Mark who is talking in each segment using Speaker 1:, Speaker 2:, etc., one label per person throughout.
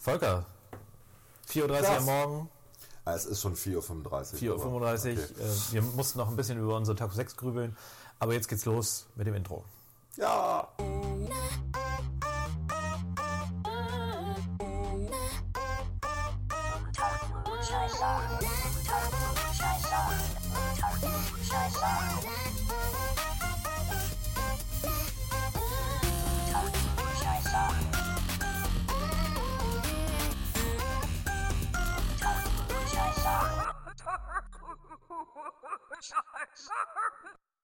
Speaker 1: Volker, 4.30 Uhr am Morgen,
Speaker 2: Ah, Es ist schon 4.35
Speaker 1: 4.35 Uhr.
Speaker 2: okay.
Speaker 1: Äh, wir mussten noch ein bisschen über unsere Taco 6 grübeln, aber jetzt geht's los mit dem Intro.
Speaker 2: Ja,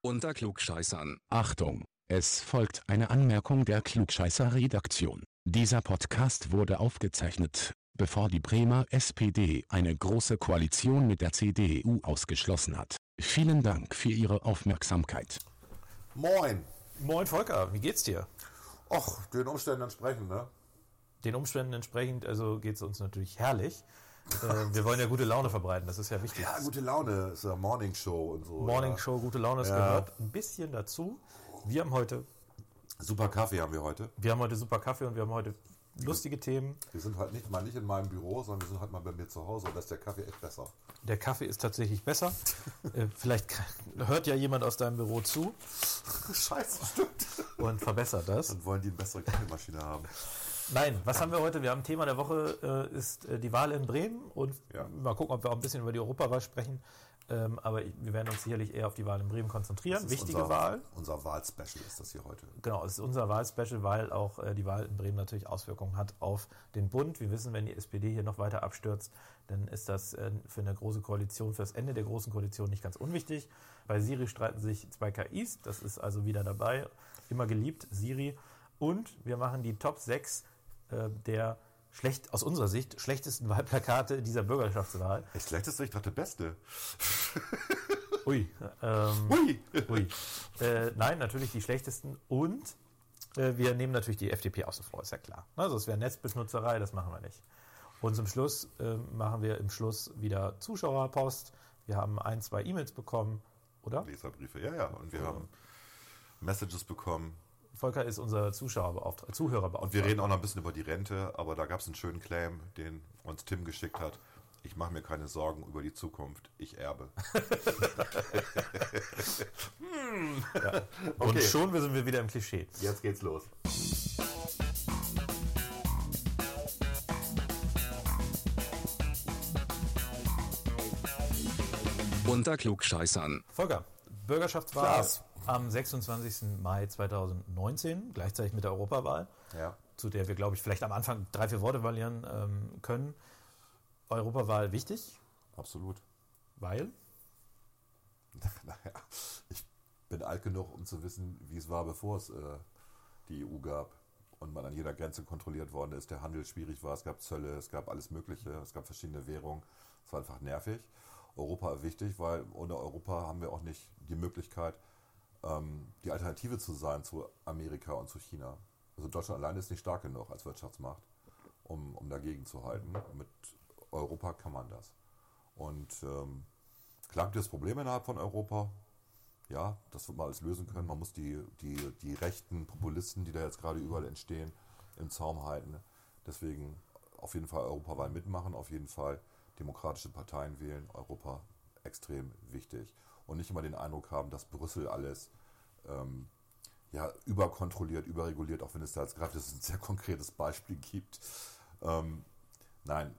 Speaker 3: Unter Klugscheißern. Achtung! Es folgt eine Anmerkung der Klugscheißer-Redaktion. Dieser Podcast wurde aufgezeichnet, bevor die Bremer SPD eine große Koalition mit der CDU ausgeschlossen hat. Vielen Dank für Ihre Aufmerksamkeit.
Speaker 2: moin.
Speaker 1: Moin Volker, wie geht's dir?
Speaker 2: Och, den Umständen entsprechend, ne?
Speaker 1: Den Umständen entsprechend, also geht's uns natürlich herrlich. Äh, wir wollen ja gute Laune verbreiten, das ist ja wichtig.
Speaker 2: Ja, gute Laune, ist ja Morning Show und so.
Speaker 1: Morning
Speaker 2: ja.
Speaker 1: Show, gute Laune, das
Speaker 2: Ja.
Speaker 1: gehört ein bisschen dazu. Wir haben heute,
Speaker 2: Super Kaffee haben wir heute.
Speaker 1: wir haben heute super Kaffee und wir haben heute lustige Themen.
Speaker 2: Wir sind halt nicht mal nicht in meinem Büro, sondern wir sind halt mal bei mir zu Hause und da ist der Kaffee echt besser.
Speaker 1: Der Kaffee ist tatsächlich besser. äh, vielleicht hört ja jemand aus deinem Büro zu
Speaker 2: Scheiße, stimmt.
Speaker 1: und verbessert das.
Speaker 2: Dann wollen die eine bessere Kaffeemaschine haben.
Speaker 1: Nein, was haben wir heute? Wir haben Thema der Woche, äh, ist äh, die Wahl in Bremen und
Speaker 2: Ja.
Speaker 1: mal gucken, ob wir auch ein bisschen über die Europawahl sprechen. Ähm, aber ich, wir werden uns sicherlich eher auf die Wahl in Bremen konzentrieren. Wichtige
Speaker 2: unser,
Speaker 1: Wahl.
Speaker 2: Unser Wahlspecial ist das hier heute.
Speaker 1: Genau, es ist unser Wahlspecial, weil auch äh, die Wahl in Bremen natürlich Auswirkungen hat auf den Bund. Wir wissen, wenn die SPD hier noch weiter abstürzt, dann ist das äh, für eine große Koalition, für das Ende der großen Koalition nicht ganz unwichtig. Bei Siri streiten sich zwei KIs, das ist also wieder dabei. Immer geliebt, Siri. Und wir machen die Top 6 äh, der schlecht, aus unserer Sicht schlechtesten Wahlplakate dieser Bürgerschaftswahl.
Speaker 2: Echt schlechteste, ich dachte beste.
Speaker 1: Ui. Ähm,
Speaker 2: Hui!
Speaker 1: Ui. Äh, nein, natürlich die schlechtesten. Und äh, wir nehmen natürlich die FDP außen vor, ist ja klar. Also es wäre Netzbenutzerei, das machen wir nicht. Und zum Schluss äh, machen wir im Schluss wieder Zuschauerpost. Wir haben ein, zwei E-Mails bekommen, oder?
Speaker 2: Leserbriefe, ja, ja. Und wir haben Messages bekommen.
Speaker 1: Volker ist unser Zuschauerbeauftragter,
Speaker 2: Und
Speaker 1: Zuhörerbeauftragter.
Speaker 2: wir reden auch noch ein bisschen über die Rente, aber da gab es einen schönen Claim, den uns Tim geschickt hat. Ich mache mir keine Sorgen über die Zukunft, ich erbe.
Speaker 1: Und
Speaker 2: Okay.
Speaker 1: schon sind wir wieder im Klischee.
Speaker 2: Jetzt geht's los.
Speaker 3: Unter Klugscheißern.
Speaker 1: Volker, Bürgerschaftswahl
Speaker 2: Klaas.
Speaker 1: Am 26. Mai 2019, gleichzeitig mit der Europawahl.
Speaker 2: Ja.
Speaker 1: zu der wir, glaube ich, vielleicht am Anfang drei, vier Worte verlieren ähm, können. Europawahl wichtig,
Speaker 2: Absolut.
Speaker 1: weil
Speaker 2: Naja, ich bin alt genug, um zu wissen, wie es war, bevor es äh, die EU gab und man an jeder Grenze kontrolliert worden ist, der Handel schwierig war, es gab Zölle, es gab alles Mögliche, es gab verschiedene Währungen, es war einfach nervig. Europa wichtig, weil ohne Europa haben wir auch nicht die Möglichkeit, ähm, die Alternative zu sein zu Amerika und zu China. Also Deutschland alleine ist nicht stark genug als Wirtschaftsmacht, um, um dagegen zu halten. Mit Europa kann man das. Und ähm, klar gibt es Probleme innerhalb von Europa. Ja, das wird man alles lösen können. Man muss die, die, die rechten Populisten, die da jetzt gerade überall entstehen, im Zaum halten. Deswegen auf jeden Fall Europawahl mitmachen, auf jeden Fall demokratische Parteien wählen. Europa extrem wichtig. Und nicht immer den Eindruck haben, dass Brüssel alles ähm, ja, überkontrolliert, überreguliert, auch wenn es da jetzt gerade ein sehr konkretes Beispiel gibt. Ähm, nein,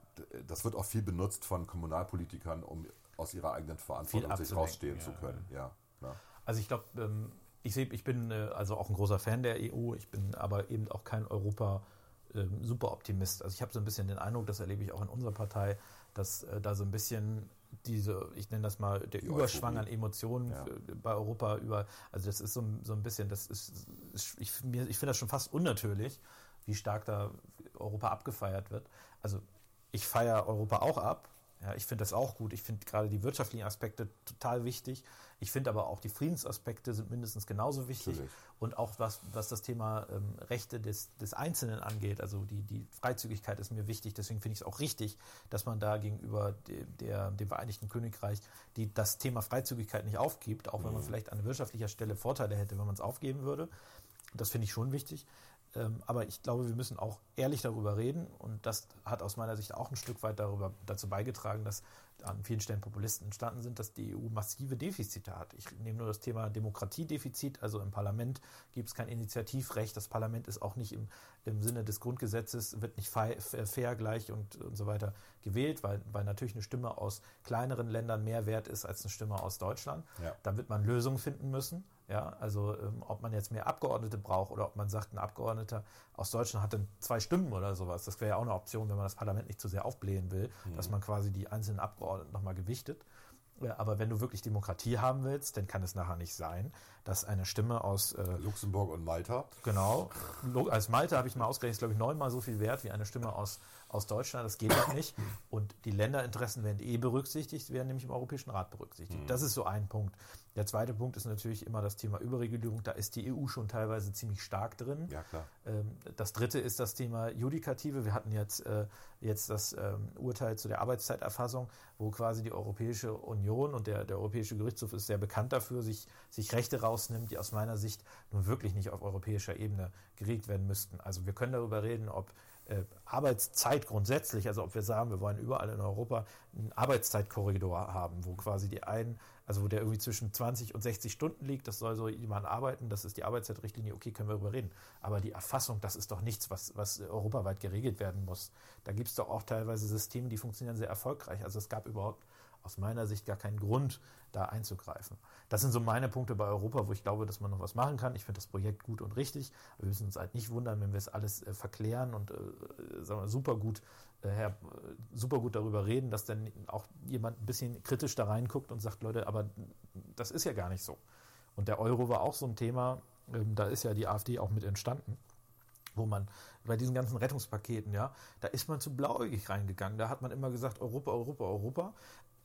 Speaker 2: das wird auch viel benutzt von Kommunalpolitikern, um aus ihrer eigenen Verantwortung sich rausstehen
Speaker 1: ja,
Speaker 2: zu können. Ja, ja.
Speaker 1: Also ich glaube, ähm, ich sehe, ich bin äh, also auch ein großer Fan der EU, ich bin aber eben auch kein Europa ähm, Superoptimist. Also ich habe so ein bisschen den Eindruck, das erlebe ich auch in unserer Partei, dass äh, da so ein bisschen diese, ich nenne das mal, der
Speaker 2: Die
Speaker 1: Überschwang
Speaker 2: Euphorie.
Speaker 1: an Emotionen
Speaker 2: Ja.
Speaker 1: für, bei Europa über, also das ist so, ein- so ein bisschen, das ist, ist ich, mir- ich finde das schon fast unnatürlich, wie stark da Europa abgefeiert wird. Also ich feiere Europa auch ab. Ja, ich finde das auch gut. Ich finde gerade die wirtschaftlichen Aspekte total wichtig. Ich finde aber auch die Friedensaspekte sind mindestens genauso wichtig.
Speaker 2: Natürlich.
Speaker 1: Und auch was, was das Thema ähm, Rechte des, des Einzelnen angeht, also die, die Freizügigkeit ist mir wichtig. Deswegen finde ich es auch richtig, dass man da gegenüber dem, der, dem Vereinigten Königreich die, das Thema Freizügigkeit nicht aufgibt, auch wenn man vielleicht an wirtschaftlicher Stelle Vorteile hätte, wenn man es aufgeben würde. Das finde ich schon wichtig. Ähm, aber ich glaube, wir müssen auch ehrlich darüber reden und das hat aus meiner Sicht auch ein Stück weit darüber, dazu beigetragen, dass an vielen Stellen Populisten entstanden sind, dass die EU massive Defizite hat. Ich nehme nur das Thema Demokratiedefizit, also im Parlament gibt es kein Initiativrecht, das Parlament ist auch nicht im, im Sinne des Grundgesetzes, wird nicht fair, gleich und, und so weiter gewählt, weil, weil natürlich eine Stimme aus kleineren Ländern mehr wert ist als eine Stimme aus Deutschland. Ja. Da wird man Lösungen finden müssen. Ja, also ähm, ob man jetzt mehr Abgeordnete braucht oder ob man sagt, ein Abgeordneter aus Deutschland hat dann zwei Stimmen oder sowas. Das wäre ja auch eine Option, wenn man das Parlament nicht zu sehr aufblähen will, mhm. dass man quasi die einzelnen Abgeordneten nochmal gewichtet. Aber wenn du wirklich Demokratie haben willst, dann kann es nachher nicht sein, dass eine Stimme aus
Speaker 2: äh, Luxemburg und Malta.
Speaker 1: Genau. Als Malta habe ich mal ausgerechnet, glaube ich, neunmal so viel wert wie eine Stimme aus, aus Deutschland. Das geht halt nicht. Und die Länderinteressen werden eh berücksichtigt, werden nämlich im Europäischen Rat berücksichtigt. Mhm. Das ist so ein Punkt. Der zweite Punkt ist natürlich immer das Thema Überregulierung. Da ist die EU schon teilweise ziemlich stark drin.
Speaker 2: Ja, klar.
Speaker 1: Ähm, das dritte ist das Thema Judikative. Wir hatten jetzt, äh, jetzt das ähm, Urteil zu der Arbeitszeiterfassung, wo quasi die Europäische Union und der, der Europäische Gerichtshof ist sehr bekannt dafür, sich, sich Rechte rausnimmt, die aus meiner Sicht nun wirklich nicht auf europäischer Ebene geregelt werden müssten. Also wir können darüber reden, ob Arbeitszeit grundsätzlich, also ob wir sagen, wir wollen überall in Europa einen Arbeitszeitkorridor haben, wo quasi die einen also wo der irgendwie zwischen 20 und 60 Stunden liegt, das soll so jemand arbeiten, das ist die Arbeitszeitrichtlinie, okay, können wir darüber reden. Aber die Erfassung, das ist doch nichts, was, was europaweit geregelt werden muss. Da gibt es doch auch teilweise Systeme, die funktionieren sehr erfolgreich. Also es gab überhaupt aus meiner Sicht gar keinen Grund, da einzugreifen. Das sind so meine Punkte bei Europa, wo ich glaube, dass man noch was machen kann. Ich finde das Projekt gut und richtig. Wir müssen uns halt nicht wundern, wenn wir es alles äh, verklären und äh, sagen wir, super gut äh, super gut darüber reden, dass dann auch jemand ein bisschen kritisch da reinguckt und sagt, Leute, aber das ist ja gar nicht so. Und der Euro war auch so ein Thema, ähm, da ist ja die AfD auch mit entstanden, wo man bei diesen ganzen Rettungspaketen, ja, da ist man zu blauäugig reingegangen. Da hat man immer gesagt, Europa, Europa, Europa.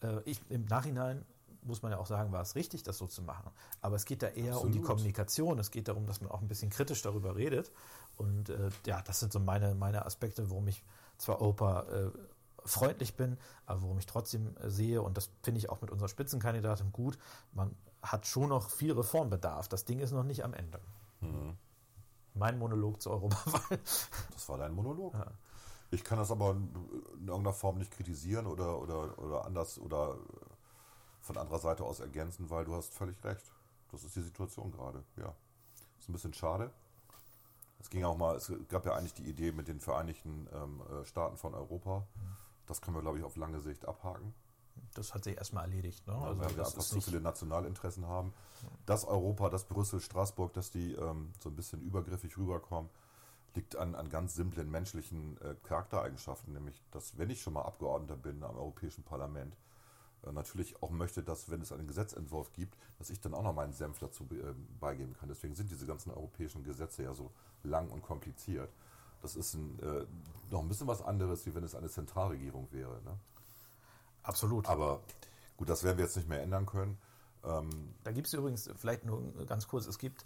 Speaker 1: Äh, ich im Nachhinein muss man ja auch sagen, war es richtig, das so zu machen. Aber es geht da eher Absolut. um die Kommunikation. Es geht darum, dass man auch ein bisschen kritisch darüber redet. Und äh, ja, das sind so meine, meine Aspekte, warum ich zwar Opa äh, freundlich bin, aber worum ich trotzdem äh, sehe, und das finde ich auch mit unserer Spitzenkandidatin gut, man hat schon noch viel Reformbedarf. Das Ding ist noch nicht am Ende. Mhm. Mein Monolog zur Europawahl.
Speaker 2: Das war dein Monolog? Ja. Ich kann das aber in irgendeiner Form nicht kritisieren oder, oder, oder anders oder von anderer Seite aus ergänzen, weil du hast völlig recht. Das ist die Situation gerade. Ja. Ist ein bisschen schade. Es ging auch mal, es gab ja eigentlich die Idee mit den Vereinigten ähm, äh, Staaten von Europa. Das können wir, glaube ich, auf lange Sicht abhaken.
Speaker 1: Das hat sich erstmal erledigt. Ne?
Speaker 2: Also, weil wir einfach zu viele Nationalinteressen haben. Dass Europa, dass Brüssel, Straßburg, dass die ähm, so ein bisschen übergriffig rüberkommen, liegt an, an ganz simplen menschlichen äh, Charaktereigenschaften. Nämlich, dass wenn ich schon mal Abgeordneter bin am Europäischen Parlament, äh, natürlich auch möchte, dass, wenn es einen Gesetzentwurf gibt, dass ich dann auch noch meinen Senf dazu äh, beigeben kann. Deswegen sind diese ganzen europäischen Gesetze ja so lang und kompliziert. Das ist ein, äh, noch ein bisschen was anderes, wie wenn es eine Zentralregierung wäre. Ne?
Speaker 1: Absolut.
Speaker 2: Aber gut, das werden wir jetzt nicht mehr ändern können.
Speaker 1: Ähm, da gibt es übrigens, vielleicht nur ganz kurz, es gibt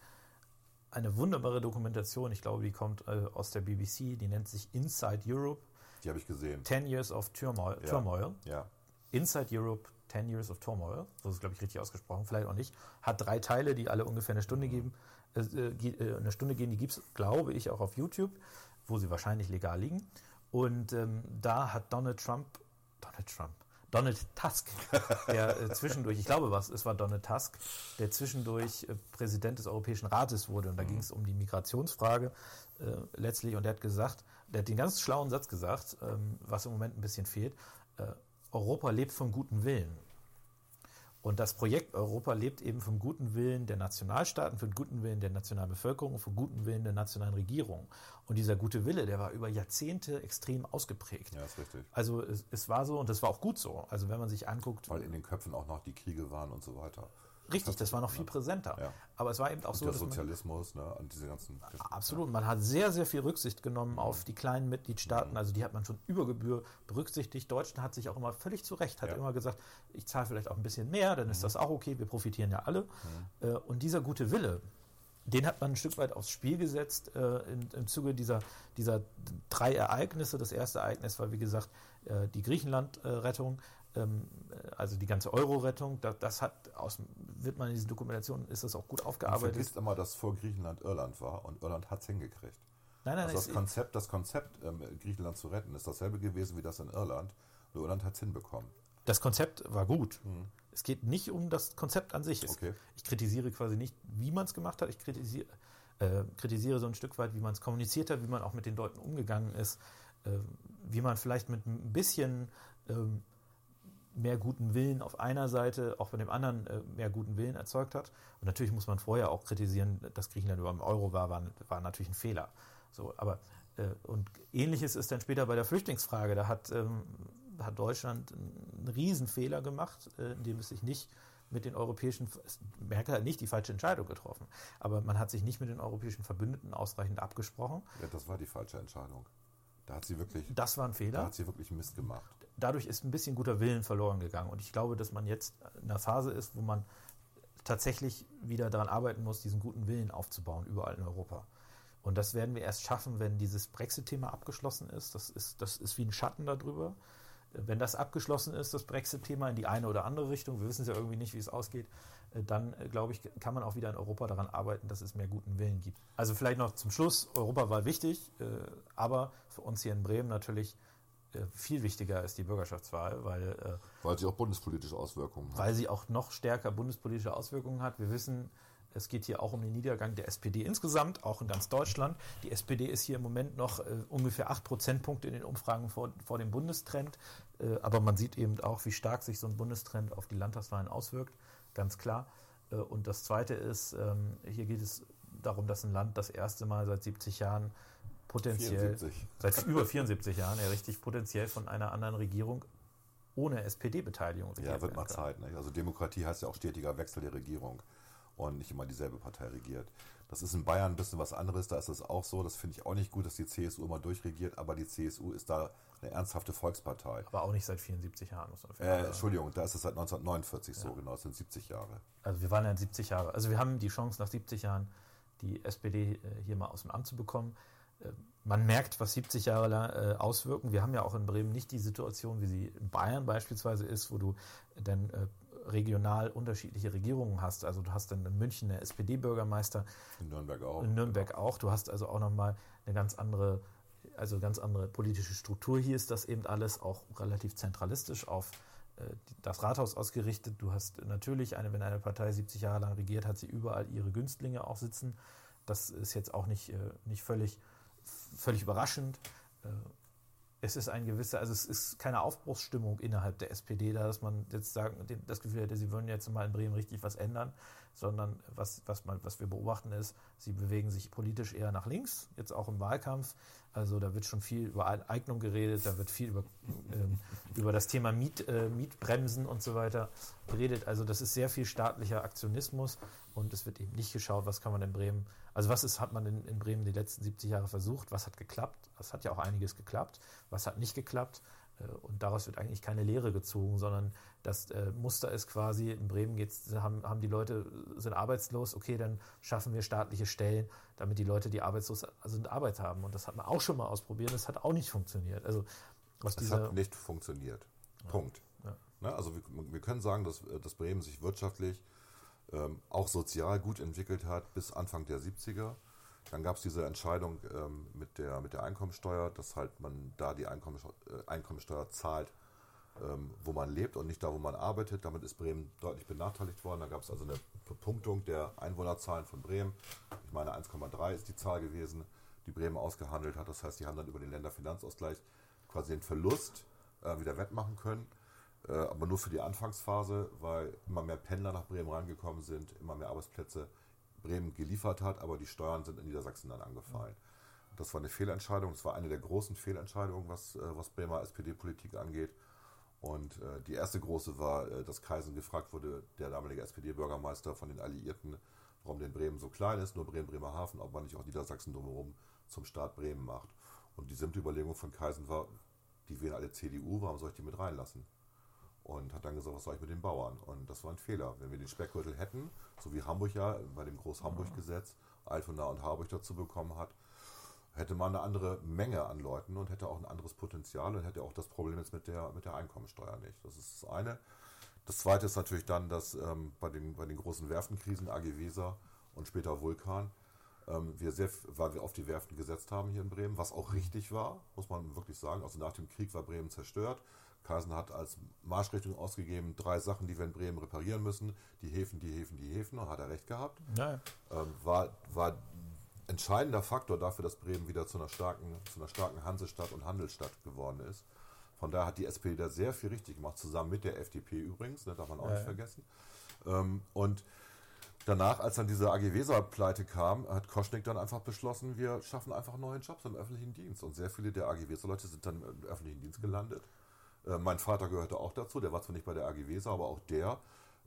Speaker 1: eine wunderbare Dokumentation, ich glaube, die kommt äh, aus der BBC, die nennt sich Inside Europe.
Speaker 2: Die habe ich gesehen.
Speaker 1: Ten Years of Turmoil.
Speaker 2: Ja.
Speaker 1: Turmoil.
Speaker 2: ja.
Speaker 1: Inside Europe, Ten Years of Turmoil. So ist es, glaube ich, richtig ausgesprochen, vielleicht auch nicht. Hat drei Teile, die alle ungefähr eine Stunde geben. Äh, äh, eine Stunde gehen, die gibt es, glaube ich, auch auf YouTube, wo sie wahrscheinlich legal liegen. Und ähm, da hat Donald Trump, Donald Trump, Donald Tusk, der äh, zwischendurch, ich glaube was, es war Donald Tusk, der zwischendurch äh, Präsident des Europäischen Rates wurde. Und da mhm. ging es um die Migrationsfrage äh, letztlich. Und er hat gesagt, der hat den ganz schlauen Satz gesagt, ähm, was im Moment ein bisschen fehlt. Äh, Europa lebt vom guten Willen. Und das Projekt Europa lebt eben vom guten Willen der Nationalstaaten, vom guten Willen der nationalen Bevölkerung und vom guten Willen der nationalen Regierung. Und dieser gute Wille, der war über Jahrzehnte extrem ausgeprägt.
Speaker 2: Ja, ist richtig.
Speaker 1: Also es, es war so und es war auch gut so. Also wenn man sich anguckt.
Speaker 2: Weil in den Köpfen auch noch die Kriege waren und so weiter.
Speaker 1: Richtig, das war noch viel präsenter. Ja. Aber es war eben auch und so.
Speaker 2: Der Sozialismus, man, ne, und diese ganzen.
Speaker 1: Absolut. Man hat sehr, sehr viel Rücksicht genommen mhm. auf die kleinen Mitgliedstaaten. Mhm. Also die hat man schon über Gebühr berücksichtigt. Deutschland hat sich auch immer völlig zu Recht, hat ja. immer gesagt, ich zahle vielleicht auch ein bisschen mehr, dann ist mhm. das auch okay, wir profitieren ja alle. Mhm. Äh, und dieser gute Wille, den hat man ein Stück weit aufs Spiel gesetzt äh, im, im Zuge dieser, dieser drei Ereignisse. Das erste Ereignis war, wie gesagt, äh, die Griechenland-Rettung. Ähm, also die ganze Euro-Rettung, das, das, hat aus, wird man in diesen Dokumentationen, ist das auch gut aufgearbeitet. Man
Speaker 2: vergisst immer, dass vor Griechenland Irland war und Irland hat es hingekriegt.
Speaker 1: Nein, nein,
Speaker 2: also das Konzept, das Konzept ähm, Griechenland zu retten, ist dasselbe gewesen wie das in Irland. Nur Irland hat es hinbekommen.
Speaker 1: Das Konzept war gut. Es geht nicht um das Konzept an sich.
Speaker 2: Okay.
Speaker 1: Ich kritisiere quasi nicht, wie man es gemacht hat. Ich kritisiere, äh, kritisiere so ein Stück weit, wie man es kommuniziert hat, wie man auch mit den Leuten umgegangen ist, äh, wie man vielleicht mit ein bisschen ähm, mehr guten Willen auf einer Seite, auch bei dem anderen äh, mehr guten Willen erzeugt hat. Und natürlich muss man vorher auch kritisieren, dass Griechenland über dem Euro war, war, war natürlich ein Fehler. So, aber äh, und ähnliches ist dann später bei der Flüchtlingsfrage. Da hat, ähm, hat Deutschland einen Riesenfehler gemacht, äh, indem es sich nicht mit den europäischen, Merkel hat nicht die falsche Entscheidung getroffen, aber man hat sich nicht mit den europäischen Verbündeten ausreichend abgesprochen.
Speaker 2: Ja, das war die falsche Entscheidung. Da hat sie wirklich,
Speaker 1: Das war ein
Speaker 2: da
Speaker 1: Fehler.
Speaker 2: hat sie wirklich Mist gemacht.
Speaker 1: Dadurch ist ein bisschen guter Willen verloren gegangen. Und ich glaube, dass man jetzt in einer Phase ist, wo man tatsächlich wieder daran arbeiten muss, diesen guten Willen aufzubauen, überall in Europa. Und das werden wir erst schaffen, wenn dieses Brexit-Thema abgeschlossen ist. Das ist, das ist wie ein Schatten darüber. Wenn das abgeschlossen ist, das Brexit-Thema in die eine oder andere Richtung, wir wissen es ja irgendwie nicht, wie es ausgeht, äh, dann äh, glaube ich, kann man auch wieder in Europa daran arbeiten, dass es mehr guten Willen gibt. Also vielleicht noch zum Schluss, Europa war wichtig, äh, aber für uns hier in Bremen natürlich viel wichtiger ist die Bürgerschaftswahl, weil, äh,
Speaker 2: Weil sie auch bundespolitische Auswirkungen hat.
Speaker 1: weil sie auch noch stärker bundespolitische Auswirkungen hat. Wir wissen, es geht hier auch um den Niedergang der SPD insgesamt, auch in ganz Deutschland. Die SPD ist hier im Moment noch äh, ungefähr 8 Prozentpunkte in den Umfragen vor, vor dem Bundestrend. Äh, aber man sieht eben auch, wie stark sich so ein Bundestrend auf die Landtagswahlen auswirkt, ganz klar. Äh, und das Zweite ist, ähm, hier geht es darum, dass ein Land das erste Mal seit 70 Jahren potenziell
Speaker 2: 74.
Speaker 1: seit über 74 Jahren ja richtig potenziell von einer anderen Regierung ohne SPD-Beteiligung
Speaker 2: Ja, wird mal. Zeit. Nicht? Also Demokratie heißt ja auch stetiger Wechsel der Regierung und nicht immer dieselbe Partei regiert. Das ist in Bayern ein bisschen was anderes, da ist es auch so. Das finde ich auch nicht gut, dass die CSU immer durchregiert, aber die CSU ist da eine ernsthafte Volkspartei.
Speaker 1: Aber auch nicht seit 74 Jahren, muss man
Speaker 2: Äh. Entschuldigung, da ist es seit 1949 so, genau, das sind 70 Jahre.
Speaker 1: Also wir waren ja 70 Jahre. Also wir haben die Chance, nach 70 Jahren die SPD äh, hier mal aus dem Amt zu bekommen. Äh, Man merkt, was 70 Jahre lang äh, auswirken. Wir haben ja auch in Bremen nicht die Situation, wie sie in Bayern beispielsweise ist, wo du dann äh, regional unterschiedliche Regierungen hast. Also du hast dann in München einen SPD-Bürgermeister,
Speaker 2: In Nürnberg auch.
Speaker 1: in Nürnberg auch. Du hast also auch nochmal eine ganz andere, also ganz andere politische Struktur. Hier ist das eben alles auch relativ zentralistisch auf äh, das Rathaus ausgerichtet. Du hast natürlich, eine, wenn eine Partei 70 Jahre lang regiert, hat sie überall ihre Günstlinge auch sitzen. Das ist jetzt auch nicht, äh, nicht völlig, völlig überraschend. Äh, Es ist ein gewisser, also es ist keine Aufbruchsstimmung innerhalb der SPD da, dass man jetzt sagen, das Gefühl hätte, sie würden jetzt mal in Bremen richtig was ändern, sondern was, was, man, was wir beobachten ist, sie bewegen sich politisch eher nach links, jetzt auch im Wahlkampf. Also da wird schon viel über Eignung geredet, da wird viel über, ähm, über das Thema Miet, äh, Mietbremsen und so weiter geredet. Also das ist sehr viel staatlicher Aktionismus und es wird eben nicht geschaut, was kann man in Bremen, also was ist, hat man in, in Bremen die letzten 70 Jahre versucht, was hat geklappt, es hat ja auch einiges geklappt, was hat nicht geklappt äh, und daraus wird eigentlich keine Lehre gezogen, sondern das äh, Muster ist quasi, in Bremen geht's, haben, haben die Leute, sind arbeitslos, okay, dann schaffen wir staatliche Stellen, damit die Leute, die arbeitslos sind, Arbeit haben. Und das hat man auch schon mal ausprobiert, das hat auch nicht funktioniert. Also aus dieser,
Speaker 2: hat nicht funktioniert. Punkt.
Speaker 1: Ja.
Speaker 2: Ne, also wir, wir können sagen, dass, äh, dass Bremen sich wirtschaftlich, ähm, auch sozial gut entwickelt hat bis Anfang der 70er. Dann gab es diese Entscheidung ähm, mit, der, mit der Einkommensteuer, dass halt man da die Einkommensteuer, äh, Einkommensteuer zahlt, ähm, wo man lebt und nicht da, wo man arbeitet. Damit ist Bremen deutlich benachteiligt worden. Da gab es also eine Bepunktung der Einwohnerzahlen von Bremen. Ich meine, 1,3 ist die Zahl gewesen, die Bremen ausgehandelt hat. Das heißt, die haben dann über den Länderfinanzausgleich quasi den Verlust äh, wieder wettmachen können. Äh, aber nur für die Anfangsphase, weil immer mehr Pendler nach Bremen reingekommen sind, immer mehr Arbeitsplätze Bremen geliefert hat, aber die Steuern sind in Niedersachsen dann angefallen. Das war eine Fehlentscheidung, das war eine der großen Fehlentscheidungen, was, äh, was Bremer SPD-Politik angeht. Und äh, die erste große war, äh, dass Kaisen gefragt wurde, der damalige SPD-Bürgermeister von den Alliierten, warum denn Bremen so klein ist, nur Bremen, Bremerhaven, ob man nicht auch Niedersachsen drumherum zum Staat Bremen macht. Und die simple Überlegung von Kaisen war, die wählen alle CDU, warum soll ich die mit reinlassen? Und hat dann gesagt, was soll ich mit den Bauern? Und das war ein Fehler. Wenn wir den Speckgürtel hätten, so wie Hamburg ja bei dem Groß-Hamburg-Gesetz Altona und Harburg dazu bekommen hat, hätte man eine andere Menge an Leuten und hätte auch ein anderes Potenzial und hätte auch das Problem jetzt mit der, mit der Einkommensteuer nicht. Das ist das eine. Das zweite ist natürlich dann, dass ähm, bei, den, bei den großen Werftenkrisen, AG Weser und später Vulkan, ähm, wir sehr, weil wir auf die Werften gesetzt haben hier in Bremen, was auch richtig war, muss man wirklich sagen. Also nach dem Krieg war Bremen zerstört. Kaisen hat als Marschrichtung ausgegeben, drei Sachen, die wir in Bremen reparieren müssen. Die Häfen, die Häfen, die Häfen. Und hat er recht gehabt.
Speaker 1: Ja.
Speaker 2: Ähm, war, war entscheidender Faktor dafür, dass Bremen wieder zu einer starken, zu einer starken Hansestadt und Handelsstadt geworden ist. Von daher hat die SPD da sehr viel richtig gemacht, zusammen mit der FDP übrigens, ne, darf man auch
Speaker 1: Ja,
Speaker 2: nicht vergessen. Ähm, und danach, als dann diese AG Weser-Pleite kam, hat Koschnik dann einfach beschlossen, wir schaffen einfach neue Jobs im öffentlichen Dienst. Und sehr viele der AG Weser-Leute sind dann im öffentlichen Dienst gelandet. Äh, mein Vater gehörte auch dazu, der war zwar nicht bei der AG Weser, aber auch der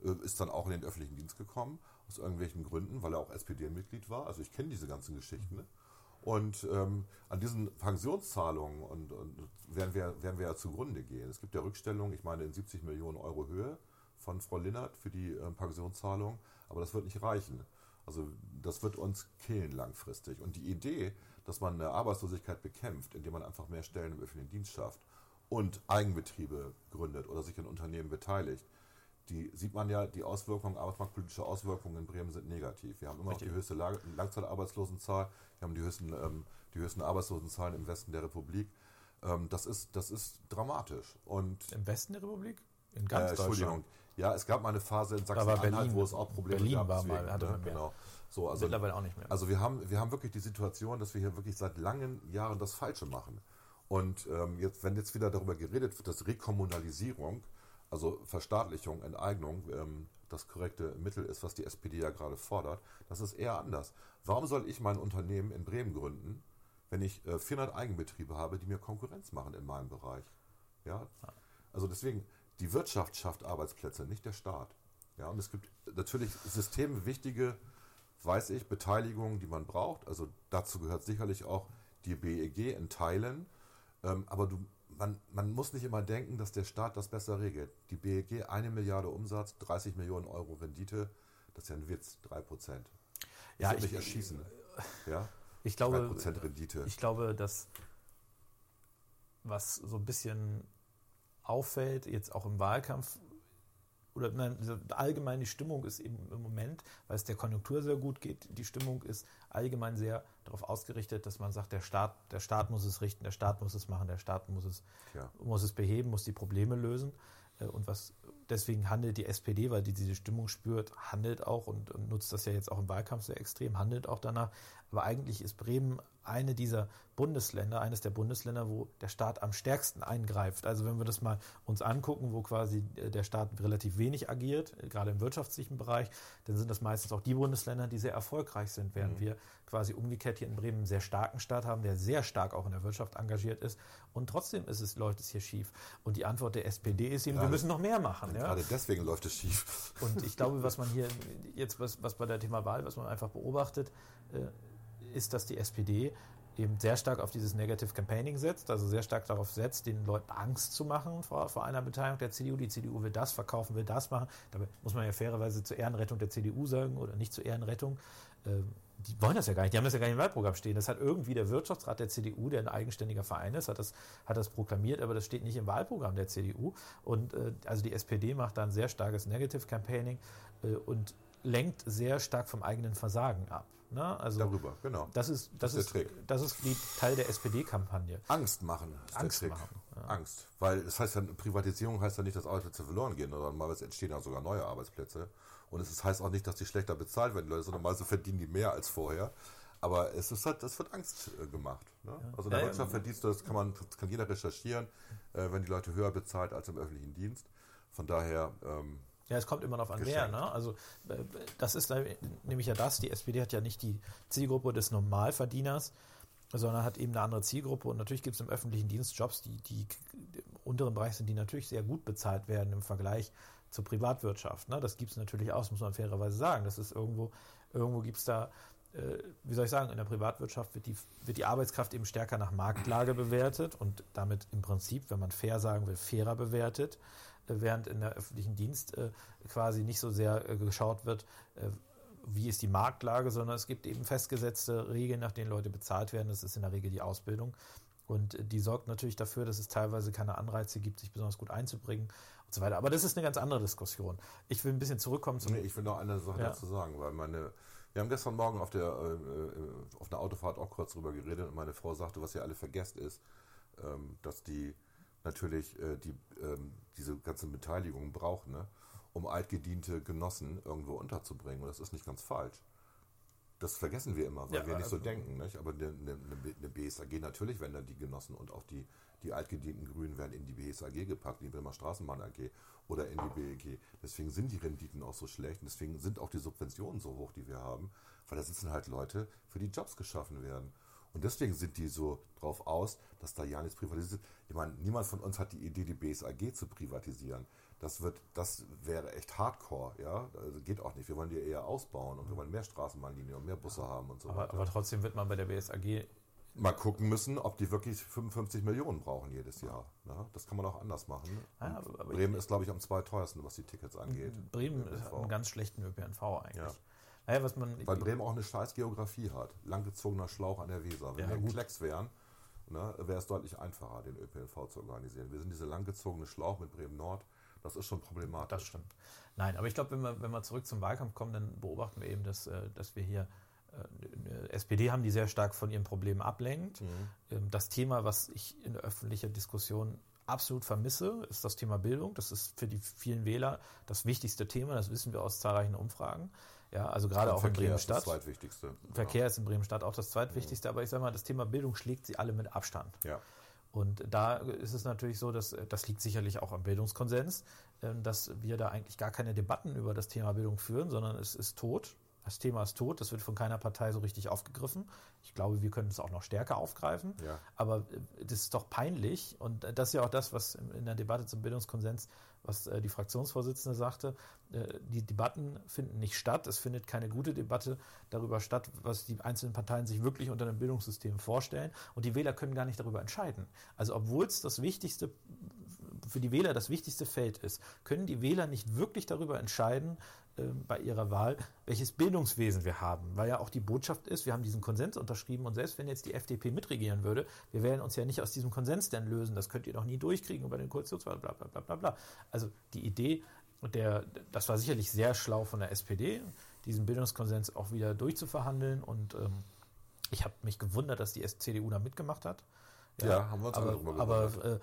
Speaker 2: äh, ist dann auch in den öffentlichen Dienst gekommen, aus irgendwelchen Gründen, weil er auch SPD-Mitglied war. Also ich kenne diese ganzen Geschichten. Ne? Und ähm, an diesen Pensionszahlungen und, und werden, wir, werden wir ja zugrunde gehen. Es gibt ja Rückstellungen, ich meine in 70 Millionen Euro Höhe von Frau Linnert für die äh, Pensionszahlung, aber das wird nicht reichen. Also das wird uns killen langfristig. Und die Idee, dass man eine Arbeitslosigkeit bekämpft, indem man einfach mehr Stellen im öffentlichen Dienst schafft und Eigenbetriebe gründet oder sich in Unternehmen beteiligt, die sieht man ja, die Auswirkungen, arbeitsmarktpolitische Auswirkungen in Bremen sind negativ. Wir haben immer noch die höchste Langzeitarbeitslosenzahl, wir haben die höchsten, ähm, die höchsten Arbeitslosenzahlen im Westen der Republik. Ähm, das, ist, das ist dramatisch. Und
Speaker 1: Im Westen der Republik? In
Speaker 2: äh,
Speaker 1: ganz
Speaker 2: Entschuldigung.
Speaker 1: Deutschland.
Speaker 2: Ja, es gab mal eine Phase in Sachsen-Anhalt,
Speaker 1: Berlin.
Speaker 2: wo es auch Probleme
Speaker 1: Berlin
Speaker 2: gab.
Speaker 1: war mal- hatte
Speaker 2: ne?
Speaker 1: man mehr.
Speaker 2: genau. So, also,
Speaker 1: Mittlerweile auch nicht mehr.
Speaker 2: also wir haben, wir haben wirklich die Situation, dass wir hier wirklich seit langen Jahren das Falsche machen. Und ähm, jetzt, wenn jetzt wieder darüber geredet wird, dass Rekommunalisierung, also Verstaatlichung, Enteignung, ähm, das korrekte Mittel ist, was die SPD ja gerade fordert, das ist eher anders. Warum soll ich mein Unternehmen in Bremen gründen, wenn ich äh, 400 Eigenbetriebe habe, die mir Konkurrenz machen in meinem Bereich? Ja, also deswegen, die Wirtschaft schafft Arbeitsplätze, nicht der Staat. Ja, und es gibt natürlich systemwichtige, weiß ich, Beteiligungen, die man braucht. Also dazu gehört sicherlich auch die BEG in Teilen. Ähm, aber du, man, man muss nicht immer denken, dass der Staat das besser regelt. Die BEG, eine Milliarde Umsatz, 30 Millionen Euro Rendite, das ist ja ein Witz, 3 Prozent.
Speaker 1: Ja,
Speaker 2: ich
Speaker 1: ich-
Speaker 2: erschießen. Ja,
Speaker 1: Ich
Speaker 2: 3
Speaker 1: glaube,
Speaker 2: Prozent Rendite.
Speaker 1: ich glaube, dass was so ein bisschen auffällt, jetzt auch im Wahlkampf, oder nein, diese- allgemein die Stimmung ist eben im Moment, weil es der Konjunktur sehr gut geht, die Stimmung ist allgemein sehr darauf ausgerichtet, dass man sagt, der Staat, der Staat muss es richten, der Staat muss es machen, der Staat muss es,
Speaker 2: Tja.
Speaker 1: muss es beheben, muss die Probleme lösen. Äh, Und was deswegen handelt die SPD, weil die diese Stimmung spürt, handelt auch und, und nutzt das ja jetzt auch im Wahlkampf sehr extrem, handelt auch danach. Aber eigentlich ist Bremen eine dieser Bundesländer, eines der Bundesländer, wo der Staat am stärksten eingreift. Also wenn wir das mal uns angucken, wo quasi äh, der Staat relativ wenig agiert, äh, gerade im wirtschaftlichen Bereich, dann sind das meistens auch die Bundesländer, die sehr erfolgreich sind, während wir quasi umgekehrt hier in Bremen einen sehr starken Staat haben, der sehr stark auch in der Wirtschaft engagiert ist. Und trotzdem ist es, läuft es hier schief. Und die Antwort der SPD ist eben, wir
Speaker 2: Gerade-
Speaker 1: müssen noch mehr machen. Ja?
Speaker 2: Gerade deswegen läuft es schief.
Speaker 1: Und ich glaube, was man hier jetzt, was, was bei der Thema Wahl, was man einfach beobachtet, äh, ist, dass die SPD eben sehr stark auf dieses Negative Campaigning setzt, also sehr stark darauf setzt, den Leuten Angst zu machen vor, vor einer Beteiligung der CDU. Die CDU will das verkaufen, will das machen. Dabei muss man ja fairerweise zur Ehrenrettung der CDU sagen oder nicht zur Ehrenrettung. Ähm, die wollen das ja gar nicht, die haben das ja gar nicht im Wahlprogramm stehen. Das hat irgendwie der Wirtschaftsrat der CDU, der ein eigenständiger Verein ist, hat das, hat das proklamiert, aber das steht nicht im Wahlprogramm der CDU. Und äh, also die SPD macht da ein sehr starkes Negative Campaigning äh, und lenkt sehr stark vom eigenen Versagen ab. Ne? Also
Speaker 2: Darüber, genau.
Speaker 1: das ist, das,
Speaker 2: Das ist
Speaker 1: ist,
Speaker 2: der Trick.
Speaker 1: das ist die Teil der SPD-Kampagne.
Speaker 2: Angst machen. Ist
Speaker 1: Angst
Speaker 2: der Trick.
Speaker 1: machen, ja.
Speaker 2: Angst. Weil das heißt ja, Privatisierung heißt ja nicht, dass Arbeitsplätze verloren gehen, sondern mal entstehen ja sogar neue Arbeitsplätze. Und es ist- heißt auch nicht, dass die schlechter bezahlt werden, die Leute, sondern mal so verdienen die mehr als vorher. Aber es ist halt, das wird Angst äh, gemacht. Ne? Also in der
Speaker 1: Ja, ja.
Speaker 2: Wirtschaft verdienst du, das kann man, das kann jeder recherchieren, äh, wenn die Leute höher bezahlt als im öffentlichen Dienst. Von daher, ähm,
Speaker 1: Ja, es kommt immer noch an wer.
Speaker 2: Geschenkt.
Speaker 1: Ne? Also äh, das ist da- nämlich ja das, die SPD hat ja nicht die Zielgruppe des Normalverdieners, sondern hat eben eine andere Zielgruppe. Und natürlich gibt es im öffentlichen Dienst Jobs, die, die im unteren Bereich sind, die natürlich sehr gut bezahlt werden im Vergleich zur Privatwirtschaft. Ne? Das gibt es natürlich auch, muss man fairerweise sagen. Das ist irgendwo, irgendwo gibt es da, äh, wie soll ich sagen, in der Privatwirtschaft wird die, wird die Arbeitskraft eben stärker nach Marktlage bewertet und damit im Prinzip, wenn man fair sagen will, fairer bewertet äh, während in der öffentlichen Dienst äh, quasi nicht so sehr äh, geschaut wird, äh, wie ist die Marktlage, sondern es gibt eben festgesetzte Regeln, nach denen Leute bezahlt werden. Das ist in der Regel die Ausbildung. Und die sorgt natürlich dafür, dass es teilweise keine Anreize gibt, sich besonders gut einzubringen und so weiter. Aber das ist eine ganz andere Diskussion. Ich will ein bisschen zurückkommen zum.
Speaker 2: Nee, ich will noch eine Sache
Speaker 1: Ja.
Speaker 2: dazu sagen, weil meine Wir haben gestern Morgen auf der äh, äh, auf einer Autofahrt auch kurz drüber geredet und meine Frau sagte, was ihr alle vergesst ist, ähm, dass die natürlich äh, die, ähm, diese ganzen Beteiligungen brauchen, ne? um altgediente Genossen irgendwo unterzubringen. Und das ist nicht ganz falsch. Das vergessen wir immer, weil
Speaker 1: Ja,
Speaker 2: wir nicht so
Speaker 1: also-
Speaker 2: denken. Nicht? Aber eine, eine, eine BSAG natürlich, wenn dann die Genossen und auch die, die altgedienten Grünen werden in die BSAG gepackt, in die Bremer Straßenbahn AG oder in die BEG. Deswegen sind die Renditen auch so schlecht und deswegen sind auch die Subventionen so hoch, die wir haben, weil da sitzen halt Leute, für die Jobs geschaffen werden. Und deswegen sind die so drauf aus, dass da ja nichts privatisiert wird. Ich meine, niemand von uns hat die Idee, die BSAG zu privatisieren. Das wird, das wäre echt Hardcore, ja. Also geht auch nicht. Wir wollen die eher ausbauen und wir wollen mehr Straßenbahnlinien und mehr Busse haben und so
Speaker 1: Aber,
Speaker 2: weiter.
Speaker 1: aber trotzdem wird man bei der BSAG
Speaker 2: Mal gucken müssen, ob die wirklich 55 Millionen brauchen jedes Jahr. Ne? Das kann man auch anders machen.
Speaker 1: Ja,
Speaker 2: Bremen ist, glaube ich, am zweiteuersten, was die Tickets angeht.
Speaker 1: Bremen
Speaker 2: ÖPNV.
Speaker 1: hat einen ganz schlechten ÖPNV eigentlich.
Speaker 2: Ja.
Speaker 1: Naja, was man,
Speaker 2: Weil Bremen auch eine scheiß Geografie hat. Langgezogener Schlauch an der Weser. Wenn
Speaker 1: Ja,
Speaker 2: wir. Klecks wären, ne, wäre es deutlich einfacher, den ÖPNV zu organisieren. Wir sind diese langgezogene Schlauch mit Bremen Nord. Das ist schon problematisch.
Speaker 1: Das stimmt. Nein, aber ich glaube, wenn wir, wenn wir zurück zum Wahlkampf kommen, dann beobachten wir eben, dass, äh, dass wir hier äh, eine SPD haben, die sehr stark von ihren Problemen ablenkt. Ähm, Das Thema, was ich in der öffentlichen Diskussion absolut vermisse, ist das Thema Bildung. Das ist für die vielen Wähler das wichtigste Thema. Das wissen wir aus zahlreichen Umfragen. Ja, also gerade
Speaker 2: Und
Speaker 1: auch in
Speaker 2: Verkehr ist das
Speaker 1: Bremen-Stadt.
Speaker 2: zweitwichtigste.
Speaker 1: Verkehr ist in Bremen-Stadt auch das zweitwichtigste, aber ich sage mal, das Thema Bildung schlägt sie alle mit Abstand.
Speaker 2: Ja.
Speaker 1: Und da ist es natürlich so, dass äh, das liegt sicherlich auch am Bildungskonsens, ähm, dass wir da eigentlich gar keine Debatten über das Thema Bildung führen, sondern es ist tot. Das Thema ist tot, das wird von keiner Partei so richtig aufgegriffen. Ich glaube, wir können es auch noch stärker aufgreifen.
Speaker 2: Ja.
Speaker 1: Aber äh, das ist doch peinlich und äh, das ist ja auch das, was in in der Debatte zum Bildungskonsens, was äh, die Fraktionsvorsitzende sagte, äh, die Debatten finden nicht statt. Es findet keine gute Debatte darüber statt, was die einzelnen Parteien sich wirklich unter einem Bildungssystem vorstellen. Und die Wähler können gar nicht darüber entscheiden. Also obwohl es das wichtigste, für die Wähler das wichtigste Feld ist, können die Wähler nicht wirklich darüber entscheiden, äh, bei ihrer Wahl, welches Bildungswesen wir haben. Weil ja auch die Botschaft ist, wir haben diesen Konsens unterschrieben und selbst wenn jetzt die FDP mitregieren würde, wir werden uns ja nicht aus diesem Konsens denn lösen. Das könnt ihr doch nie durchkriegen über den Koalitionswahl, bla bla bla bla bla. Also die Idee, der, das war sicherlich sehr schlau von der SPD, diesen Bildungskonsens auch wieder durchzuverhandeln und ähm, ich habe mich gewundert, dass die CDU da mitgemacht hat.
Speaker 2: Ja, haben wir uns
Speaker 1: aber,
Speaker 2: gewundert.
Speaker 1: aber äh,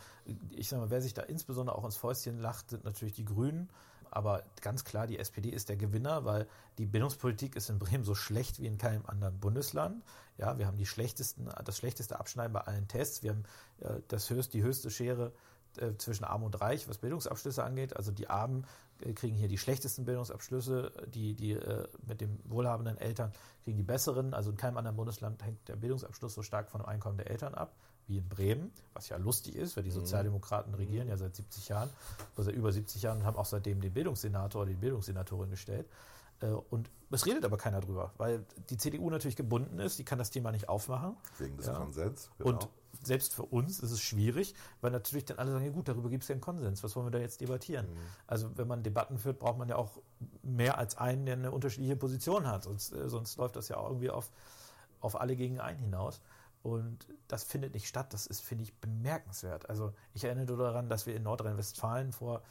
Speaker 1: ich sage mal, wer sich da insbesondere auch ins Fäustchen lacht, sind natürlich die Grünen. Aber ganz klar, die SPD ist der Gewinner, weil die Bildungspolitik ist in Bremen so schlecht wie in keinem anderen Bundesland. Ja, wir haben die schlechtesten, das schlechteste Abschneiden bei allen Tests. Wir haben äh, das höchst, die höchste Schere äh, zwischen Arm und Reich, was Bildungsabschlüsse angeht. Also die Armen äh, kriegen hier die schlechtesten Bildungsabschlüsse, die, die äh, mit den wohlhabenden Eltern kriegen die besseren. Also in keinem anderen Bundesland hängt der Bildungsabschluss so stark von dem Einkommen der Eltern ab wie in Bremen, was ja lustig ist, weil die Sozialdemokraten regieren ja seit 70 Jahren, oder seit über 70 Jahren und haben auch seitdem den Bildungssenator oder die Bildungssenatorin gestellt. Äh, Und es redet aber keiner drüber, weil die CDU natürlich gebunden ist, die kann das Thema nicht aufmachen.
Speaker 2: Wegen des
Speaker 1: Ja.
Speaker 2: Konsens.
Speaker 1: Und selbst für uns ist es schwierig, weil natürlich dann alle sagen, ja gut, darüber gibt es ja einen Konsens, was wollen wir da jetzt debattieren? Also wenn man Debatten führt, braucht man ja auch mehr als einen, der eine unterschiedliche Position hat, sonst, äh, sonst läuft das ja auch irgendwie auf, auf alle gegen einen hinaus. Und das findet nicht statt, das ist, finde ich, bemerkenswert. Also ich erinnere daran, dass wir in Nordrhein-Westfalen vor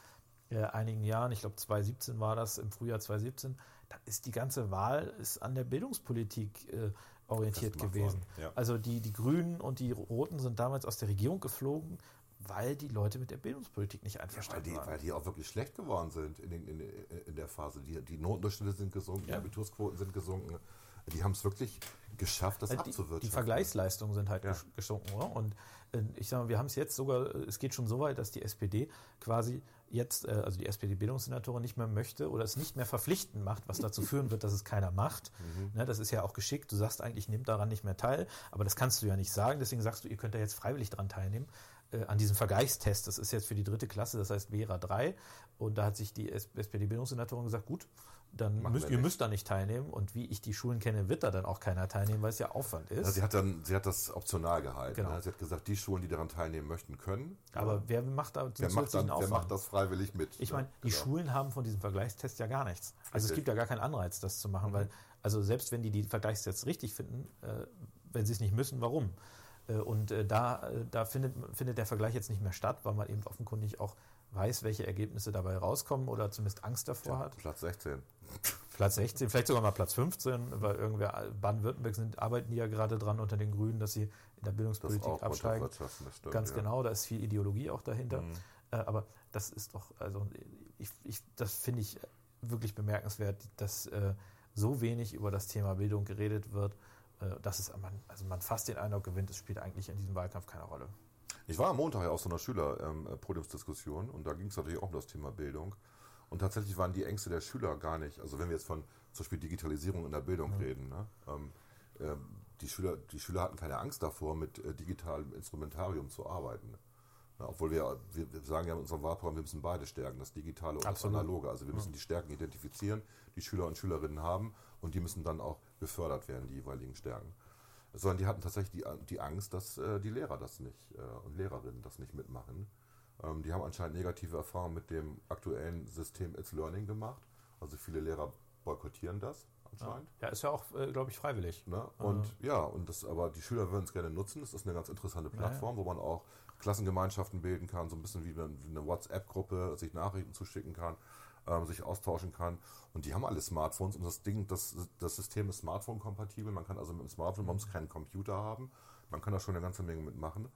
Speaker 1: äh, einigen Jahren, ich glaube 2017 war das, im Frühjahr 2017, da ist die ganze Wahl ist an der Bildungspolitik äh, orientiert gewesen.
Speaker 2: ja.
Speaker 1: Also die, die Grünen und die Roten sind damals aus der Regierung geflogen, weil die Leute mit der Bildungspolitik nicht
Speaker 2: Ja, weil,
Speaker 1: einverstanden
Speaker 2: die,
Speaker 1: waren.
Speaker 2: weil die auch wirklich schlecht geworden sind in, in, in der Phase. Die, die Notendurchschnitte sind gesunken,
Speaker 1: Ja.
Speaker 2: die Abitursquoten sind gesunken. Die haben es wirklich geschafft, das
Speaker 1: die,
Speaker 2: abzuwirtschaften.
Speaker 1: die Vergleichsleistungen sind halt
Speaker 2: Ja.
Speaker 1: gesunken. Oder? Und äh, ich sage mal, wir haben es jetzt sogar, äh, es geht schon so weit, dass die SPD quasi jetzt, äh, also die SPD-Bildungssenatorin nicht mehr möchte oder es nicht mehr verpflichtend macht, was dazu führen wird, dass es keiner macht.
Speaker 2: Mhm.
Speaker 1: Ne, das ist ja auch geschickt. Du sagst eigentlich, nimm daran nicht mehr teil, aber das kannst du ja nicht sagen. Deswegen sagst du, ihr könnt da jetzt freiwillig dran teilnehmen. Äh, an diesem Vergleichstest, das ist jetzt für die dritte Klasse, das heißt Vera 3. Und da hat sich die SPD-Bildungssenatorin gesagt, gut, dann
Speaker 2: Machen
Speaker 1: müsst, ihr
Speaker 2: nicht.
Speaker 1: müsst da nicht teilnehmen. Und wie ich die Schulen kenne, wird da dann auch keiner teilnehmen, weil es ja Aufwand ist.
Speaker 2: Also sie hat dann, sie hat das optional gehalten.
Speaker 1: Genau.
Speaker 2: Ne? Sie hat gesagt, die Schulen, die daran teilnehmen möchten, können.
Speaker 1: Aber
Speaker 2: Ja.
Speaker 1: wer macht da
Speaker 2: wer macht, dann, wer macht das freiwillig mit?
Speaker 1: Ich
Speaker 2: ne?
Speaker 1: meine, die
Speaker 2: Genau.
Speaker 1: Schulen haben von diesem Vergleichstest ja gar nichts. Also es
Speaker 2: Richtig.
Speaker 1: gibt ja gar keinen Anreiz, das zu machen, weil, also selbst wenn die die Vergleichstests richtig finden, äh, wenn sie es nicht müssen, warum? Äh, und äh, da, äh, da findet, findet der Vergleich jetzt nicht mehr statt, weil man eben offenkundig auch weiß, welche Ergebnisse dabei rauskommen oder zumindest Angst davor hat.
Speaker 2: Platz 16.
Speaker 1: Platz 16, vielleicht sogar mal Platz 15, weil irgendwer, Baden-Württemberg sind, arbeiten die ja gerade dran unter den Grünen, dass sie in der Bildungspolitik absteigen. Stimmt, Ganz ja. genau, da ist viel Ideologie auch dahinter. Mhm. Äh, aber das ist doch, also ich, ich, das finde ich wirklich bemerkenswert, dass äh, so wenig über das Thema Bildung geredet wird, äh, dass es man, also man fast den Eindruck gewinnt, es spielt eigentlich in diesem Wahlkampf keine Rolle.
Speaker 2: Ich war am Montag ja auf so einer Schüler-Podiumsdiskussion ähm, und da ging es natürlich auch um das Thema Bildung. Und tatsächlich waren die Ängste der Schüler gar nicht, also wenn wir jetzt von zum Beispiel Digitalisierung in der Bildung mhm. reden, ne? ähm, äh, die, Schüler, die Schüler hatten keine Angst davor, mit äh, digitalem Instrumentarium zu arbeiten. Ja, obwohl wir, wir, sagen ja in unserem Wahlprogramm, wir müssen beide stärken, das Digitale und Absolut. das Analoge. Also wir müssen die Stärken identifizieren, die Schüler und Schülerinnen haben und die müssen dann auch befördert werden, die jeweiligen Stärken. Sondern die hatten tatsächlich die, die Angst, dass äh, die Lehrer das nicht äh, und Lehrerinnen das nicht mitmachen. Ähm, die haben anscheinend negative Erfahrungen mit dem aktuellen System It's Learning gemacht. Also viele Lehrer boykottieren das
Speaker 1: anscheinend. Ja, ist ja auch, äh, glaube ich, freiwillig.
Speaker 2: Ne? Und also. ja, und das, aber die Schüler würden es gerne nutzen. Das ist eine ganz interessante Plattform, ja, ja. wo man auch Klassengemeinschaften bilden kann, so ein bisschen wie eine WhatsApp-Gruppe, sich Nachrichten zuschicken kann, ähm, sich austauschen kann. Und die haben alle Smartphones und das Ding, das, das System ist Smartphone-kompatibel. Man kann also mit dem Smartphone, man muss keinen Computer haben. Man kann da schon eine ganze Menge mitmachen.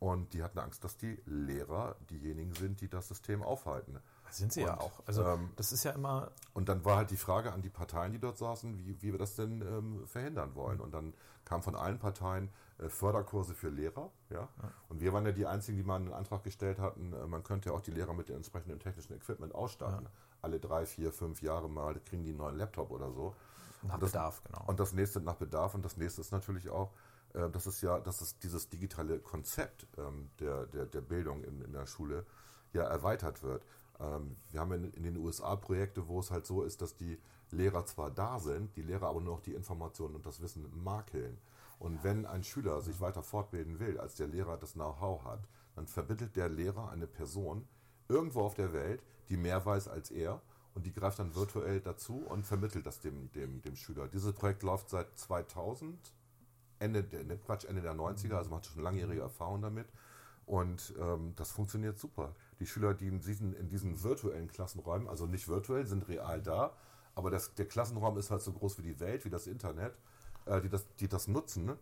Speaker 2: Und die hatten Angst, dass die Lehrer diejenigen sind, die das System aufhalten.
Speaker 1: Sind sie und, ja auch. Also ähm, das ist ja immer.
Speaker 2: Und dann war halt die Frage an die Parteien, die dort saßen, wie, wie wir das denn ähm, verhindern wollen. Und dann kam von allen Parteien äh, Förderkurse für Lehrer. Ja? ja? Und wir waren ja die einzigen, die mal einen Antrag gestellt hatten, äh, man könnte ja auch die Lehrer mit dem entsprechenden technischen Equipment ausstatten. Ja. Alle drei, vier, fünf Jahre mal kriegen die einen neuen Laptop oder so.
Speaker 1: Nach
Speaker 2: das,
Speaker 1: Bedarf, genau.
Speaker 2: Und das nächste nach Bedarf und das nächste ist natürlich auch, äh, das ist ja, dass es dieses digitale Konzept ähm, der, der, der Bildung in, in der Schule ja erweitert wird. Ähm, wir haben in, in den USA Projekte, wo es halt so ist, dass die Lehrer zwar da sind, die Lehrer aber nur noch die Informationen und das Wissen makeln. Und wenn ein Schüler sich weiter fortbilden will, als der Lehrer das Know-how hat, dann vermittelt der Lehrer eine Person irgendwo auf der Welt, die mehr weiß als er und die greift dann virtuell dazu und vermittelt das dem, dem, dem Schüler. Dieses Projekt läuft seit 2000, Ende der, ne, Quatsch, Ende der 90er, also man hat schon langjährige Erfahrung damit. Und ähm, das funktioniert super. Die Schüler, die in diesen, in diesen virtuellen Klassenräumen, also nicht virtuell, sind real da, aber das, der Klassenraum ist halt so groß wie die Welt, wie das Internet, äh, die, das, die das nutzen.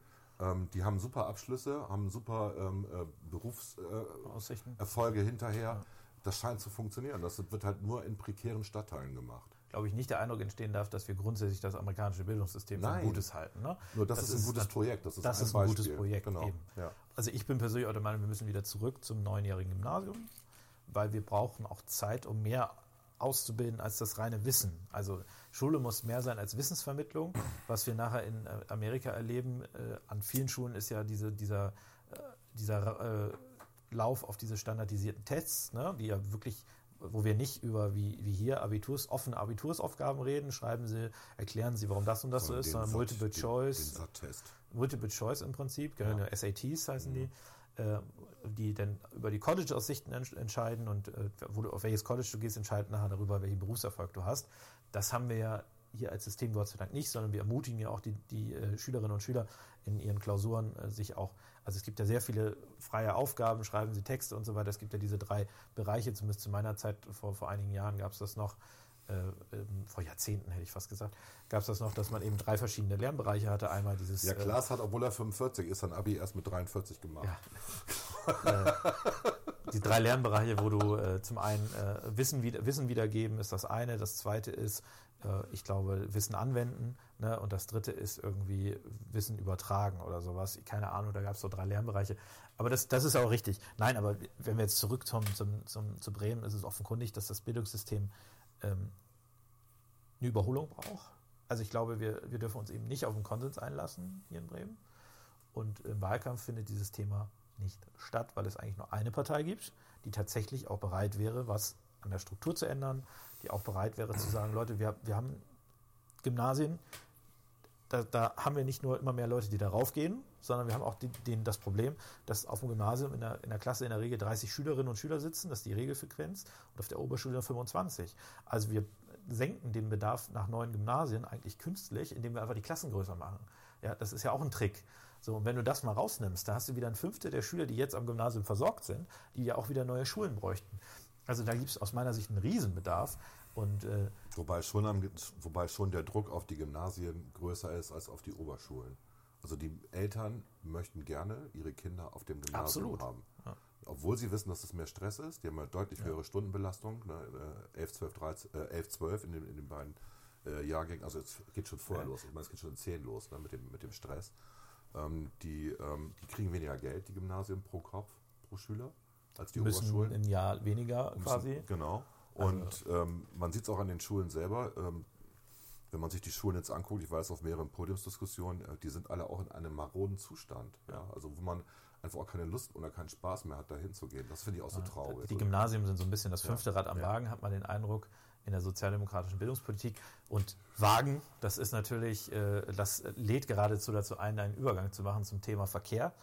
Speaker 2: Ähm, die haben super Abschlüsse, haben super ähm, äh, Berufserfolge äh, hinterher. Ja. Das scheint zu funktionieren. Das wird halt nur in prekären Stadtteilen gemacht
Speaker 1: glaube ich, nicht der Eindruck entstehen darf, dass wir grundsätzlich das amerikanische Bildungssystem
Speaker 2: Nein.
Speaker 1: für Gutes halten. Ne?
Speaker 2: Nur das, das ist ein gutes das, Projekt.
Speaker 1: Das ist, das ein, ist ein gutes Projekt. Genau. Ja. Also ich bin persönlich auch der Meinung, wir müssen wieder zurück zum neunjährigen Gymnasium, weil wir brauchen auch Zeit, um mehr auszubilden als das reine Wissen. Also Schule muss mehr sein als Wissensvermittlung. Was wir nachher in äh, Amerika erleben, äh, an vielen Schulen ist ja diese, dieser, äh, dieser äh, Lauf auf diese standardisierten Tests, ne, die ja wirklich wo wir nicht über wie, wie hier Abiturs, offene Abitursaufgaben reden, schreiben Sie, erklären Sie, warum das und das so ist, sondern Multiple den, Choice. Den Multiple Choice im Prinzip, ja. SATs heißen mhm. die, äh, die dann über die College-Aussichten entscheiden und äh, wo du, auf welches College du gehst, entscheiden nachher darüber, welchen Berufserfolg du hast. Das haben wir ja hier als System Gott sei Dank nicht, sondern wir ermutigen ja auch die, die äh, Schülerinnen und Schüler in ihren Klausuren äh, sich auch also es gibt ja sehr viele freie Aufgaben, schreiben Sie Texte und so weiter. Es gibt ja diese drei Bereiche, zumindest zu meiner Zeit, vor, vor einigen Jahren gab es das noch, äh, ähm, vor Jahrzehnten hätte ich fast gesagt, gab es das noch, dass man eben drei verschiedene Lernbereiche hatte. Einmal dieses.
Speaker 2: Ja, Klaas äh, hat, obwohl er 45 ist, sein Abi erst mit 43 gemacht.
Speaker 1: Ja. äh, die drei Lernbereiche, wo du äh, zum einen äh, Wissen, wieder, Wissen wiedergeben ist das eine, das zweite ist, ich glaube, Wissen anwenden. Ne? Und das dritte ist irgendwie Wissen übertragen oder sowas. Keine Ahnung, da gab es so drei Lernbereiche. Aber das, das ist auch richtig. Nein, aber wenn wir jetzt zurückkommen zum, zum, zu Bremen, ist es offenkundig, dass das Bildungssystem ähm, eine Überholung braucht. Also ich glaube, wir, wir dürfen uns eben nicht auf den Konsens einlassen hier in Bremen. Und im Wahlkampf findet dieses Thema nicht statt, weil es eigentlich nur eine Partei gibt, die tatsächlich auch bereit wäre, was an der Struktur zu ändern, die auch bereit wäre zu sagen, Leute, wir, wir haben Gymnasien, da, da, haben wir nicht nur immer mehr Leute, die darauf gehen, sondern wir haben auch die, denen das Problem, dass auf dem Gymnasium in der, in der Klasse in der Regel 30 Schülerinnen und Schüler sitzen, das ist die Regelfrequenz, und auf der Oberschule 25. Also wir senken den Bedarf nach neuen Gymnasien eigentlich künstlich, indem wir einfach die Klassen größer machen. Ja, das ist ja auch ein Trick. So, und wenn du das mal rausnimmst, da hast du wieder ein Fünftel der Schüler, die jetzt am Gymnasium versorgt sind, die ja auch wieder neue Schulen bräuchten. Also da gibt es aus meiner Sicht einen Riesenbedarf. Und äh,
Speaker 2: Wobei schon, am, wobei schon der Druck auf die Gymnasien größer ist als auf die Oberschulen. Also die Eltern möchten gerne ihre Kinder auf dem Gymnasium
Speaker 1: Absolut.
Speaker 2: haben.
Speaker 1: Ja.
Speaker 2: Obwohl sie wissen, dass es mehr Stress ist. Die haben ja deutlich höhere Stundenbelastung. Ne? äh, 11, 12, 13, äh, 11, 12 in den, in den beiden äh, Jahrgängen. Also es geht schon vorher
Speaker 1: Ja.
Speaker 2: los. Ich meine, es geht schon in 10 los ne? mit, dem, mit dem Stress. Ähm, die, ähm, die kriegen weniger Geld, die Gymnasien pro Kopf, pro Schüler, als die
Speaker 1: müssen
Speaker 2: Oberschulen.
Speaker 1: ein Jahr weniger
Speaker 2: Müssen-
Speaker 1: quasi.
Speaker 2: Genau.
Speaker 1: Also-
Speaker 2: Und ähm, man sieht es auch an den Schulen selber. Ähm, wenn man sich die Schulen jetzt anguckt, ich weiß auf mehreren Podiumsdiskussionen, äh, die sind alle auch in einem maroden Zustand. Ja? Also wo man einfach auch keine Lust oder keinen Spaß mehr hat, da hinzugehen. Das finde ich auch so traurig.
Speaker 1: Die Gymnasien sind so ein bisschen das
Speaker 2: Ja.
Speaker 1: fünfte Rad am
Speaker 2: Ja.
Speaker 1: Wagen, hat man den Eindruck, in der sozialdemokratischen Bildungspolitik. Und Wagen, das ist natürlich, äh, das lädt geradezu dazu ein, einen Übergang zu machen zum Thema Verkehr.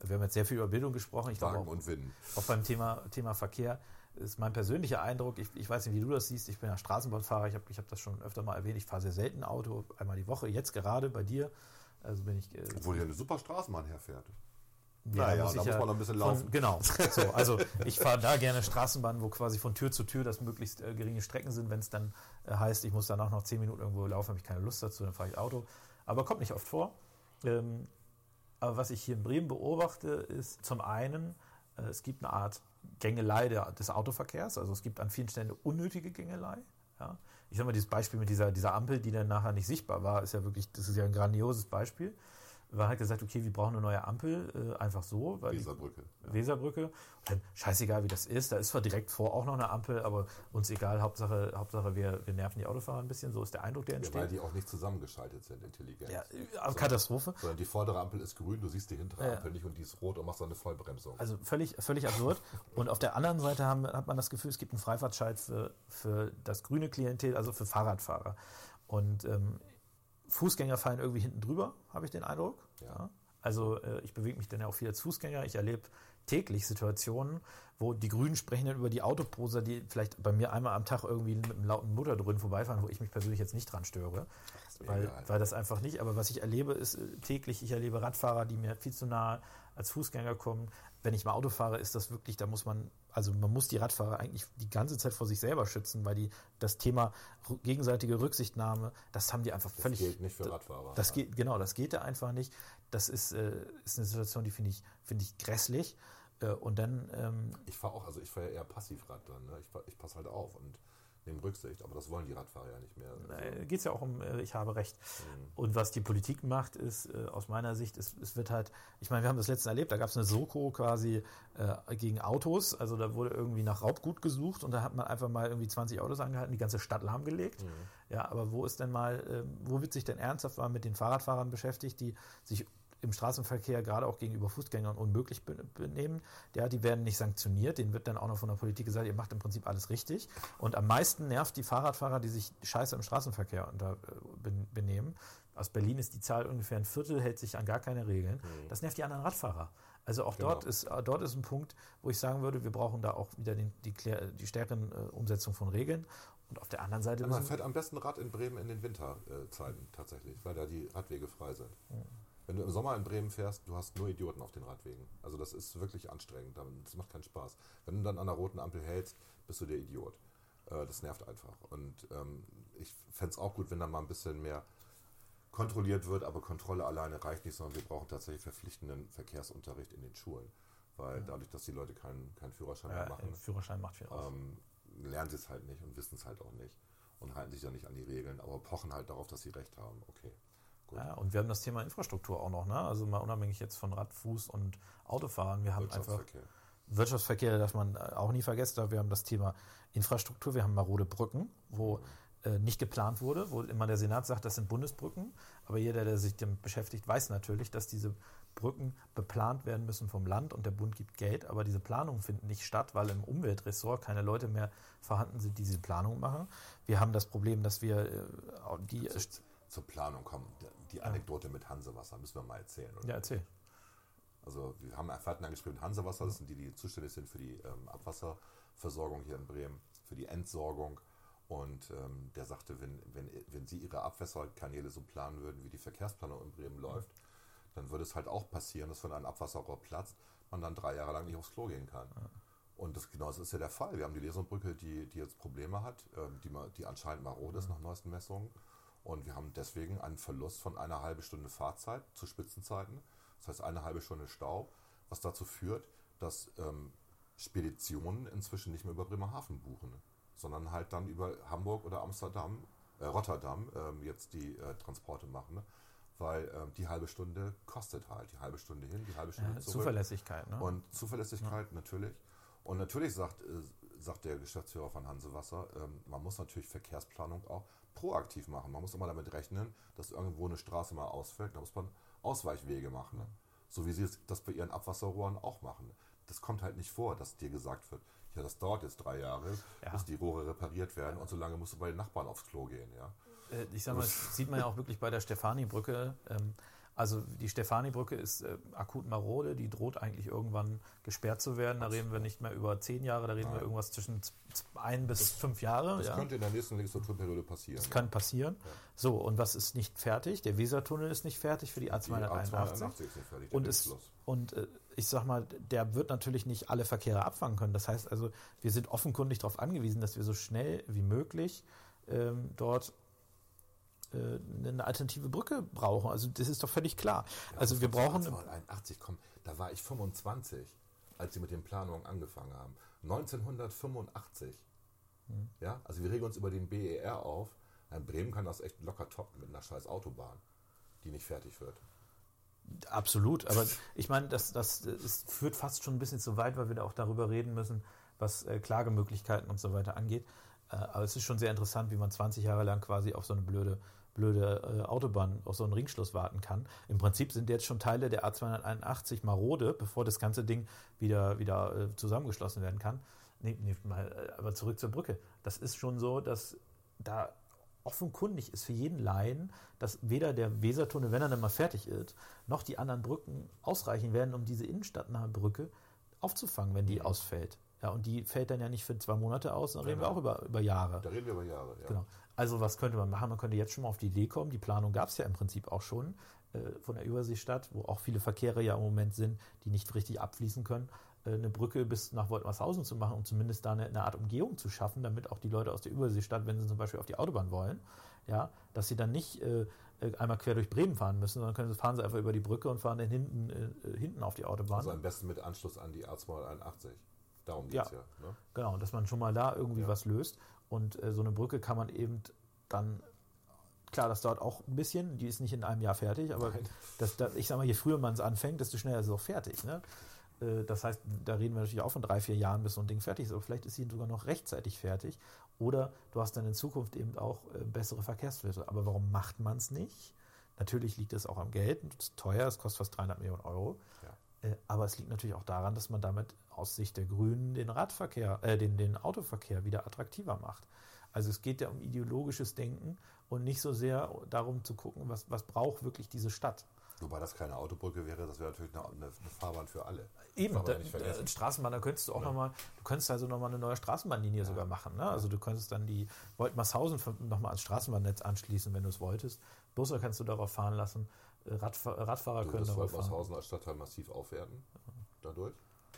Speaker 1: Wir haben jetzt sehr viel über Bildung gesprochen. Ich glaube
Speaker 2: Wagen
Speaker 1: auch,
Speaker 2: und Winnen.
Speaker 1: auch beim Thema, Thema Verkehr ist mein persönlicher Eindruck, ich, ich weiß nicht, wie du das siehst, ich bin ja Straßenbahnfahrer, ich habe ich hab das schon öfter mal erwähnt, ich fahre sehr selten Auto, einmal die Woche, jetzt gerade bei dir. Also bin ich. Äh,
Speaker 2: Obwohl hier eine super Straßenbahn herfährt.
Speaker 1: Ja,
Speaker 2: Naja,
Speaker 1: muss
Speaker 2: da muss man noch ein bisschen
Speaker 1: von-
Speaker 2: laufen.
Speaker 1: Genau. So, also ich fahre da gerne Straßenbahn, wo quasi von Tür zu Tür das möglichst äh, geringe Strecken sind. Wenn es dann äh, heißt, ich muss danach noch zehn Minuten irgendwo laufen, habe ich keine Lust dazu, dann fahre ich Auto. Aber kommt nicht oft vor. Ähm, aber was ich hier in Bremen beobachte, ist zum einen, äh, es gibt eine Art Gängelei des Autoverkehrs. Also es gibt an vielen Stellen unnötige Gängelei. Ja. Ich sag mal, dieses Beispiel mit dieser, dieser Ampel, die dann nachher nicht sichtbar war, ist ja wirklich, das ist ja ein grandioses Beispiel. Man hat gesagt, okay, wir brauchen eine neue Ampel, äh, einfach so, weil die,
Speaker 2: Weserbrücke.
Speaker 1: Weserbrücke. Und dann, scheißegal, wie das ist. Da ist zwar direkt vor auch noch eine Ampel, aber uns egal. Hauptsache, Hauptsache wir, wir nerven die Autofahrer ein bisschen. So ist der Eindruck, der
Speaker 2: Ja, weil
Speaker 1: entsteht.
Speaker 2: die auch nicht zusammengeschaltet sind, intelligent.
Speaker 1: Ja, äh, Katastrophe.
Speaker 2: Sondern die vordere Ampel ist grün, du siehst die hintere
Speaker 1: Ja.
Speaker 2: Ampel nicht und die ist rot und machst dann eine Vollbremsung.
Speaker 1: Also völlig, völlig absurd. Und auf der anderen Seite haben, hat man das Gefühl, es gibt einen Freifahrtscheid für, für das grüne Klientel, also für Fahrradfahrer. Und ähm, Fußgänger fallen irgendwie hinten drüber, habe ich den Eindruck.
Speaker 2: Ja.
Speaker 1: Also äh, ich bewege mich dann ja auch viel als Fußgänger. Ich erlebe täglich Situationen, wo die Grünen sprechen dann über die Autoproser, die vielleicht bei mir einmal am Tag irgendwie mit einem lauten Motor vorbeifahren, wo ich mich persönlich jetzt nicht dran störe. Weil,
Speaker 2: egal.
Speaker 1: weil das einfach nicht, aber was ich erlebe, ist äh, täglich, ich erlebe Radfahrer, die mir viel zu nahe als Fußgänger kommen. Wenn ich mal Auto fahre, ist das wirklich, da muss man, also man muss die Radfahrer eigentlich die ganze Zeit vor sich selber schützen, weil die das Thema gegenseitige Rücksichtnahme, das haben die einfach
Speaker 2: das
Speaker 1: völlig.
Speaker 2: gilt nicht für Radfahrer.
Speaker 1: Das geht, genau, das geht da einfach nicht. Das ist, äh, ist eine Situation, die finde ich, finde ich grässlich. Äh, und dann, ähm,
Speaker 2: Ich fahre auch, also ich fahre ja eher Passivrad dann. Ne? Ich, ich passe halt auf und nehme Rücksicht, aber das wollen die Radfahrer ja nicht mehr. Also,
Speaker 1: geht es ja auch um, äh, ich habe recht.
Speaker 2: Mhm.
Speaker 1: Und was die Politik macht, ist äh, aus meiner Sicht, es, es wird halt, ich meine, wir haben das letztens erlebt, da gab es eine Soko quasi äh, gegen Autos, also da wurde irgendwie nach Raubgut gesucht und da hat man einfach mal irgendwie 20 Autos angehalten, die ganze Stadt lahmgelegt.
Speaker 2: Mhm.
Speaker 1: Ja, aber wo ist denn mal, äh, wo wird sich denn ernsthaft mal mit den Fahrradfahrern beschäftigt, die sich im Straßenverkehr gerade auch gegenüber Fußgängern unmöglich be- benehmen. Ja, die werden nicht sanktioniert, denen wird dann auch noch von der Politik gesagt, ihr macht im Prinzip alles richtig. Und am meisten nervt die Fahrradfahrer, die sich scheiße im Straßenverkehr unter, äh, ben- benehmen. Aus Berlin ist die Zahl ungefähr ein Viertel, hält sich an gar keine Regeln. Das nervt die anderen Radfahrer. Also auch
Speaker 2: Genau.
Speaker 1: dort, ist, äh, dort ist ein Punkt, wo ich sagen würde, wir brauchen da auch wieder den, die, die stärkeren äh, Umsetzung von Regeln. Und auf der anderen Seite
Speaker 2: Ja, man fährt am besten Rad in Bremen in den Winterzeiten tatsächlich, weil da die Radwege frei sind. Wenn du im Sommer in Bremen fährst, du hast nur Idioten auf den Radwegen. Also das ist wirklich anstrengend, das macht keinen Spaß. Wenn du dann an der roten Ampel hältst, bist du der Idiot. Äh, Das nervt einfach. Und ähm, ich fände es auch gut, wenn da mal ein bisschen mehr kontrolliert wird, aber Kontrolle alleine reicht nicht, sondern wir brauchen tatsächlich verpflichtenden Verkehrsunterricht in den Schulen. Weil dadurch, dass die Leute keinen, keinen Führerschein mehr
Speaker 1: ja,
Speaker 2: machen,
Speaker 1: der Führerschein macht viel aus.
Speaker 2: ähm, lernen sie es halt nicht und wissen es halt auch nicht und halten sich dann nicht an die Regeln, aber pochen halt darauf, dass sie recht haben. Okay, gut.
Speaker 1: Ja, und wir haben das Thema Infrastruktur auch noch, ne? Also mal unabhängig jetzt von Rad, Fuß und Autofahren. Wir haben einfach
Speaker 2: Wirtschaftsverkehr.
Speaker 1: Wirtschaftsverkehr, darf man äh, auch nie vergessen. Wir haben das Thema Infrastruktur. Wir haben marode Brücken, wo äh, nicht geplant wurde, wo immer der Senat sagt, das sind Bundesbrücken. Aber jeder, der sich damit beschäftigt, weiß natürlich, dass diese Brücken beplant werden müssen vom Land und der Bund gibt Geld. Aber diese Planungen finden nicht statt, weil im Umweltressort keine Leute mehr vorhanden sind, die diese Planung machen. Wir haben das Problem, dass wir äh, die.
Speaker 2: Zur, zur Planung kommen. Die Anekdote mit Hansewasser müssen wir mal erzählen. Oder?
Speaker 1: Ja, erzähl.
Speaker 2: Also wir haben Fahrten angespielt mit Hansewasser, das sind die, die zuständig sind für die ähm, Abwasserversorgung hier in Bremen, für die Entsorgung. Und ähm, der sagte, wenn, wenn, wenn Sie Ihre Abwasserkanäle so planen würden, wie die Verkehrsplanung in Bremen läuft, dann würde es halt auch passieren, dass wenn ein Abwasserrohr platzt, man dann drei Jahre lang nicht aufs Klo gehen kann. Und das, genau das ist ja der Fall. Wir haben die Lesonbrücke, die, die jetzt Probleme hat, ähm, die, die anscheinend marode ist nach neuesten Messungen. Und wir haben deswegen einen Verlust von einer halben Stunde Fahrzeit zu Spitzenzeiten. Das heißt eine halbe Stunde Stau, was dazu führt, dass ähm, Speditionen inzwischen nicht mehr über Bremerhaven buchen, sondern halt dann über Hamburg oder Amsterdam, äh, Rotterdam ähm, jetzt die äh, Transporte machen. Ne? Weil ähm, die halbe Stunde kostet halt. Die halbe Stunde hin, die halbe Stunde
Speaker 1: Ja,
Speaker 2: zurück.
Speaker 1: Zuverlässigkeit, ne?
Speaker 2: Und Zuverlässigkeit natürlich. Und natürlich sagt, äh, sagt der Geschäftsführer von Hansewasser, ähm, man muss natürlich Verkehrsplanung auch proaktiv machen. Man muss immer damit rechnen, dass irgendwo eine Straße mal ausfällt. Da muss man Ausweichwege machen. Ne? So wie sie das bei ihren Abwasserrohren auch machen. Das kommt halt nicht vor, dass dir gesagt wird, ja, das dauert jetzt drei Jahre,
Speaker 1: Ja.
Speaker 2: bis die Rohre repariert werden und so lange musst du bei den Nachbarn aufs Klo gehen. Ja?
Speaker 1: Äh, ich sag mal, das sieht man ja auch wirklich bei der Stefani-Brücke. Ähm, also die Stefani-Brücke ist äh, akut marode, die droht eigentlich irgendwann gesperrt zu werden. Da reden wir nicht mehr über zehn Jahre, da reden wir
Speaker 2: Nein.
Speaker 1: irgendwas zwischen ein bis fünf Jahre.
Speaker 2: Das
Speaker 1: ja.
Speaker 2: könnte in der nächsten Legislaturperiode passieren.
Speaker 1: Das kann passieren. So, und was ist nicht fertig? Der Wesertunnel ist nicht fertig für die
Speaker 2: Die
Speaker 1: A281.
Speaker 2: A281 ist nicht fertig,
Speaker 1: Und,
Speaker 2: Windschluss.
Speaker 1: und äh, ich sag mal, der wird natürlich nicht alle Verkehre abfangen können. Das heißt also, wir sind offenkundig darauf angewiesen, dass wir so schnell wie möglich ähm, dort äh, eine alternative Brücke brauchen. Also das ist doch völlig klar. also wir brauchen
Speaker 2: 1981, komm, da war ich 25, als sie mit den Planungen angefangen haben. 1985.
Speaker 1: Hm.
Speaker 2: Ja, also wir regen uns über den BER auf. In Bremen kann das echt locker toppen mit einer scheiß Autobahn, die nicht fertig wird.
Speaker 1: Absolut, aber ich meine, das, das, es führt fast schon ein bisschen zu weit, weil wir da auch darüber reden müssen, was äh, Klagemöglichkeiten und so weiter angeht. Äh, aber es ist schon sehr interessant, wie man 20 Jahre lang quasi auf so eine blöde, blöde äh, Autobahn, auf so einen Ringschluss warten kann. Im Prinzip sind jetzt schon Teile der A281 marode, bevor das ganze Ding wieder, wieder äh, zusammengeschlossen werden kann. Nee, nee, mal, äh, aber zurück zur Brücke. Das ist schon so, dass da offenkundig ist für jeden Laien, dass weder der Wesertunnel, wenn er dann mal fertig ist, noch die anderen Brücken ausreichen werden, um diese innenstadtnahe Brücke aufzufangen, wenn die ausfällt. Ja, und die fällt dann ja nicht für zwei Monate aus, sondern reden wir
Speaker 2: Genau.
Speaker 1: auch über, über Jahre.
Speaker 2: Da reden wir über Jahre. Ja.
Speaker 1: Genau. Also was könnte man machen? Man könnte jetzt schon mal auf die Idee kommen. Die Planung gab es ja im Prinzip auch schon äh, von der Überseestadt, wo auch viele Verkehre ja im Moment sind, die nicht richtig abfließen können, äh, eine Brücke bis nach Woltmarshausen zu machen, um zumindest da eine, eine Art Umgehung zu schaffen, damit auch die Leute aus der Überseestadt, wenn sie zum Beispiel auf die Autobahn wollen, ja, dass sie dann nicht äh, äh, einmal quer durch Bremen fahren müssen, sondern können fahren sie einfach über die Brücke und fahren dann hinten, äh, hinten auf die Autobahn.
Speaker 2: Also am besten mit Anschluss an die A281. Darum geht
Speaker 1: Ja.
Speaker 2: es ja. ne?
Speaker 1: Genau, dass man schon mal da irgendwie
Speaker 2: Ja.
Speaker 1: was löst. Und äh, so eine Brücke kann man eben dann, klar, das dauert auch ein bisschen, die ist nicht in einem Jahr fertig, aber das, das, ich sag mal, je früher man es anfängt, desto schneller ist es auch fertig. Ne? Äh, Das heißt, da reden wir natürlich auch von drei, vier Jahren, bis so ein Ding fertig ist, aber vielleicht ist sie sogar noch rechtzeitig fertig. Oder du hast dann in Zukunft eben auch äh, bessere Verkehrsflüsse. Aber warum macht man es nicht? Natürlich liegt es auch am Geld, es ist teuer, es kostet fast 300 Millionen Euro.
Speaker 2: Ja.
Speaker 1: Äh, Aber es liegt natürlich auch daran, dass man damit aus Sicht der Grünen den Radverkehr, äh, den, den Autoverkehr wieder attraktiver macht. Also es geht ja um ideologisches Denken und nicht so sehr darum zu gucken, was, was braucht wirklich diese Stadt.
Speaker 2: Wobei das keine Autobrücke wäre, das wäre natürlich eine, eine, Fahrbahn für alle.
Speaker 1: Eben, da, da. Straßenbahn, da könntest du auch
Speaker 2: Ja.
Speaker 1: nochmal, du könntest also nochmal eine neue Straßenbahnlinie sogar machen. Ne? Also du könntest dann die Woltmarshausen nochmal ans Straßenbahnnetz anschließen, wenn du es wolltest. Busse kannst du darauf fahren lassen, Radfahr Radfahrer
Speaker 2: Du
Speaker 1: können
Speaker 2: würdest
Speaker 1: darauf fahren.
Speaker 2: Als Stadtteil massiv aufwerten. Dadurch.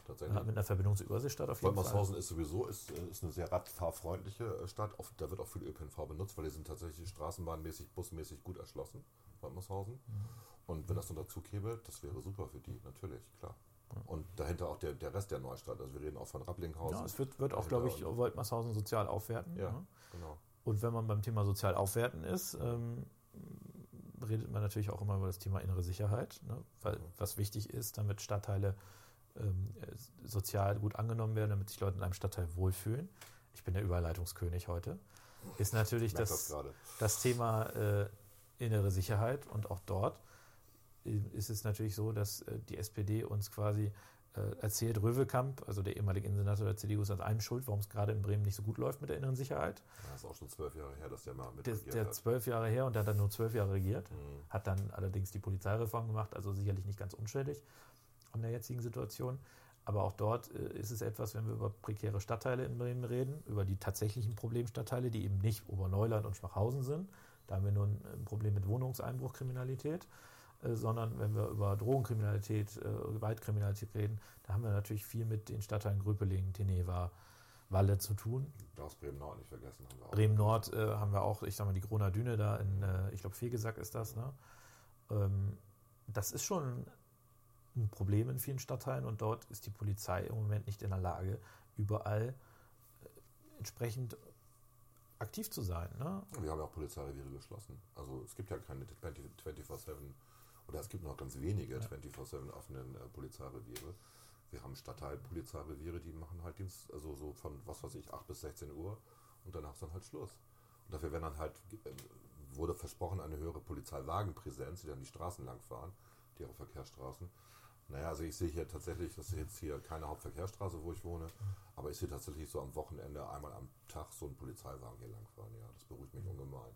Speaker 2: Tatsächlich.
Speaker 1: Ja, mit einer Verbindung zur Überseestadt auf jeden Fall.
Speaker 2: Woltmarshausen ist sowieso ist, äh, ist eine sehr radfahrfreundliche äh, Stadt. Oft, da wird auch viel ÖPNV benutzt, weil die sind tatsächlich straßenbahnmäßig, busmäßig gut erschlossen. Woltmarshausen.
Speaker 1: Mhm.
Speaker 2: Und wenn das noch dazu käme, das wäre super für die, natürlich, klar. Und dahinter auch der, der Rest der Neustadt. Also wir reden auch von Rapplinghausen.
Speaker 1: Ja, es wird, wird auch, glaube ich, Woltmarshausen sozial aufwerten.
Speaker 2: Ja,
Speaker 1: ne?
Speaker 2: genau.
Speaker 1: Und wenn man beim Thema sozial aufwerten ist, ähm, redet man natürlich auch immer über das Thema innere Sicherheit, ne? weil was wichtig ist, damit Stadtteile ähm, äh, sozial gut angenommen werden, damit sich Leute in einem Stadtteil wohlfühlen. Ich bin der Überleitungskönig heute. Ist natürlich das,
Speaker 2: das
Speaker 1: Thema äh, innere Sicherheit und auch dort äh, ist es natürlich so, dass äh, die SPD uns quasi erzählt, Röwekamp, also der ehemalige Innensenator der CDU, ist an einem schuld, warum es gerade in Bremen nicht so gut läuft mit der inneren Sicherheit.
Speaker 2: Das ist auch schon zwölf Jahre her, dass der mal mit
Speaker 1: Der, der
Speaker 2: hat.
Speaker 1: zwölf Jahre her und der hat dann nur zwölf Jahre regiert,
Speaker 2: Mhm.
Speaker 1: hat dann allerdings die Polizeireform gemacht, also sicherlich nicht ganz unschuldig an der jetzigen Situation. Aber auch dort äh, ist es etwas, wenn wir über prekäre Stadtteile in Bremen reden, über die tatsächlichen Problemstadtteile, die eben nicht Oberneuland und Schwachhausen sind. Da haben wir nur ein, Problem mit Wohnungseinbruch, Kriminalität. Äh, sondern wenn wir über Drogenkriminalität, äh, Gewaltkriminalität reden, da haben wir natürlich viel mit den Stadtteilen Gröpeling, Teneva, Walle zu tun.
Speaker 2: Das Bremen-Nord nicht vergessen.
Speaker 1: Bremen-Nord äh, haben wir auch, ich sag mal, die Grona Düne da in, äh, ich glaube, Fegesack ist das. Ne? Ähm, das ist schon ein Problem in vielen Stadtteilen und dort ist die Polizei im Moment nicht in der Lage, überall äh, entsprechend aktiv zu sein. Ne?
Speaker 2: Wir haben ja auch Polizeireviere geschlossen. Also es gibt ja keine 24-7 oder es gibt noch ganz wenige ja. 24-7 offenen äh, Polizeireviere. Wir haben Stadtteilpolizeireviere, die machen halt Dienst, also so von, was weiß ich, 8 bis 16 Uhr und danach ist dann halt Schluss. Und dafür werden dann halt, äh, wurde versprochen, eine höhere Polizeiwagenpräsenz, die dann die Straßen lang fahren, die ihre Verkehrsstraßen. Naja, also ich sehe hier tatsächlich, das ist jetzt hier keine Hauptverkehrsstraße, wo ich wohne, aber ich sehe tatsächlich so am Wochenende einmal am Tag so einen Polizeiwagen hier langfahren. Ja, das beruhigt mich ungemein.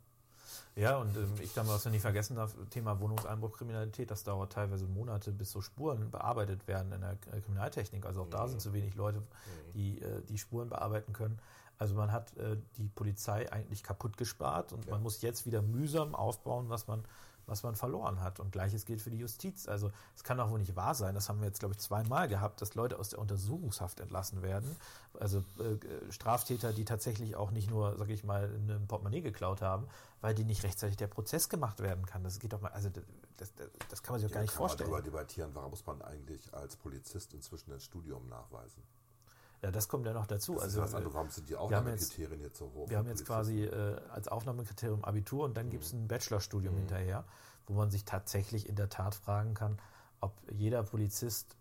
Speaker 1: Ja, und ähm, ich glaube, was man nicht vergessen darf, Thema Wohnungseinbruchkriminalität, das dauert teilweise Monate, bis so Spuren bearbeitet werden in der Kriminaltechnik. Also auch mhm. da sind zu wenig Leute, mhm. die äh, die Spuren bearbeiten können. Also man hat äh, die Polizei eigentlich kaputt gespart und ja. man muss jetzt wieder mühsam aufbauen, was man was man verloren hat. Und gleiches gilt für die Justiz. Also es kann doch wohl nicht wahr sein, das haben wir jetzt, glaube ich, zweimal gehabt, dass Leute aus der Untersuchungshaft entlassen werden. Also äh, Straftäter, die tatsächlich auch nicht nur, sage ich mal, ein Portemonnaie geklaut haben, weil die nicht rechtzeitig der Prozess gemacht werden kann. Das geht doch mal, also das, das, das kann man sich doch gar nicht vorstellen.
Speaker 2: Man darüber debattieren, warum muss man eigentlich als Polizist inzwischen ein Studium nachweisen?
Speaker 1: Ja, das kommt ja noch dazu.
Speaker 2: Das also, andere, warum sind die Aufnahmekriterien jetzt, so hoch?
Speaker 1: Wir haben jetzt quasi äh, als Aufnahmekriterium Abitur und dann mhm. gibt es ein Bachelorstudium mhm. hinterher, wo man sich tatsächlich in der Tat fragen kann, ob jeder Polizist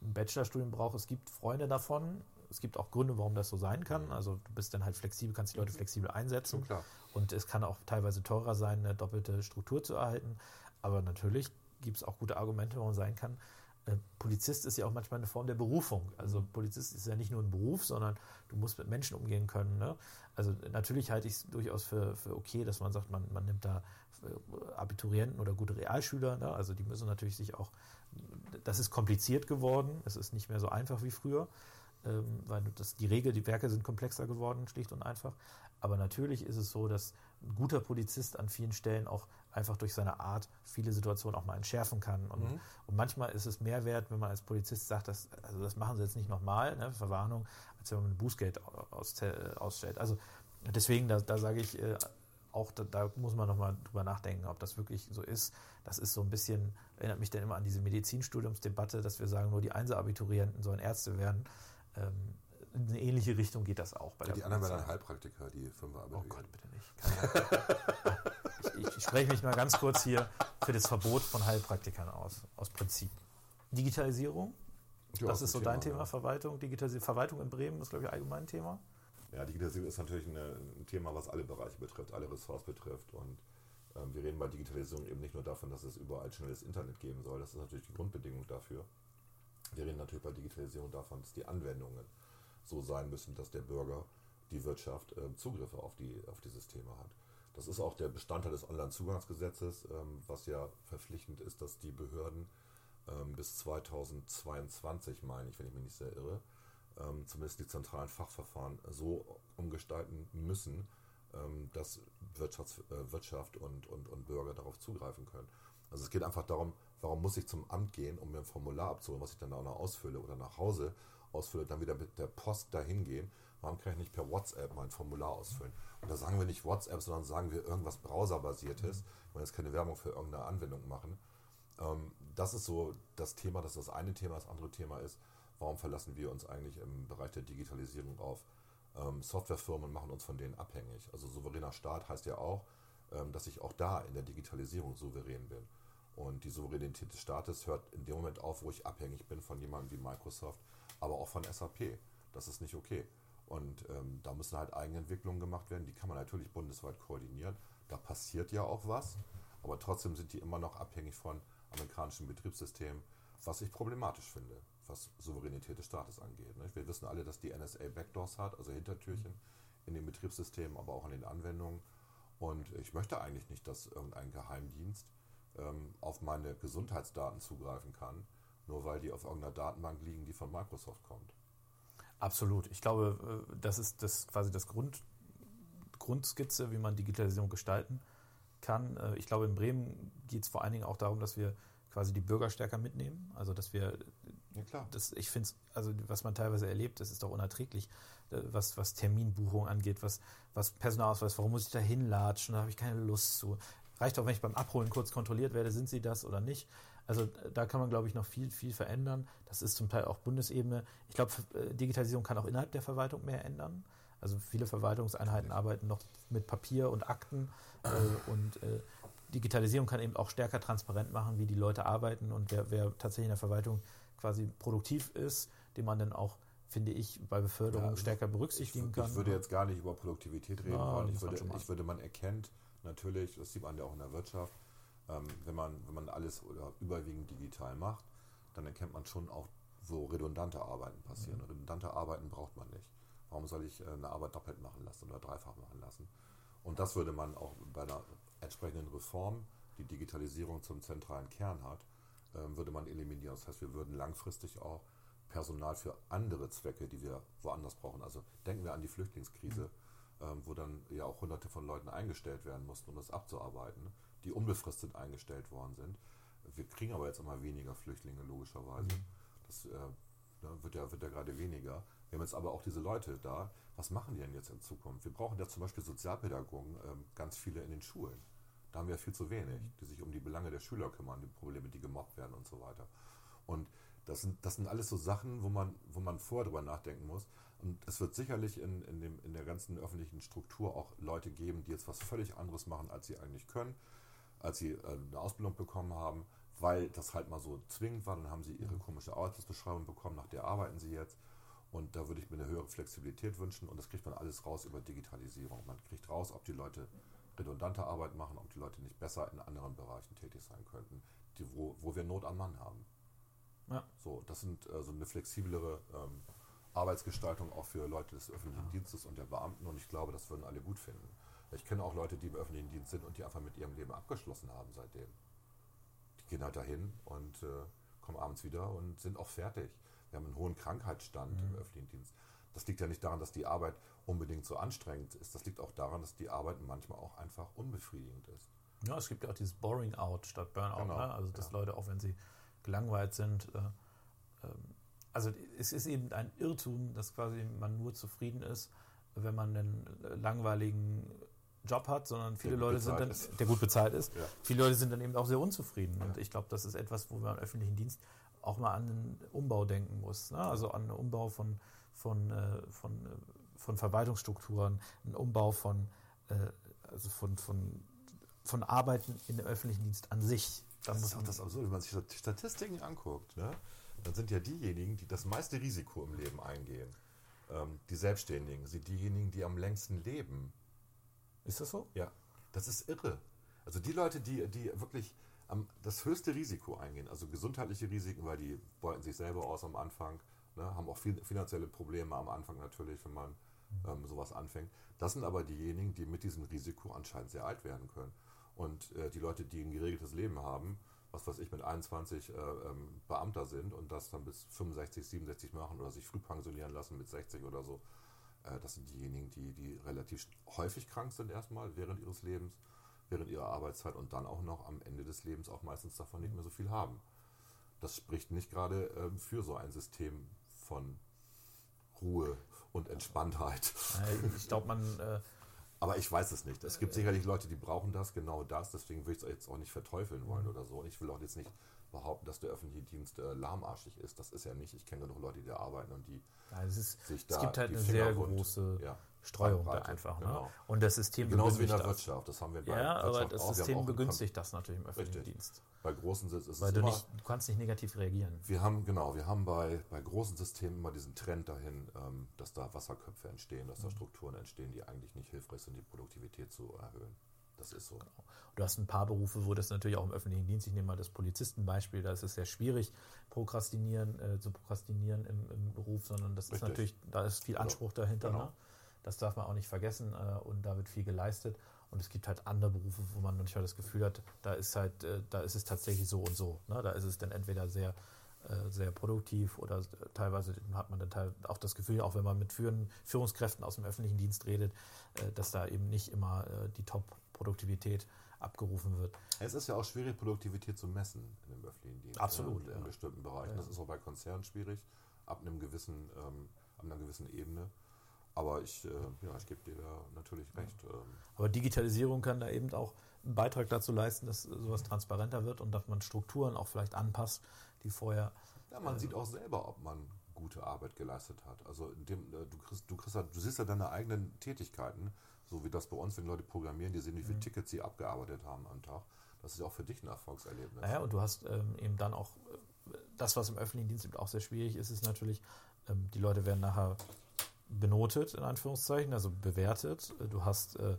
Speaker 1: ein Bachelorstudium braucht. Es gibt Freunde davon. Es gibt auch Gründe, warum das so sein kann. Mhm. Also du bist dann halt flexibel, kannst die Leute flexibel einsetzen. Und es kann auch teilweise teurer sein, eine doppelte Struktur zu erhalten. Aber natürlich gibt es auch gute Argumente, warum man sein kann, Polizist ist ja auch manchmal eine Form der Berufung. Also. Polizist ist ja nicht nur ein Beruf, sondern du musst mit Menschen umgehen können. Ne? Also natürlich halte ich es durchaus für, für okay, dass man sagt, man, man nimmt da äh, Abiturienten oder gute Realschüler. Ne? Also die müssen natürlich sich auch, das ist kompliziert geworden. Es ist nicht mehr so einfach wie früher, ähm, weil das, die Regel, die Werke sind komplexer geworden, schlicht und einfach. Aber natürlich ist es so, dass ein guter Polizist an vielen Stellen auch einfach durch seine Art viele Situationen auch mal entschärfen kann. Und, mhm. und manchmal ist es mehr wert, wenn man als Polizist sagt, dass, also das machen sie jetzt nicht nochmal, ne, Verwarnung, als wenn man ein Bußgeld aus, ausstellt. Also deswegen, da, da sage ich, äh, auch da, da, muss man nochmal drüber nachdenken, ob das wirklich so ist. Das ist so ein bisschen, erinnert mich dann immer an diese Medizinstudiumsdebatte, dass wir sagen, nur die Einser-Abiturienten sollen Ärzte werden. Ähm, in eine ähnliche Richtung geht das auch.
Speaker 2: Bei ja, die anderen werden Heilpraktiker, die Fünfer
Speaker 1: Oh Gott, bitte nicht. ich, ich, spreche mich mal ganz kurz hier für das Verbot von Heilpraktikern aus, aus Prinzip. Digitalisierung, ja, das ist so Thema, dein Thema, ja. Verwaltung. Digitalisierung, Verwaltung in Bremen ist, glaube ich, allgemein ein Thema.
Speaker 2: Ja, Digitalisierung ist natürlich eine, ein Thema, was alle Bereiche betrifft, alle Ressorts betrifft. Und ähm, wir reden bei Digitalisierung eben nicht nur davon, dass es überall schnelles Internet geben soll. Das ist natürlich die Grundbedingung dafür. Wir reden natürlich bei Digitalisierung davon, dass die Anwendungen so sein müssen, dass der Bürger, die Wirtschaft äh, Zugriffe auf die, auf die Systeme hat. Das ist auch der Bestandteil des Onlinezugangsgesetzes, ähm, was ja verpflichtend ist, dass die Behörden ähm, bis 2022, meine ich, wenn ich mich nicht sehr irre, ähm, zumindest die zentralen Fachverfahren so umgestalten müssen, ähm, dass Wirtschafts-, äh, Wirtschaft und, und, und Bürger darauf zugreifen können. Also es geht einfach darum, warum muss ich zum Amt gehen, um mir ein Formular abzuholen, was ich dann auch noch ausfülle oder nach Hause ausfülle, dann wieder mit der Post dahin gehen. Warum kann ich nicht per WhatsApp mein Formular ausfüllen? Und da sagen wir nicht WhatsApp, sondern sagen wir irgendwas Browserbasiertes. Wir wollen jetzt keine Werbung für irgendeine Anwendung machen. Ähm, das ist so das Thema, das ist das eine Thema. Das andere Thema ist, warum verlassen wir uns eigentlich im Bereich der Digitalisierung auf ähm, Softwarefirmen und machen uns von denen abhängig? Also souveräner Staat heißt ja auch, ähm, dass ich auch da in der Digitalisierung souverän bin. Und die Souveränität des Staates hört in dem Moment auf, wo ich abhängig bin von jemandem wie Microsoft, aber auch von SAP. Das ist nicht okay. Und ähm, da müssen halt Eigenentwicklungen gemacht werden. Die kann man natürlich bundesweit koordinieren. Da passiert ja auch was. Aber trotzdem sind die immer noch abhängig von amerikanischen Betriebssystemen, was ich problematisch finde, was Souveränität des Staates angeht. Ne? Wir wissen alle, dass die NSA Backdoors hat, also Hintertürchen in den Betriebssystemen, aber auch in den Anwendungen. Und ich möchte eigentlich nicht, dass irgendein Geheimdienst ähm, auf meine Gesundheitsdaten zugreifen kann, nur weil die auf irgendeiner Datenbank liegen, die von Microsoft kommt.
Speaker 1: Absolut. Ich glaube, äh, das ist das quasi das Grund, Grundskizze, wie man Digitalisierung gestalten kann. Äh, ich glaube, in Bremen geht es vor allen Dingen auch darum, dass wir quasi die Bürger stärker mitnehmen. Also dass wir,
Speaker 2: Ja, klar.
Speaker 1: das, ich finde es, also was man teilweise erlebt, das ist doch unerträglich, äh, was, was Terminbuchung angeht, was, was Personalausweis, warum muss ich da hinlatschen, da habe ich keine Lust zu. Reicht auch, wenn ich beim Abholen kurz kontrolliert werde, sind sie das oder nicht. Also äh, da kann man, glaube ich, noch viel, viel verändern. Das ist zum Teil auch Bundesebene. Ich glaube, äh, Digitalisierung kann auch innerhalb der Verwaltung mehr ändern. Also viele Verwaltungseinheiten arbeiten noch mit Papier und Akten äh, und äh, Digitalisierung kann eben auch stärker transparent machen, wie die Leute arbeiten und wer, wer tatsächlich in der Verwaltung quasi produktiv ist, den man dann auch, finde ich, bei Beförderung
Speaker 2: Ja, also
Speaker 1: stärker
Speaker 2: Ich,
Speaker 1: berücksichtigen kann.
Speaker 2: ich würde jetzt gar nicht über Produktivität reden
Speaker 1: Ja,
Speaker 2: wollen. Ich würde, ich würde, man erkennt natürlich, das sieht man ja auch in der Wirtschaft, ähm, wenn, man, wenn man alles oder überwiegend digital macht, dann erkennt man schon auch, wo redundante Arbeiten passieren.
Speaker 1: Mhm.
Speaker 2: Redundante Arbeiten braucht man nicht. Warum soll ich äh, eine Arbeit doppelt machen lassen oder dreifach machen lassen? Und das würde man auch bei einer entsprechenden Reform, die Digitalisierung zum zentralen Kern hat, ähm, würde man eliminieren. Das heißt, wir würden langfristig auch Personal für andere Zwecke, die wir woanders brauchen. Also denken wir an die Flüchtlingskrise, ähm, wo dann ja auch hunderte von Leuten eingestellt werden mussten, um das abzuarbeiten, die unbefristet eingestellt worden sind. Wir kriegen aber jetzt immer weniger Flüchtlinge, logischerweise. Das äh, ne, wird, ja, wird ja gerade weniger. Wir haben jetzt aber auch diese Leute da. Was machen die denn jetzt in Zukunft? Wir brauchen ja zum Beispiel Sozialpädagogen, ähm, ganz viele in den Schulen. Da haben wir viel zu wenig, die sich um die Belange der Schüler kümmern, die Probleme, die gemobbt werden und so weiter. Und das sind, das sind alles so Sachen, wo man, wo man vorher drüber nachdenken muss. Und es wird sicherlich in, in, dem, in der ganzen öffentlichen Struktur auch Leute geben, die jetzt was völlig anderes machen, als sie eigentlich können, als sie äh, eine Ausbildung bekommen haben, weil das halt mal so zwingend war. Dann haben sie ihre komische Arbeitsbeschreibung bekommen, nach der arbeiten sie jetzt. Und da würde ich mir eine höhere Flexibilität wünschen. Und das kriegt man alles raus über Digitalisierung. Man kriegt raus, ob die Leute redundante Arbeit machen, ob die Leute nicht besser in anderen Bereichen tätig sein könnten, die, wo, wo wir Not am Mann haben.
Speaker 1: Ja.
Speaker 2: So, das sind äh, so eine flexiblere ähm, Arbeitsgestaltung auch für Leute des öffentlichen Dienstes und der Beamten und ich glaube, das würden alle gut finden. Ich kenne auch Leute, die im öffentlichen Dienst sind und die einfach mit ihrem Leben abgeschlossen haben seitdem. Die gehen halt dahin und äh, kommen abends wieder und sind auch fertig. Wir haben einen hohen Krankheitsstand im öffentlichen Dienst. Das liegt ja nicht daran, dass die Arbeit unbedingt so anstrengend ist. Das liegt auch daran, dass die Arbeit manchmal auch einfach unbefriedigend ist.
Speaker 1: Ja, es gibt ja auch dieses Boring Out statt Burnout.
Speaker 2: Genau,
Speaker 1: Ne? Also, dass
Speaker 2: ja.
Speaker 1: Leute, auch wenn sie gelangweilt sind, äh, ähm, also es ist eben ein Irrtum, dass quasi man nur zufrieden ist, wenn man einen äh, langweiligen Job hat, sondern viele Leute sind dann,
Speaker 2: ist.
Speaker 1: der gut bezahlt ist,
Speaker 2: Ja.
Speaker 1: viele Leute sind dann eben auch sehr unzufrieden. Und
Speaker 2: Ja.
Speaker 1: ich glaube, das ist etwas, wo man im öffentlichen Dienst auch mal an einen Umbau denken muss. Ne? Also an einen Umbau von, von, äh, von, äh, von Verwaltungsstrukturen, einen Umbau von, äh, also von, von, von Arbeiten in dem öffentlichen Dienst an sich. Da
Speaker 2: Das ist auch das Absurde, wenn man sich die Statistiken anguckt, ne? dann sind ja diejenigen, die das meiste Risiko im Leben eingehen, ähm, die Selbstständigen, sind diejenigen, die am längsten leben.
Speaker 1: Ist das so?
Speaker 2: Ja, das ist irre. Also die Leute, die, die wirklich am, das höchste Risiko eingehen, also gesundheitliche Risiken, weil die beuten sich selber aus am Anfang, ne, haben auch viel, finanzielle Probleme am Anfang natürlich, wenn man ähm, sowas anfängt. Das sind aber diejenigen, die mit diesem Risiko anscheinend sehr alt werden können. Und äh, die Leute, die ein geregeltes Leben haben, was weiß ich, mit 21 äh, ähm, Beamter sind und das dann bis 65, 67 machen oder sich früh pensionieren lassen mit 60 oder so, das sind diejenigen, die, die relativ häufig krank sind erstmal während ihres Lebens, während ihrer Arbeitszeit und dann auch noch am Ende des Lebens auch meistens davon nicht mehr so viel haben. Das spricht nicht gerade ähm, für so ein System von Ruhe und Entspanntheit.
Speaker 1: Äh, Ich glaube, man. Äh,
Speaker 2: Aber ich weiß es nicht. Es gibt sicherlich Leute, die brauchen das, genau das. Deswegen will ich es jetzt auch nicht verteufeln wollen oder so. Und ich will auch jetzt nicht behaupten, dass der öffentliche Dienst äh, lahmarschig ist. Das ist ja nicht. Ich kenne genug Leute, die da arbeiten und die
Speaker 1: ja, es, ist,
Speaker 2: sich
Speaker 1: es
Speaker 2: da
Speaker 1: gibt halt eine
Speaker 2: Finger
Speaker 1: sehr große
Speaker 2: ja,
Speaker 1: Streuung da einfach. Ne?
Speaker 2: genau.
Speaker 1: Und das System
Speaker 2: Genauso wie in der
Speaker 1: begünstigt das.
Speaker 2: Wirtschaft. Das haben wir bei
Speaker 1: Ja, aber
Speaker 2: Wirtschaft
Speaker 1: das
Speaker 2: auch.
Speaker 1: System begünstigt das natürlich im öffentlichen
Speaker 2: Richtig.
Speaker 1: Dienst.
Speaker 2: Bei großen Sys- ist
Speaker 1: Weil
Speaker 2: es
Speaker 1: du,
Speaker 2: immer,
Speaker 1: nicht, du kannst nicht negativ reagieren.
Speaker 2: wir haben, genau, wir haben bei, bei großen Systemen immer diesen Trend dahin, ähm, dass da Wasserköpfe entstehen, dass da
Speaker 1: Mhm.
Speaker 2: Strukturen entstehen, die eigentlich nicht hilfreich sind, die Produktivität zu erhöhen. Das ist so.
Speaker 1: Du hast ein paar Berufe, wo das natürlich auch im öffentlichen Dienst, ich nehme mal das Polizistenbeispiel, da ist es sehr schwierig, prokrastinieren, äh, zu prokrastinieren im, im Beruf, sondern das ist
Speaker 2: Richtig.
Speaker 1: natürlich, da ist viel
Speaker 2: Genau.
Speaker 1: Anspruch dahinter.
Speaker 2: Genau.
Speaker 1: Ne? Das darf man auch nicht vergessen äh, und da wird viel geleistet. Und es gibt halt andere Berufe, wo man manchmal das Gefühl hat, da ist halt, äh, da ist es tatsächlich so und so. Ne? Da ist es dann entweder sehr äh, sehr produktiv oder äh, teilweise hat man dann auch das Gefühl, auch wenn man mit Führungskräften aus dem öffentlichen Dienst redet, äh, dass da eben nicht immer die Top-Produktivität abgerufen wird.
Speaker 2: Es ist ja auch schwierig, Produktivität zu messen in dem öffentlichen Dienst.
Speaker 1: Absolut.
Speaker 2: Ja, in, ja. bestimmten Bereichen. Ja. Das ist auch bei Konzernen schwierig, ab, einem gewissen, ähm, ab einer gewissen Ebene. Aber ich, äh, ja, ich gebe dir da natürlich recht. Ähm.
Speaker 1: Aber Digitalisierung kann da eben auch einen Beitrag dazu leisten, dass sowas transparenter wird und dass man Strukturen auch vielleicht anpasst, die vorher.
Speaker 2: Ja, man äh, sieht auch selber, ob man gute Arbeit geleistet hat. Also dem, äh, du, kriegst, du, kriegst, du siehst ja deine eigenen Tätigkeiten, so wie das bei uns, wenn Leute programmieren, die sehen, wie viele mhm. Tickets sie abgearbeitet haben am Tag. Das ist ja auch für dich ein Erfolgserlebnis.
Speaker 1: Naja, und du hast ähm, eben dann auch, äh, das, was im öffentlichen Dienst eben auch sehr schwierig ist, ist natürlich, ähm, die Leute werden nachher benotet, in Anführungszeichen, also bewertet. Du hast, äh,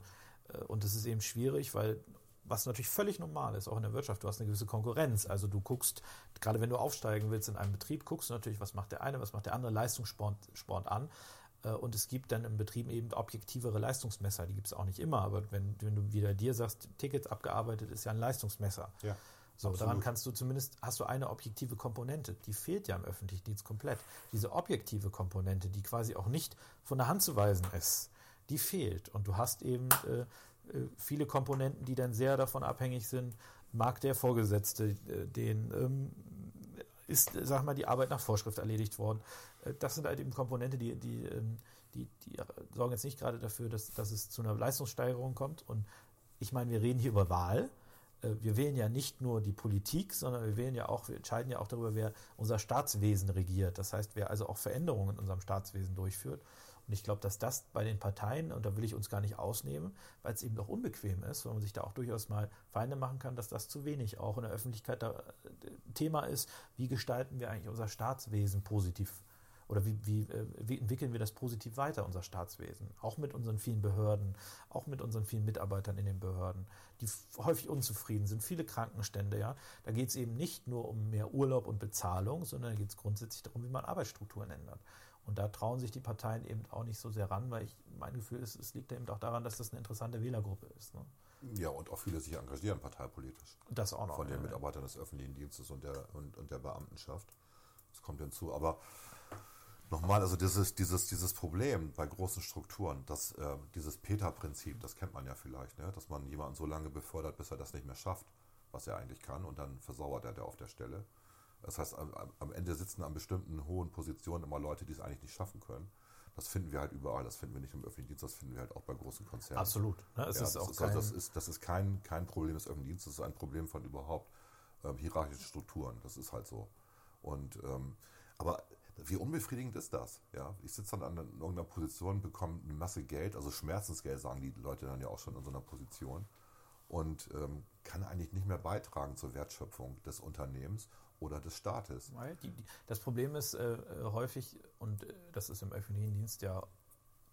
Speaker 1: äh, und das ist eben schwierig, weil was natürlich völlig normal ist, auch in der Wirtschaft, du hast eine gewisse Konkurrenz. Also du guckst, gerade wenn du aufsteigen willst in einem Betrieb, guckst du natürlich, was macht der eine, was macht der andere, Leistungssport Sport an. Äh, und es gibt dann im Betrieb eben objektivere Leistungsmesser, die gibt es auch nicht immer, aber wenn, wenn du wieder dir sagst, Tickets abgearbeitet ist ja ein Leistungsmesser.
Speaker 2: Ja.
Speaker 1: So, Absolut. daran kannst du zumindest, hast du eine objektive Komponente. Die fehlt ja im öffentlichen Dienst komplett. Diese objektive Komponente, die quasi auch nicht von der Hand zu weisen ist, die fehlt. Und du hast eben äh, äh viele Komponenten, die dann sehr davon abhängig sind, mag der Vorgesetzte, äh, den ähm, ist, sag mal, die Arbeit nach Vorschrift erledigt worden. Das sind halt eben Komponente, die, die, ähm, die, die sorgen jetzt nicht gerade dafür, dass, dass es zu einer Leistungssteigerung kommt. Und ich meine, wir reden hier über Wahl. Äh, wir wählen ja nicht nur die Politik, sondern wir wählen ja auch, wir entscheiden ja auch darüber, wer unser Staatswesen regiert. Das heißt, wer also auch Veränderungen in unserem Staatswesen durchführt. Und ich glaube, dass das bei den Parteien, und da will ich uns gar nicht ausnehmen, weil es eben doch unbequem ist, weil man sich da auch durchaus mal Feinde machen kann, dass das zu wenig auch in der Öffentlichkeit da äh, Thema ist, wie gestalten wir eigentlich unser Staatswesen positiv oder wie, wie, äh, wie, entwickeln wir das positiv weiter, unser Staatswesen? Auch mit unseren vielen Behörden, auch mit unseren vielen Mitarbeitern in den Behörden, die häufig unzufrieden sind, viele Krankenstände, ja. Da geht es eben nicht nur um mehr Urlaub und Bezahlung, sondern da geht es grundsätzlich darum, wie man Arbeitsstrukturen ändert. Und da trauen sich die Parteien eben auch nicht so sehr ran, weil ich, mein Gefühl ist, es liegt eben auch daran, dass das eine interessante Wählergruppe ist. Ne?
Speaker 2: Ja, und auch viele sich engagieren parteipolitisch.
Speaker 1: Das auch noch.
Speaker 2: Von den ja, Mitarbeitern des öffentlichen Dienstes und der, und, und der Beamtenschaft. Das kommt hinzu. Aber nochmal, also dieses, dieses, dieses Problem bei großen Strukturen, das, äh, dieses Peter-Prinzip, das kennt man ja vielleicht, ne? dass man jemanden so lange befördert, bis er das nicht mehr schafft, was er eigentlich kann, und dann versauert er der auf der Stelle. Das heißt, am, am Ende sitzen an bestimmten hohen Positionen immer Leute, die es eigentlich nicht schaffen können. Das finden wir halt überall. Das finden wir nicht im öffentlichen Dienst, das finden wir halt auch bei großen Konzernen.
Speaker 1: Absolut.
Speaker 2: Ne? Ja, ist das, ist, also das, ist, das ist kein, kein Problem des öffentlichen Dienstes, das ist ein Problem von überhaupt ähm, hierarchischen Strukturen. Das ist halt so. Und ähm, aber wie unbefriedigend ist das? Ja, ich sitze dann an irgendeiner Position, bekomme eine Masse Geld, also Schmerzensgeld, sagen die Leute dann ja auch schon in so einer Position, und ähm, kann eigentlich nicht mehr beitragen zur Wertschöpfung des Unternehmens oder des Staates.
Speaker 1: Das Problem ist äh, häufig, und äh, das ist im öffentlichen Dienst ja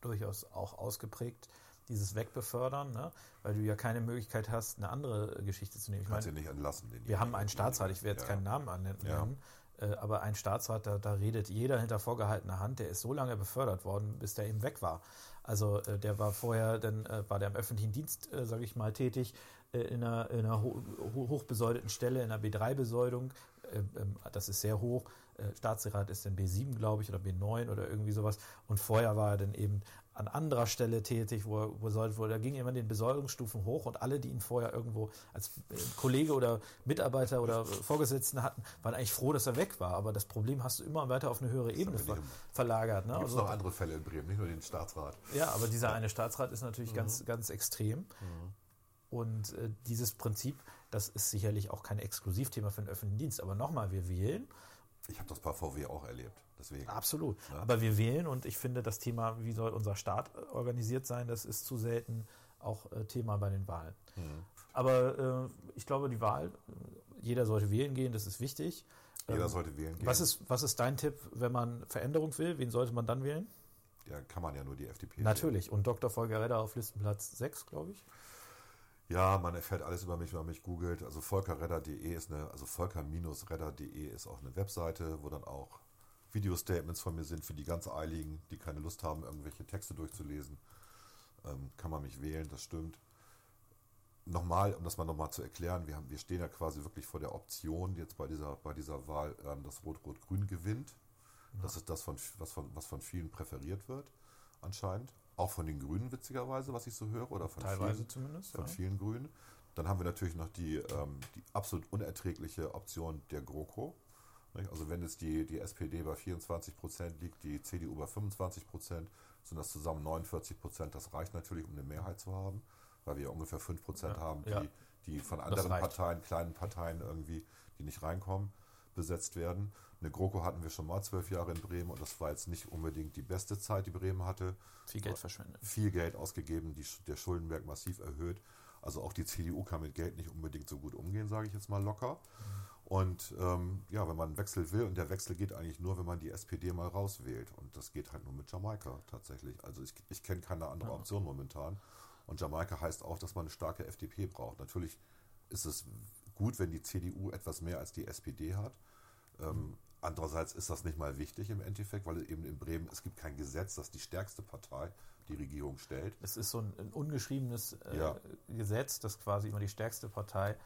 Speaker 1: durchaus auch ausgeprägt, dieses Wegbefördern, ne? weil du ja keine Möglichkeit hast, eine andere Geschichte zu nehmen.
Speaker 2: Ich Kannst meine, nicht entlassen.
Speaker 1: wir haben einen Staatsrat, ich werde jetzt ja. keinen Namen annennen, ja. Äh, aber ein Staatsrat, da, da, redet jeder hinter vorgehaltener Hand, der ist so lange befördert worden, bis der eben weg war. Also äh, der war vorher, dann äh, war der im öffentlichen Dienst, äh, sage ich mal, tätig, in einer, in einer ho hochbesoldeten Stelle, in einer B3-Besoldung. Äh, ähm, das ist sehr hoch. Staatsrat ist dann B7, glaube ich, oder B9 oder irgendwie sowas. Und vorher war er dann eben an anderer Stelle tätig, wo er, er, wo er ging immer den Besoldungsstufen hoch und alle, die ihn vorher irgendwo als äh, Kollege oder Mitarbeiter oder Vorgesetzten hatten, waren eigentlich froh, dass er weg war. Aber das Problem hast du immer weiter auf eine höhere Ebene ver verlagert.
Speaker 2: Ne? Gibt also, noch andere Fälle in Bremen, nicht nur den Staatsrat.
Speaker 1: Ja, aber dieser eine Staatsrat ist natürlich mhm. ganz, ganz extrem. Mhm. Und äh, dieses Prinzip, das ist sicherlich auch kein Exklusivthema für den öffentlichen Dienst. Aber nochmal, wir wählen
Speaker 2: ich habe das bei VW auch erlebt. Deswegen.
Speaker 1: Absolut. Ja. Aber wir wählen und ich finde, das Thema, wie soll unser Staat organisiert sein, das ist zu selten auch äh, Thema bei den Wahlen. Mhm. Aber äh, ich glaube, die Wahl, jeder sollte wählen gehen, das ist wichtig.
Speaker 2: Jeder ähm, sollte wählen gehen.
Speaker 1: Was ist, was ist dein Tipp, wenn man Veränderung will? Wen sollte man dann wählen?
Speaker 2: Ja, kann man ja nur die FDP.
Speaker 1: Natürlich. Wählen. Und Dr. Volker Redder auf Listenplatz 6, glaube ich.
Speaker 2: Ja, man erfährt alles über mich, wenn man mich googelt. Also volkerredder.de ist eine, also volker-redder.de ist auch eine Webseite, wo dann auch Video-Statements von mir sind für die ganz Eiligen, die keine Lust haben, irgendwelche Texte durchzulesen. Ähm, kann man mich wählen, das stimmt. nochmal, um das mal nochmal zu erklären, wir, haben, wir stehen ja quasi wirklich vor der Option, jetzt bei dieser, bei dieser Wahl, ähm, dass Rot-Rot-Grün gewinnt. Ja. Das ist das, von, was, von, was von vielen präferiert wird, anscheinend. Auch von den Grünen, witzigerweise, was ich so höre, oder von
Speaker 1: Teilweise
Speaker 2: vielen,
Speaker 1: zumindest.
Speaker 2: Von
Speaker 1: ja.
Speaker 2: vielen Grünen. Dann haben wir natürlich noch die, ähm, die absolut unerträgliche Option der GroKo. Also wenn jetzt die, die SPD bei 24 Prozent liegt, die CDU bei 25 Prozent, sind das zusammen 49 Prozent. Das reicht natürlich, um eine Mehrheit zu haben, weil wir ja ungefähr 5 Prozent ja, haben, die, ja. die von anderen Parteien, kleinen Parteien irgendwie, die nicht reinkommen, besetzt werden. Eine GroKo hatten wir schon mal zwölf Jahre in Bremen und das war jetzt nicht unbedingt die beste Zeit, die Bremen hatte.
Speaker 1: Viel Geld verschwendet.
Speaker 2: Viel Geld ausgegeben, die, der Schuldenberg massiv erhöht. Also auch die CDU kann mit Geld nicht unbedingt so gut umgehen, sage ich jetzt mal locker. Und ähm, ja, wenn man einen Wechsel will, und der Wechsel geht eigentlich nur, wenn man die SPD mal rauswählt. Und das geht halt nur mit Jamaika tatsächlich. Also ich, ich kenne keine andere Option momentan. Und Jamaika heißt auch, dass man eine starke FDP braucht. Natürlich ist es gut, wenn die CDU etwas mehr als die SPD hat. Ähm, andererseits ist das nicht mal wichtig im Endeffekt, weil eben in Bremen, es gibt kein Gesetz, das die stärkste Partei die Regierung stellt.
Speaker 1: Es ist so ein, ein ungeschriebenes äh, ja. Gesetz, das quasi immer die stärkste Partei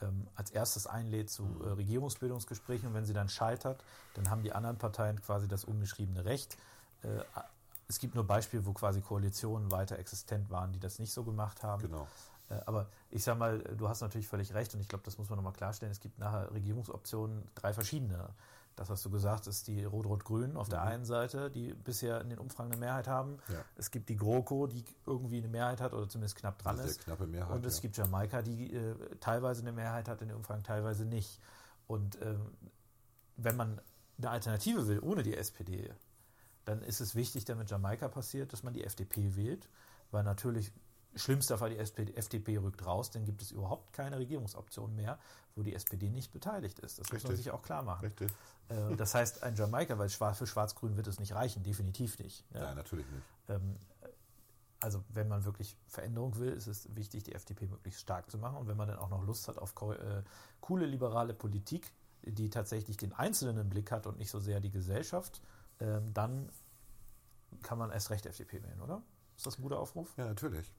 Speaker 1: ähm, als erstes einlädt zu äh, Regierungsbildungsgesprächen und wenn sie dann scheitert, dann haben die anderen Parteien quasi das ungeschriebene Recht. Äh, es gibt nur Beispiele, wo quasi Koalitionen weiter existent waren, die das nicht so gemacht haben.
Speaker 2: Genau.
Speaker 1: Äh, aber ich sage mal, du hast natürlich völlig recht und ich glaube, das muss man nochmal klarstellen. Es gibt nachher Regierungsoptionen, drei verschiedene das hast du gesagt, ist die Rot-Rot-Grün auf mhm. der einen Seite, die bisher in den Umfragen eine Mehrheit haben. Ja. Es gibt die GroKo, die irgendwie eine Mehrheit hat oder zumindest knapp dran ist.
Speaker 2: Knappe Mehrheit,
Speaker 1: und es ja. gibt Jamaika, die äh, teilweise eine Mehrheit hat in den Umfragen, teilweise nicht. Und ähm, wenn man eine Alternative will ohne die SPD, dann ist es wichtig, damit Jamaika passiert, dass man die FDP wählt, weil natürlich Schlimmster Fall, die SPD, FDP rückt raus, dann gibt es überhaupt keine Regierungsoption mehr, wo die SPD nicht beteiligt ist. Das Richtig. muss man sich auch klar machen.
Speaker 2: Richtig.
Speaker 1: Äh, das heißt, ein Jamaika, weil für Schwarz-Grün wird es nicht reichen, definitiv nicht.
Speaker 2: Ja, ja natürlich nicht. Ähm,
Speaker 1: also wenn man wirklich Veränderung will, ist es wichtig, die FDP möglichst stark zu machen. Und wenn man dann auch noch Lust hat auf äh, coole liberale Politik, die tatsächlich den Einzelnen im Blick hat und nicht so sehr die Gesellschaft, ähm, dann kann man erst recht FDP wählen, oder? Ist das ein guter Aufruf?
Speaker 2: Ja, natürlich.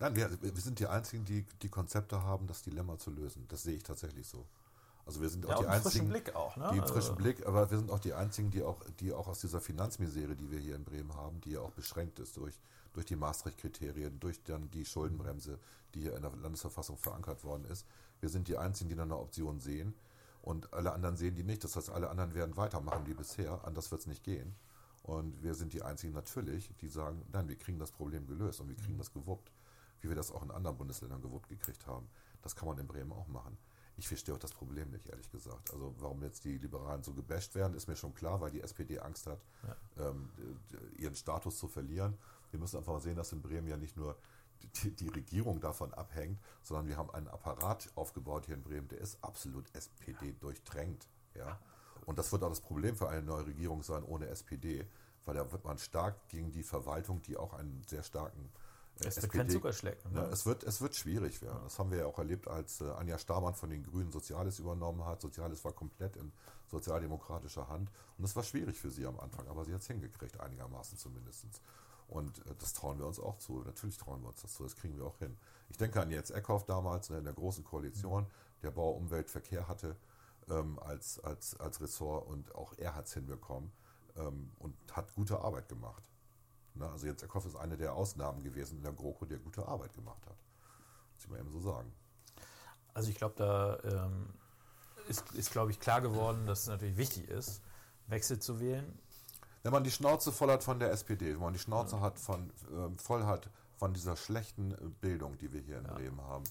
Speaker 2: Nein, wir, wir sind die Einzigen, die die Konzepte haben, das Dilemma zu lösen. Das sehe ich tatsächlich so. Also wir sind
Speaker 1: ja,
Speaker 2: auch die einzigen,
Speaker 1: frischen Blick auch, ne?
Speaker 2: die frischen also. Blick, aber wir sind auch die einzigen, die auch, die auch aus dieser Finanzmisere, die wir hier in Bremen haben, die ja auch beschränkt ist durch, durch die Maastricht-Kriterien, durch dann die Schuldenbremse, die hier in der Landesverfassung verankert worden ist. Wir sind die einzigen, die noch eine Option sehen und alle anderen sehen die nicht. Das heißt, alle anderen werden weitermachen wie bisher. Anders wird es nicht gehen. Und wir sind die einzigen natürlich, die sagen, nein, wir kriegen das Problem gelöst und wir kriegen mhm. das gewuppt wie wir das auch in anderen Bundesländern gewuppt gekriegt haben. Das kann man in Bremen auch machen. Ich verstehe auch das Problem nicht, ehrlich gesagt. Also warum jetzt die Liberalen so gebasht werden, ist mir schon klar, weil die SPD Angst hat, ja. ähm, ihren Status zu verlieren. Wir müssen einfach mal sehen, dass in Bremen ja nicht nur die, die, Regierung davon abhängt, sondern wir haben einen Apparat aufgebaut hier in Bremen, der ist absolut SPD durchdrängt. Ja? Und das wird auch das Problem für eine neue Regierung sein ohne SPD, weil da wird man stark gegen die Verwaltung, die auch einen sehr starken
Speaker 1: es wird kein Zuckerschlecken.
Speaker 2: Ne? es, wird, es wird schwierig werden. Ja. Das haben wir ja auch erlebt, als äh, Anja Stamann von den Grünen Soziales übernommen hat. Soziales war komplett in sozialdemokratischer Hand. Und es war schwierig für sie am Anfang, aber sie hat es hingekriegt, einigermaßen zumindest. Und äh, das trauen wir uns auch zu. Natürlich trauen wir uns das zu. Das kriegen wir auch hin. Ich denke an Jens Eckhoff damals ne, in der Großen Koalition, der Bau, Umwelt, Verkehr hatte ähm, als, als, als Ressort. Und auch er hat es hinbekommen ähm, und hat gute Arbeit gemacht. Ne? Also Jens Eckhoff ist eine der Ausnahmen gewesen in der GroKo, der gute Arbeit gemacht hat. Muss ich mal eben so sagen.
Speaker 1: Also ich glaube, da ähm, ist, ist glaube ich, klar geworden, dass es natürlich wichtig ist, Wechsel zu wählen.
Speaker 2: Wenn man die Schnauze voll hat von der SPD, wenn man die Schnauze ja. hat von, äh, voll hat von dieser schlechten Bildung, die wir hier in ja. Bremen haben,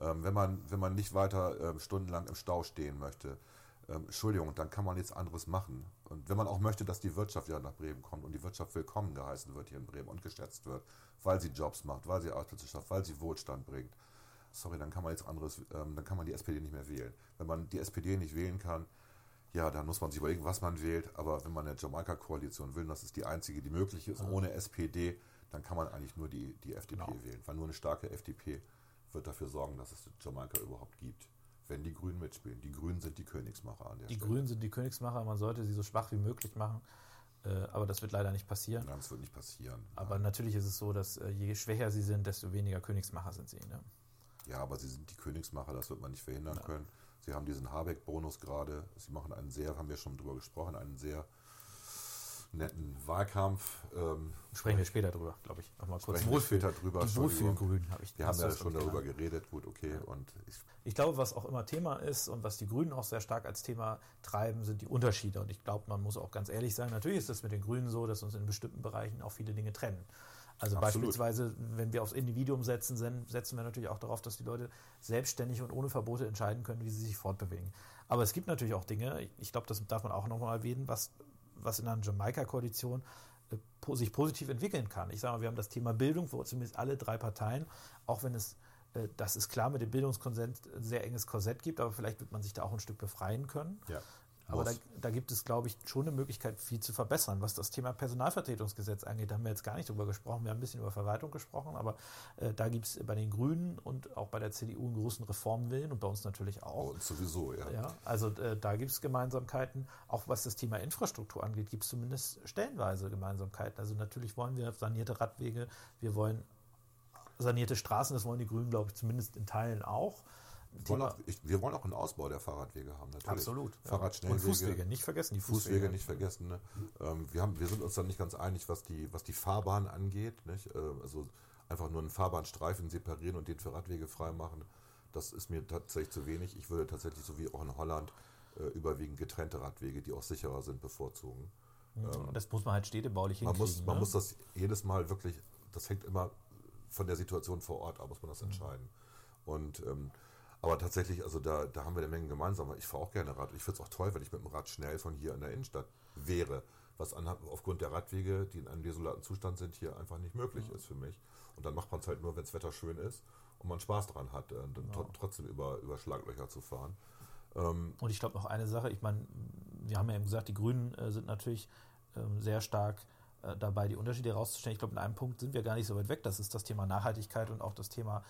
Speaker 2: ähm, wenn, man, wenn man nicht weiter äh, stundenlang im Stau stehen möchte, ähm, Entschuldigung, dann kann man nichts anderes machen. Und wenn man auch möchte, dass die Wirtschaft wieder nach Bremen kommt und die Wirtschaft willkommen geheißen wird hier in Bremen und geschätzt wird, weil sie Jobs macht, weil sie Arbeitsplätze schafft, weil sie Wohlstand bringt, sorry, dann kann man jetzt anderes, ähm, dann kann man die SPD nicht mehr wählen. Wenn man die SPD nicht wählen kann, ja, dann muss man sich überlegen, was man wählt. Aber wenn man eine Jamaika-Koalition will, und das ist die einzige, die möglich ist, ohne SPD, dann kann man eigentlich nur die, die FDP genau. wählen. Weil nur eine starke FDP wird dafür sorgen, dass es Jamaika überhaupt gibt wenn die Grünen mitspielen. Die Grünen sind die Königsmacher an der
Speaker 1: Die
Speaker 2: Stelle.
Speaker 1: Grünen sind die Königsmacher, man sollte sie so schwach wie möglich machen. Äh, aber das wird leider nicht passieren.
Speaker 2: Nein, das wird nicht passieren.
Speaker 1: Aber Nein. natürlich ist es so, dass äh, je schwächer sie sind, desto weniger Königsmacher sind sie. Ne?
Speaker 2: Ja, aber sie sind die Königsmacher, das wird man nicht verhindern ja. können. Sie haben diesen Habeck-Bonus gerade. Sie machen einen sehr, haben wir schon drüber gesprochen, einen sehr netten Wahlkampf.
Speaker 1: Ähm, Sprechen wir später drüber, glaube ich.
Speaker 2: Nochmal kurz. Sprechen wir später drüber.
Speaker 1: Die Wohlfühlgrünen
Speaker 2: habe ich. Wir haben ja schon darüber geredet, gut, okay. Und
Speaker 1: ich, ich, glaube, was auch immer Thema ist und was die Grünen auch sehr stark als Thema treiben, sind die Unterschiede. Und ich glaube, man muss auch ganz ehrlich sagen, natürlich ist es mit den Grünen so, dass uns in bestimmten Bereichen auch viele Dinge trennen. Also Absolut. beispielsweise, wenn wir aufs Individuum setzen, setzen wir natürlich auch darauf, dass die Leute selbstständig und ohne Verbote entscheiden können, wie sie sich fortbewegen. Aber es gibt natürlich auch Dinge, ich glaube, das darf man auch nochmal erwähnen, was, was in einer Jamaika-Koalition äh, sich positiv entwickeln kann. Ich sage mal, wir haben das Thema Bildung, wo zumindest alle drei Parteien, auch wenn es, äh, das ist klar, mit dem Bildungskonsent ein sehr enges Korsett gibt, aber vielleicht wird man sich da auch ein Stück befreien können. Ja. Aber da, da, gibt es, glaube ich, schon eine Möglichkeit, viel zu verbessern. Was das Thema Personalvertretungsgesetz angeht, da haben wir jetzt gar nicht drüber gesprochen. Wir haben ein bisschen über Verwaltung gesprochen, aber äh, da gibt es bei den Grünen und auch bei der CDU einen großen Reformwillen und bei uns natürlich auch. Und
Speaker 2: sowieso, ja.
Speaker 1: ja also äh, da gibt es Gemeinsamkeiten. Auch was das Thema Infrastruktur angeht, gibt es zumindest stellenweise Gemeinsamkeiten. Also natürlich wollen wir sanierte Radwege, wir wollen sanierte Straßen, das wollen die Grünen, glaube ich, zumindest in Teilen auch.
Speaker 2: Wollen auch, ich, wir wollen auch einen Ausbau der Fahrradwege haben,
Speaker 1: natürlich. Absolut.
Speaker 2: Fahrradschnellwege.
Speaker 1: Und Fußwege, nicht vergessen,
Speaker 2: die Fußwege. Fußwege nicht vergessen. Ne? Ähm, wir, haben, wir sind uns dann nicht ganz einig, was die, was die Fahrbahn angeht. Nicht? Äh, also einfach nur einen Fahrbahnstreifen separieren und den für Radwege freimachen, das ist mir tatsächlich zu wenig. Ich würde tatsächlich, so wie auch in Holland, äh, überwiegend getrennte Radwege, die auch sicherer sind, bevorzugen.
Speaker 1: Ähm, das muss man halt städtebaulich
Speaker 2: hinkriegen. Man muss, man ne? muss das jedes Mal wirklich, das hängt immer von der Situation vor Ort ab, muss man das mhm. entscheiden. Und ähm, aber tatsächlich, also da, da haben wir eine Menge gemeinsam. Ich fahre auch gerne Rad. Ich finde es auch toll, wenn ich mit dem Rad schnell von hier in der Innenstadt wäre. Was an, aufgrund der Radwege, die in einem desolaten Zustand sind, hier einfach nicht möglich mhm. ist für mich. Und dann macht man es halt nur, wenn das Wetter schön ist und man Spaß daran hat, äh, dann ja. trotzdem über, über Schlaglöcher zu fahren.
Speaker 1: Ähm und ich glaube noch eine Sache, ich meine, wir haben ja eben gesagt, die Grünen äh, sind natürlich ähm, sehr stark äh, dabei, die Unterschiede herauszustellen. Ich glaube, in einem Punkt sind wir gar nicht so weit weg. Das ist das Thema Nachhaltigkeit und auch das Thema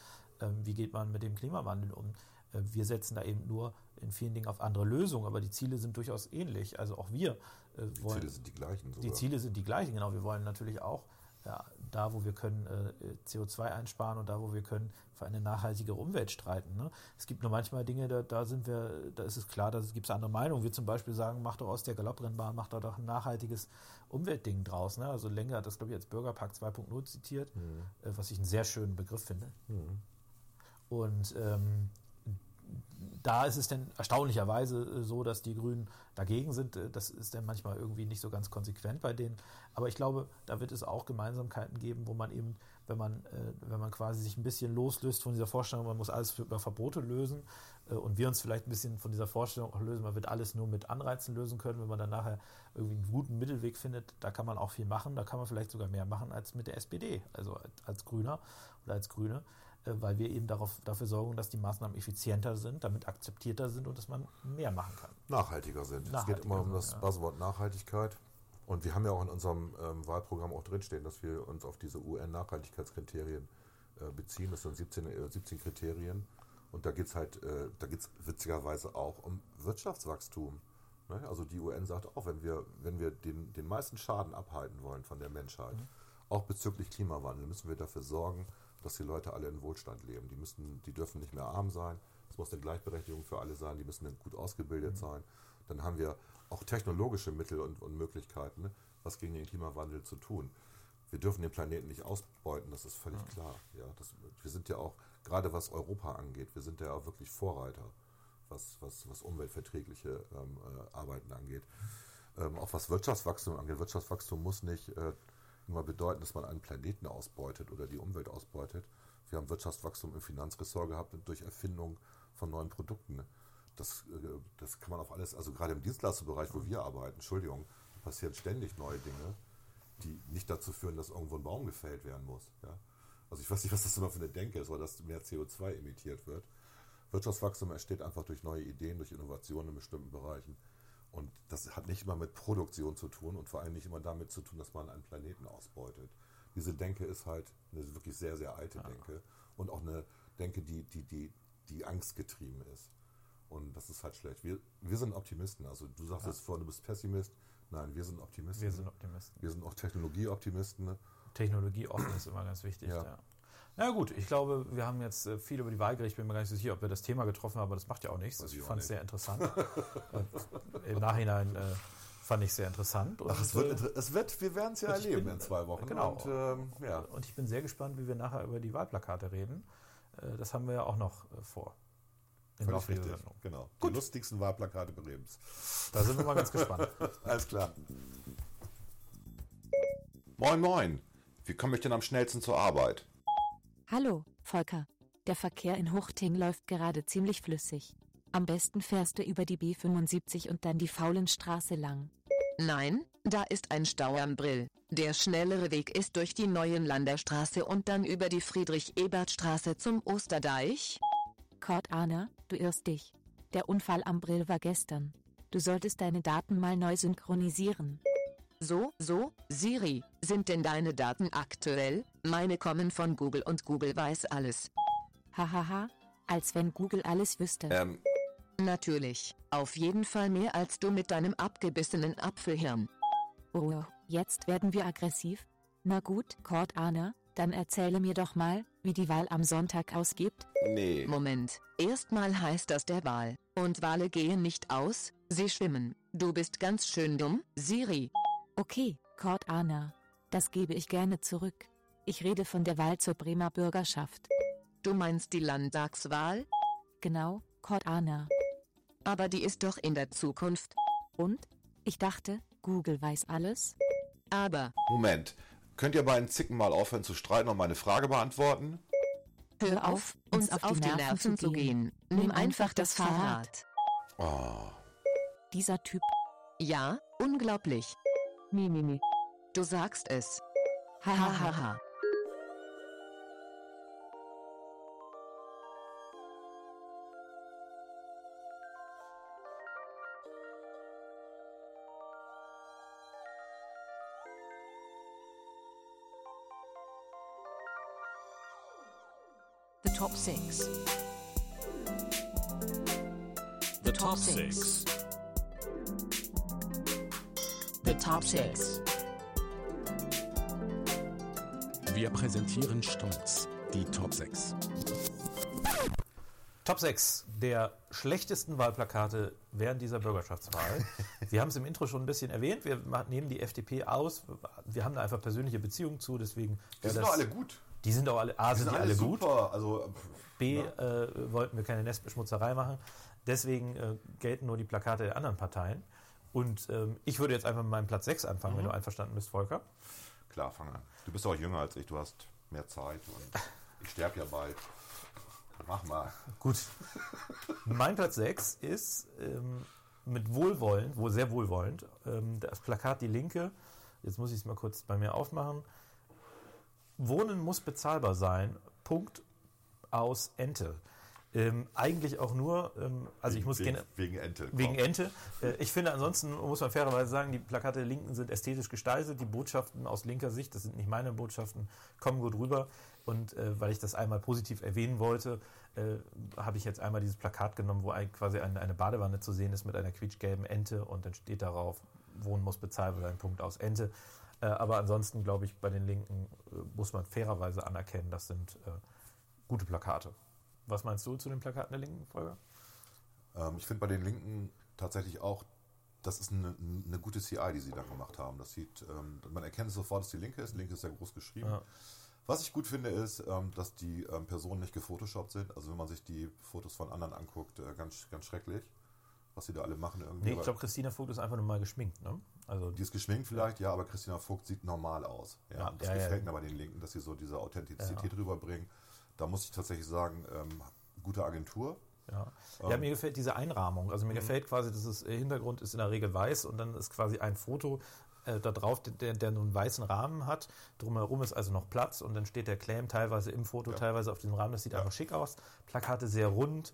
Speaker 1: wie geht man mit dem Klimawandel um. Äh, wir setzen da eben nur in vielen Dingen auf andere Lösungen, aber die Ziele sind durchaus ähnlich. Also auch wir
Speaker 2: äh, wollen. Die Ziele sind die gleichen.
Speaker 1: Sogar. Die Ziele sind die gleichen, genau. Wir wollen natürlich auch ja, da, wo wir können, äh, CO2 einsparen und da, wo wir können, für eine nachhaltigere Umwelt streiten. Ne? Es gibt nur manchmal Dinge, da, da sind wir, da ist es klar, da gibt es andere Meinungen. Wir zum Beispiel sagen, macht doch aus der Galopprennbahn, macht doch ein nachhaltiges Umweltding draus. Ne? Also Lenker hat das, glaube ich, als Bürgerpark 2.0 zitiert, mhm. äh, was ich einen sehr schönen Begriff finde. Mhm. Und ähm, da ist es dann erstaunlicherweise äh, so, dass die Grünen dagegen sind. Äh, das ist dann manchmal irgendwie nicht so ganz konsequent bei denen. Aber ich glaube, da wird es auch Gemeinsamkeiten geben, wo man eben, wenn man, äh, wenn man quasi sich ein bisschen loslöst von dieser Vorstellung, man muss alles über Verbote lösen und wir uns vielleicht ein bisschen von dieser Vorstellung auch lösen, man wird alles nur mit Anreizen lösen können, wenn man dann nachher irgendwie einen guten Mittelweg findet, da kann man auch viel machen, da kann man vielleicht sogar mehr machen als mit der SPD, also als Grüner oder als Grüne. Äh, weil wir eben darauf, dafür sorgen, dass die Maßnahmen effizienter sind, damit akzeptierter sind und dass man mehr machen kann.
Speaker 2: Nachhaltiger sind. Nachhaltiger es geht immer um das ja. Buzzword Nachhaltigkeit. Und wir haben ja auch in unserem ähm, Wahlprogramm auch drinstehen, dass wir uns auf diese UN-Nachhaltigkeitskriterien äh, beziehen. Das sind 17, äh, 17 Kriterien. Und da geht es halt, äh, da geht es witzigerweise auch um Wirtschaftswachstum. Ne? Also die UN sagt auch, wenn wir, wenn wir den, den meisten Schaden abhalten wollen von der Menschheit, mhm. auch bezüglich Klimawandel, müssen wir dafür sorgen, dass die Leute alle in Wohlstand leben. Die, müssen, die dürfen nicht mehr arm sein. Es muss eine Gleichberechtigung für alle sein. Die müssen gut ausgebildet mhm. sein. Dann haben wir auch technologische Mittel und, und Möglichkeiten, ne, was gegen den Klimawandel zu tun. Wir dürfen den Planeten nicht ausbeuten, das ist völlig ja. klar. Ja, das, wir sind ja auch, gerade was Europa angeht, wir sind ja auch wirklich Vorreiter, was, was, was umweltverträgliche ähm, äh, Arbeiten angeht. Ähm, auch was Wirtschaftswachstum angeht. Wirtschaftswachstum muss nicht äh, immer bedeuten, dass man einen Planeten ausbeutet oder die Umwelt ausbeutet. Wir haben Wirtschaftswachstum im Finanzressort gehabt durch Erfindung von neuen Produkten. Das, äh, das kann man auf alles, also gerade im Dienstleisterbereich, wo wir arbeiten, Entschuldigung, passieren ständig neue Dinge, die nicht dazu führen, dass irgendwo ein Baum gefällt werden muss. Ja? Also ich weiß nicht, was das immer für eine Denke ist, weil das mehr CO2 emittiert wird. Wirtschaftswachstum entsteht einfach durch neue Ideen, durch Innovationen in bestimmten Bereichen. Und das hat nicht immer mit Produktion zu tun und vor allem nicht immer damit zu tun, dass man einen Planeten ausbeutet. Diese Denke ist halt eine wirklich sehr, sehr alte ja. Denke und auch eine Denke, die, die, die, die angstgetrieben ist. Und das ist halt schlecht. Wir, wir sind Optimisten. Also du sagst ja. jetzt vorhin, du bist Pessimist. Nein, wir sind Optimisten.
Speaker 1: Wir sind Optimisten.
Speaker 2: Wir sind auch Technologieoptimisten.
Speaker 1: Technologie offen ist immer ganz wichtig. Ja. ja. Na gut, ich glaube, wir haben jetzt äh, viel über die Wahl geredet. Ich bin mir gar nicht so sicher, ob wir das Thema getroffen haben, aber das macht ja auch nichts.
Speaker 2: Weiß ich
Speaker 1: fand es sehr interessant. Äh, Im Nachhinein äh, fand ich es sehr interessant.
Speaker 2: Ach, es
Speaker 1: äh,
Speaker 2: wird, inter- es wird wir werden es ja erleben
Speaker 1: bin-
Speaker 2: in zwei Wochen.
Speaker 1: genau.
Speaker 2: Und, ähm, ja.
Speaker 1: und ich bin sehr gespannt, wie wir nachher über die Wahlplakate reden. Äh, das haben wir ja auch noch äh, vor.
Speaker 2: Völlig richtig.
Speaker 1: Sendung.
Speaker 2: Genau. Die lustigsten Wahlplakate Bremens.
Speaker 1: Da sind wir mal ganz gespannt.
Speaker 2: Alles klar. Moin, moin. Wie komme ich denn am schnellsten zur Arbeit?
Speaker 4: Hallo, Volker. Der Verkehr in Huchting läuft gerade ziemlich flüssig. Am besten fährst du über die B75 und dann die Faulenstraße lang.
Speaker 5: Nein, da ist ein Stau am Brill. Der schnellere Weg ist durch die Neuenlanderstraße und dann über die Friedrich-Ebert-Straße zum Osterdeich.
Speaker 4: Kurt Arner, du irrst dich. Der Unfall am Brill war gestern. Du solltest deine Daten mal neu synchronisieren.
Speaker 5: So, so, Siri, sind denn deine Daten aktuell? Meine kommen von Google und Google weiß alles.
Speaker 4: Hahaha, als wenn Google alles wüsste.
Speaker 2: Ähm,
Speaker 5: Natürlich, auf jeden Fall mehr als du mit deinem abgebissenen Apfelhirn.
Speaker 4: Oh, jetzt werden wir aggressiv? Na gut, Arner, dann erzähle mir doch mal, wie die Wahl am Sonntag ausgibt.
Speaker 2: nee.
Speaker 5: Moment, erstmal heißt das der Wal. Und Wale gehen nicht aus, sie schwimmen. Du bist ganz schön dumm, Siri.
Speaker 4: Okay, Arner. Das gebe ich gerne zurück. Ich rede von der Wahl zur Bremer Bürgerschaft.
Speaker 5: Du meinst die Landtagswahl?
Speaker 4: Genau, Arner.
Speaker 5: Aber die ist doch in der Zukunft.
Speaker 4: Und? Ich dachte, Google weiß alles?
Speaker 5: Aber,
Speaker 2: Moment. Könnt ihr beiden Zicken mal aufhören zu streiten und meine Frage beantworten?
Speaker 5: hör auf, uns auf die Nerven zu gehen. Nimm einfach das Fahrrad.
Speaker 2: Oh.
Speaker 4: Dieser Typ.
Speaker 5: Ja, unglaublich.
Speaker 4: Mimimi.
Speaker 5: Du sagst es.
Speaker 4: Hahaha.
Speaker 6: The top six. The top six. The top six.
Speaker 3: Wir präsentieren stolz die Top 6.
Speaker 1: Top 6 der schlechtesten Wahlplakate während dieser Bürgerschaftswahl. Wir haben es im Intro schon ein bisschen erwähnt. Wir nehmen die FDP aus. Wir haben da einfach persönliche Beziehungen zu, deswegen.
Speaker 2: Die sind
Speaker 1: das-
Speaker 2: doch alle gut.
Speaker 1: Die sind auch alle, A, sind die alle gut.
Speaker 2: super. Also, pff,
Speaker 1: B, äh, wollten wir keine Nestbeschmutzerei machen. Deswegen äh, gelten nur die Plakate der anderen Parteien. Und ähm, ich würde jetzt einfach mit meinem Platz 6 anfangen,
Speaker 2: Mhm.
Speaker 1: wenn du einverstanden bist, Volker.
Speaker 2: klar, fang an. Du bist auch jünger als ich, du hast mehr Zeit und ich sterbe ja bald. Mach mal.
Speaker 1: Gut. mein Platz 6 ist ähm, mit Wohlwollend, wohl sehr wohlwollend, ähm, das Plakat Die Linke. Jetzt muss ich es mal kurz bei mir aufmachen. Wohnen muss bezahlbar sein. Punkt aus Ente. Ähm, eigentlich auch nur, ähm, also ich muss
Speaker 2: wegen,
Speaker 1: gerne.
Speaker 2: wegen Ente.
Speaker 1: Wegen
Speaker 2: komm.
Speaker 1: Ente. Äh, Ich finde ansonsten, muss man fairerweise sagen, die Plakate der Linken sind ästhetisch gestaltet. Die Botschaften aus linker Sicht, das sind nicht meine Botschaften, kommen gut rüber. Und äh, weil ich das einmal positiv erwähnen wollte, äh, habe ich jetzt einmal dieses Plakat genommen, wo ein, quasi eine, eine Badewanne zu sehen ist mit einer quietschgelben Ente und dann steht darauf, Wohnen muss bezahlbar sein, Punkt aus Ente. Äh, aber ansonsten, glaube ich, bei den Linken äh, muss man fairerweise anerkennen, das sind äh, gute Plakate. Was meinst du zu den Plakaten der Linken, Folger?
Speaker 2: Ähm, ich finde bei den Linken tatsächlich auch, das ist eine, eine gute CI, die sie da gemacht haben. Das sieht, ähm, man erkennt sofort, dass die Linke ist. Linke ist sehr groß geschrieben.
Speaker 1: Ja.
Speaker 2: Was ich gut finde, ist, ähm, dass die ähm, Personen nicht gefotoshoppt sind. Also wenn man sich die Fotos von anderen anguckt, äh, ganz, ganz schrecklich, was sie da alle machen irgendwie.
Speaker 1: Nee, ich glaube, Christina Vogt ist einfach nur mal geschminkt. Ne? Also
Speaker 2: die ist geschminkt vielleicht, ja, aber Christina Vogt sieht normal aus. Ja,
Speaker 1: Ja,
Speaker 2: das
Speaker 1: ja, ja.
Speaker 2: gefällt mir bei den Linken, dass sie so diese Authentizität rüberbringen. Da muss ich tatsächlich sagen, ähm, gute Agentur.
Speaker 1: Ja. ja, mir gefällt diese Einrahmung. Also mir gefällt quasi, dass es äh, Hintergrund ist in der Regel weiß und dann ist quasi ein Foto äh, da drauf, der, der nur einen weißen Rahmen hat. Drumherum ist also noch Platz und dann steht der Claim teilweise im Foto, teilweise auf diesem Rahmen. Das sieht einfach schick aus. Plakate sehr rund,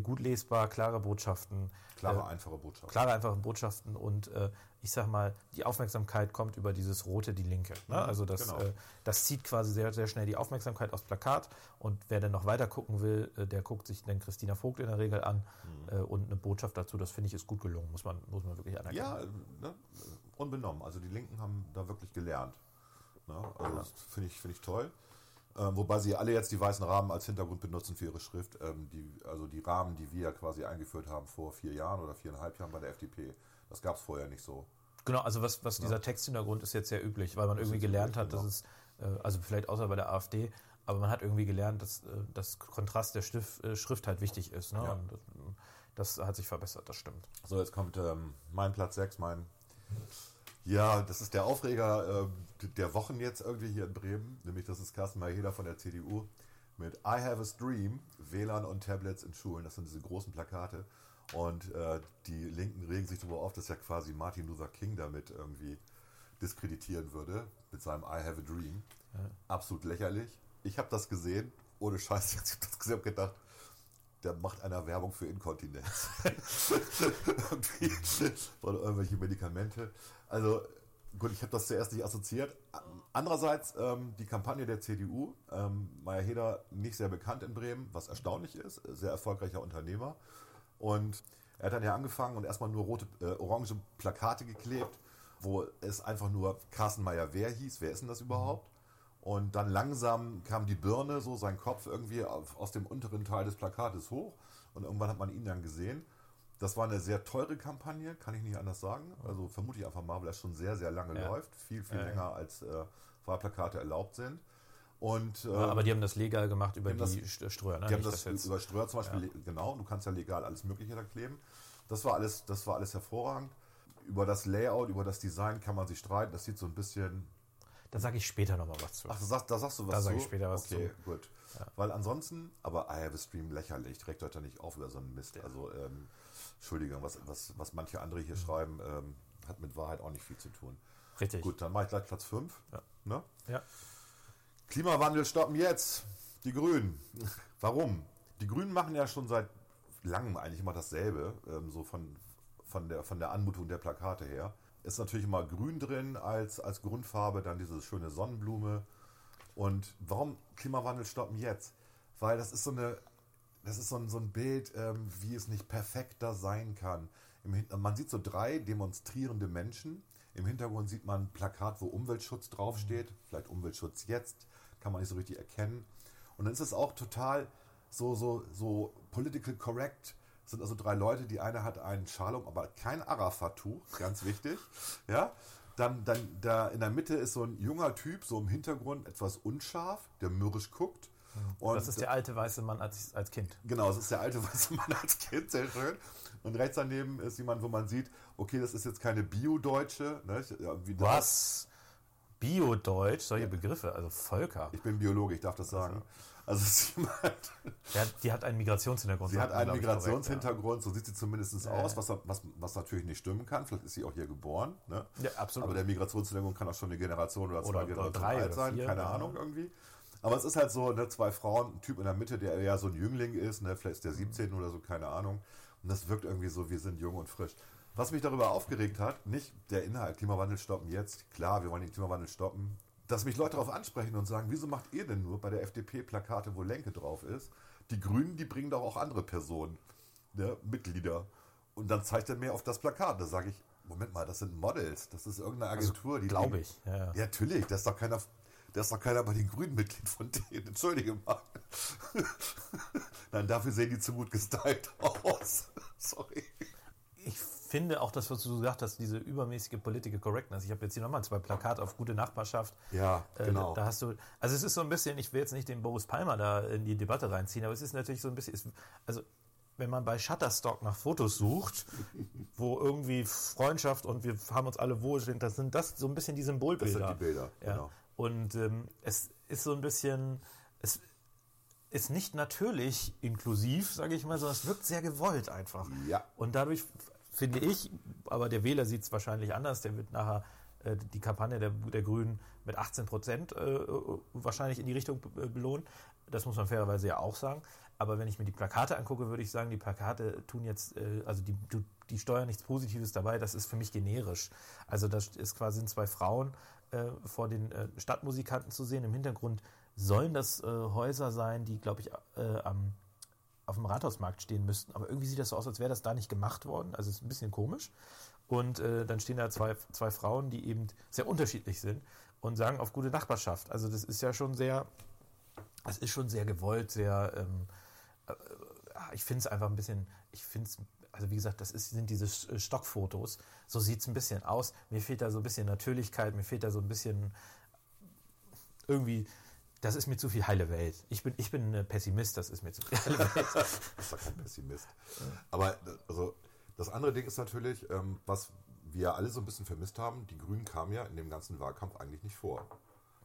Speaker 1: gut lesbar, klare Botschaften.
Speaker 2: Klare,
Speaker 1: äh,
Speaker 2: einfache Botschaft.
Speaker 1: klare, einfache Botschaften und äh, ich sag mal, die Aufmerksamkeit kommt über dieses rote, die linke. Ne? Also das,
Speaker 2: genau.
Speaker 1: äh, das zieht quasi sehr, sehr schnell die Aufmerksamkeit aufs Plakat und wer dann noch weiter gucken will, äh, der guckt sich dann Christina Vogt in der Regel an
Speaker 2: Mhm.
Speaker 1: äh, und eine Botschaft dazu, das finde ich ist gut gelungen, muss man, muss man wirklich anerkennen.
Speaker 2: Ja, äh, ne, unbenommen. Also die Linken haben da wirklich gelernt. Ne? Also das finde ich, finde ich toll. Ähm, wobei sie alle jetzt die weißen Rahmen als Hintergrund benutzen für ihre Schrift. Ähm, die, also die Rahmen, die wir quasi eingeführt haben vor vier Jahren oder viereinhalb Jahren bei der FDP, das gab es vorher nicht so.
Speaker 1: Genau, also was, was dieser Texthintergrund ist jetzt sehr üblich, weil man irgendwie
Speaker 2: ist
Speaker 1: gelernt
Speaker 2: üblich,
Speaker 1: hat, dass
Speaker 2: genau.
Speaker 1: es, äh, also vielleicht außer bei der AfD, aber man hat irgendwie gelernt, dass äh, das Kontrast der Stift, äh, Schrift halt wichtig ist. Ne?
Speaker 2: Ja.
Speaker 1: Und das, das hat sich verbessert, das stimmt.
Speaker 2: So, jetzt kommt ähm, mein Platz 6, mein. Ja, das ist der Aufreger ähm, der Wochen jetzt irgendwie hier in Bremen. Nämlich, das ist Carsten Maheda von der CDU mit I have a stream, WLAN und Tablets in Schulen. Das sind diese großen Plakate. Und äh, die Linken regen sich darüber auf, dass ja quasi Martin Luther King damit irgendwie diskreditieren würde mit seinem I have a dream. Absolut lächerlich. Ich habe das gesehen, ohne Scheiß, ich das gesehen und gedacht, der macht einer Werbung für Inkontinenz. Oder irgendwelche Medikamente. Also gut, ich habe das zuerst nicht assoziiert. Andererseits ähm, die Kampagne der CDU, ähm, Meier Heder nicht sehr bekannt in Bremen, was erstaunlich ist, sehr erfolgreicher Unternehmer. Und er hat dann ja angefangen und erstmal nur rote, äh, orange Plakate geklebt, wo es einfach nur Carsten Meyer wer hieß, wer ist denn das überhaupt? Und dann langsam kam die Birne, so sein Kopf irgendwie aus dem unteren Teil des Plakates hoch. Und irgendwann hat man ihn dann gesehen. Das war eine sehr teure Kampagne, kann ich nicht anders sagen. Also vermute ich einfach mal, weil das schon sehr, sehr lange
Speaker 1: Ja.
Speaker 2: läuft. Viel, viel
Speaker 1: Ja, ja.
Speaker 2: länger als äh, Wahlplakate erlaubt sind. Und, ähm,
Speaker 1: aber die haben das legal gemacht über
Speaker 2: die das-
Speaker 1: St- Ströer. Ne?
Speaker 2: die haben das
Speaker 1: jetzt-
Speaker 2: über Ströer zum Beispiel, genau, du kannst ja legal alles Mögliche da kleben. Das war alles, das war alles hervorragend. Über das Layout, über das Design kann man sich streiten. Das sieht so ein bisschen.
Speaker 1: Da sage ich später nochmal was zu.
Speaker 2: Ach, da sagst, da sagst du was
Speaker 1: Da
Speaker 2: zu?
Speaker 1: sag ich später was
Speaker 2: Okay, gut. Weil ansonsten, aber I have a stream lächerlich. Regt euch da nicht auf über so einen Mist. Also, ähm, Entschuldigung, was, was, was manche andere
Speaker 1: Mhm.
Speaker 2: hier schreiben, ähm, hat mit Wahrheit auch nicht viel zu tun.
Speaker 1: Richtig.
Speaker 2: Gut, dann mache ich gleich Platz 5.
Speaker 1: Ja.
Speaker 2: Ne?
Speaker 1: Ja.
Speaker 2: Klimawandel stoppen jetzt. Die Grünen. Warum? Die Grünen machen ja schon seit langem eigentlich immer dasselbe, ähm, so von, von, der, von der Anmutung der Plakate her. Ist natürlich immer grün drin als, als Grundfarbe, dann diese schöne Sonnenblume. Und warum Klimawandel stoppen jetzt? Weil das ist so eine, das ist so ein, so ein Bild, ähm, wie es nicht perfekter sein kann. Im man sieht so drei demonstrierende Menschen. Im Hintergrund sieht man ein Plakat, wo Umweltschutz draufsteht. Vielleicht Umweltschutz jetzt, kann man nicht so richtig erkennen. Und dann ist es auch total so, so, so political correct. Sind also drei Leute. Die eine hat einen Schal um, aber kein Arafat-Tuch, ganz wichtig. Ja. Dann, dann da in der Mitte ist so ein junger Typ, so im Hintergrund etwas unscharf, der mürrisch guckt. Und
Speaker 1: Das ist der alte weiße Mann als, als Kind.
Speaker 2: Genau, das ist der alte weiße Mann als Kind, sehr schön. Und rechts daneben ist jemand, wo man sieht, okay, das ist jetzt keine Bio-Deutsche. Ne?
Speaker 1: Was? Biodeutsch, solche Begriffe, also Völker.
Speaker 2: Ich bin Biologe, ich darf das sagen. Also jemand,
Speaker 1: Die hat, die hat einen Migrationshintergrund.
Speaker 2: sie hat einen
Speaker 1: ich, korrekt,
Speaker 2: Migrationshintergrund, so sieht sie zumindest aus, was, was, was natürlich nicht stimmen kann. Vielleicht ist sie auch hier geboren. Ne?
Speaker 1: Ja, absolut.
Speaker 2: Aber der Migrationshintergrund kann auch schon eine Generation oder zwei
Speaker 1: Oder-
Speaker 2: Generationen
Speaker 1: drei
Speaker 2: alt sein,
Speaker 1: vier,
Speaker 2: keine
Speaker 1: ja.
Speaker 2: Ahnung irgendwie. Aber es ist halt so, ne, zwei Frauen, ein Typ in der Mitte, der eher so ein Jüngling ist, ne, vielleicht ist der 17 oder so, keine Ahnung. Und das wirkt irgendwie so, wir sind jung und frisch. Was mich darüber aufgeregt hat, nicht der Inhalt, Klimawandel stoppen jetzt, klar, wir wollen den Klimawandel stoppen, dass mich Leute darauf ansprechen und sagen, wieso macht ihr denn nur bei der FDP Plakate, wo Lenke drauf ist? Die Grünen, die bringen doch auch andere Personen, ne, Mitglieder. Und dann zeigt er mir auf das Plakat. Da sage ich, Moment mal, das sind Models, das ist irgendeine Agentur, die
Speaker 1: Glaube ich. Ja, ja.
Speaker 2: ja, natürlich, da ist doch keiner, da ist doch keiner bei den Grünen Mitglied von denen. Entschuldige mal. Nein, dafür sehen die zu gut gestylt aus. Sorry.
Speaker 1: Ich finde auch das, was du gesagt hast, diese übermäßige Political Correctness. Ich habe jetzt hier nochmal zwei Plakate auf gute Nachbarschaft.
Speaker 2: Ja,
Speaker 1: Äh,
Speaker 2: genau.
Speaker 1: Da hast du, also es ist so ein bisschen, ich will jetzt nicht den Boris Palmer da in die Debatte reinziehen, aber es ist natürlich so ein bisschen, es, also wenn man bei Shutterstock nach Fotos sucht, wo irgendwie Freundschaft und wir haben uns alle wohl sind, das sind das so ein bisschen die Symbolbilder.
Speaker 2: Das sind die Bilder,
Speaker 1: Ja.
Speaker 2: genau.
Speaker 1: Und ähm, es ist so ein bisschen, es ist nicht natürlich inklusiv, sage ich mal, sondern es wirkt sehr gewollt einfach.
Speaker 2: Ja.
Speaker 1: Und dadurch finde ich, aber der Wähler sieht es wahrscheinlich anders, der wird nachher äh, die Kampagne der, der Grünen mit 18 Prozent äh, wahrscheinlich in die Richtung be- belohnen. Das muss man fairerweise ja auch sagen. Aber wenn ich mir die Plakate angucke, würde ich sagen, die Plakate tun jetzt, äh, also die, die steuern nichts Positives dabei, das ist für mich generisch. Also das ist quasi sind zwei Frauen äh, vor den äh, Stadtmusikanten zu sehen. Im Hintergrund sollen das äh, Häuser sein, die, glaube ich, äh, am auf dem Rathausmarkt stehen müssten. Aber irgendwie sieht das so aus, als wäre das da nicht gemacht worden. Also es ist ein bisschen komisch. Und äh, dann stehen da zwei, zwei Frauen, die eben sehr unterschiedlich sind und sagen auf gute Nachbarschaft. Also das ist ja schon sehr, es ist schon sehr gewollt, sehr, ähm, äh, ich finde es einfach ein bisschen, ich finde es, also wie gesagt, das ist, sind diese Sch- Stockfotos, so sieht es ein bisschen aus. Mir fehlt da so ein bisschen Natürlichkeit, mir fehlt da so ein bisschen irgendwie, das ist mir zu viel heile Welt. Ich bin, ich bin ein Pessimist, das ist mir zu viel heile Welt.
Speaker 2: Das ist doch kein Pessimist. Aber also, das andere Ding ist natürlich, ähm, was wir alle so ein bisschen vermisst haben, die Grünen kamen ja in dem ganzen Wahlkampf eigentlich nicht vor.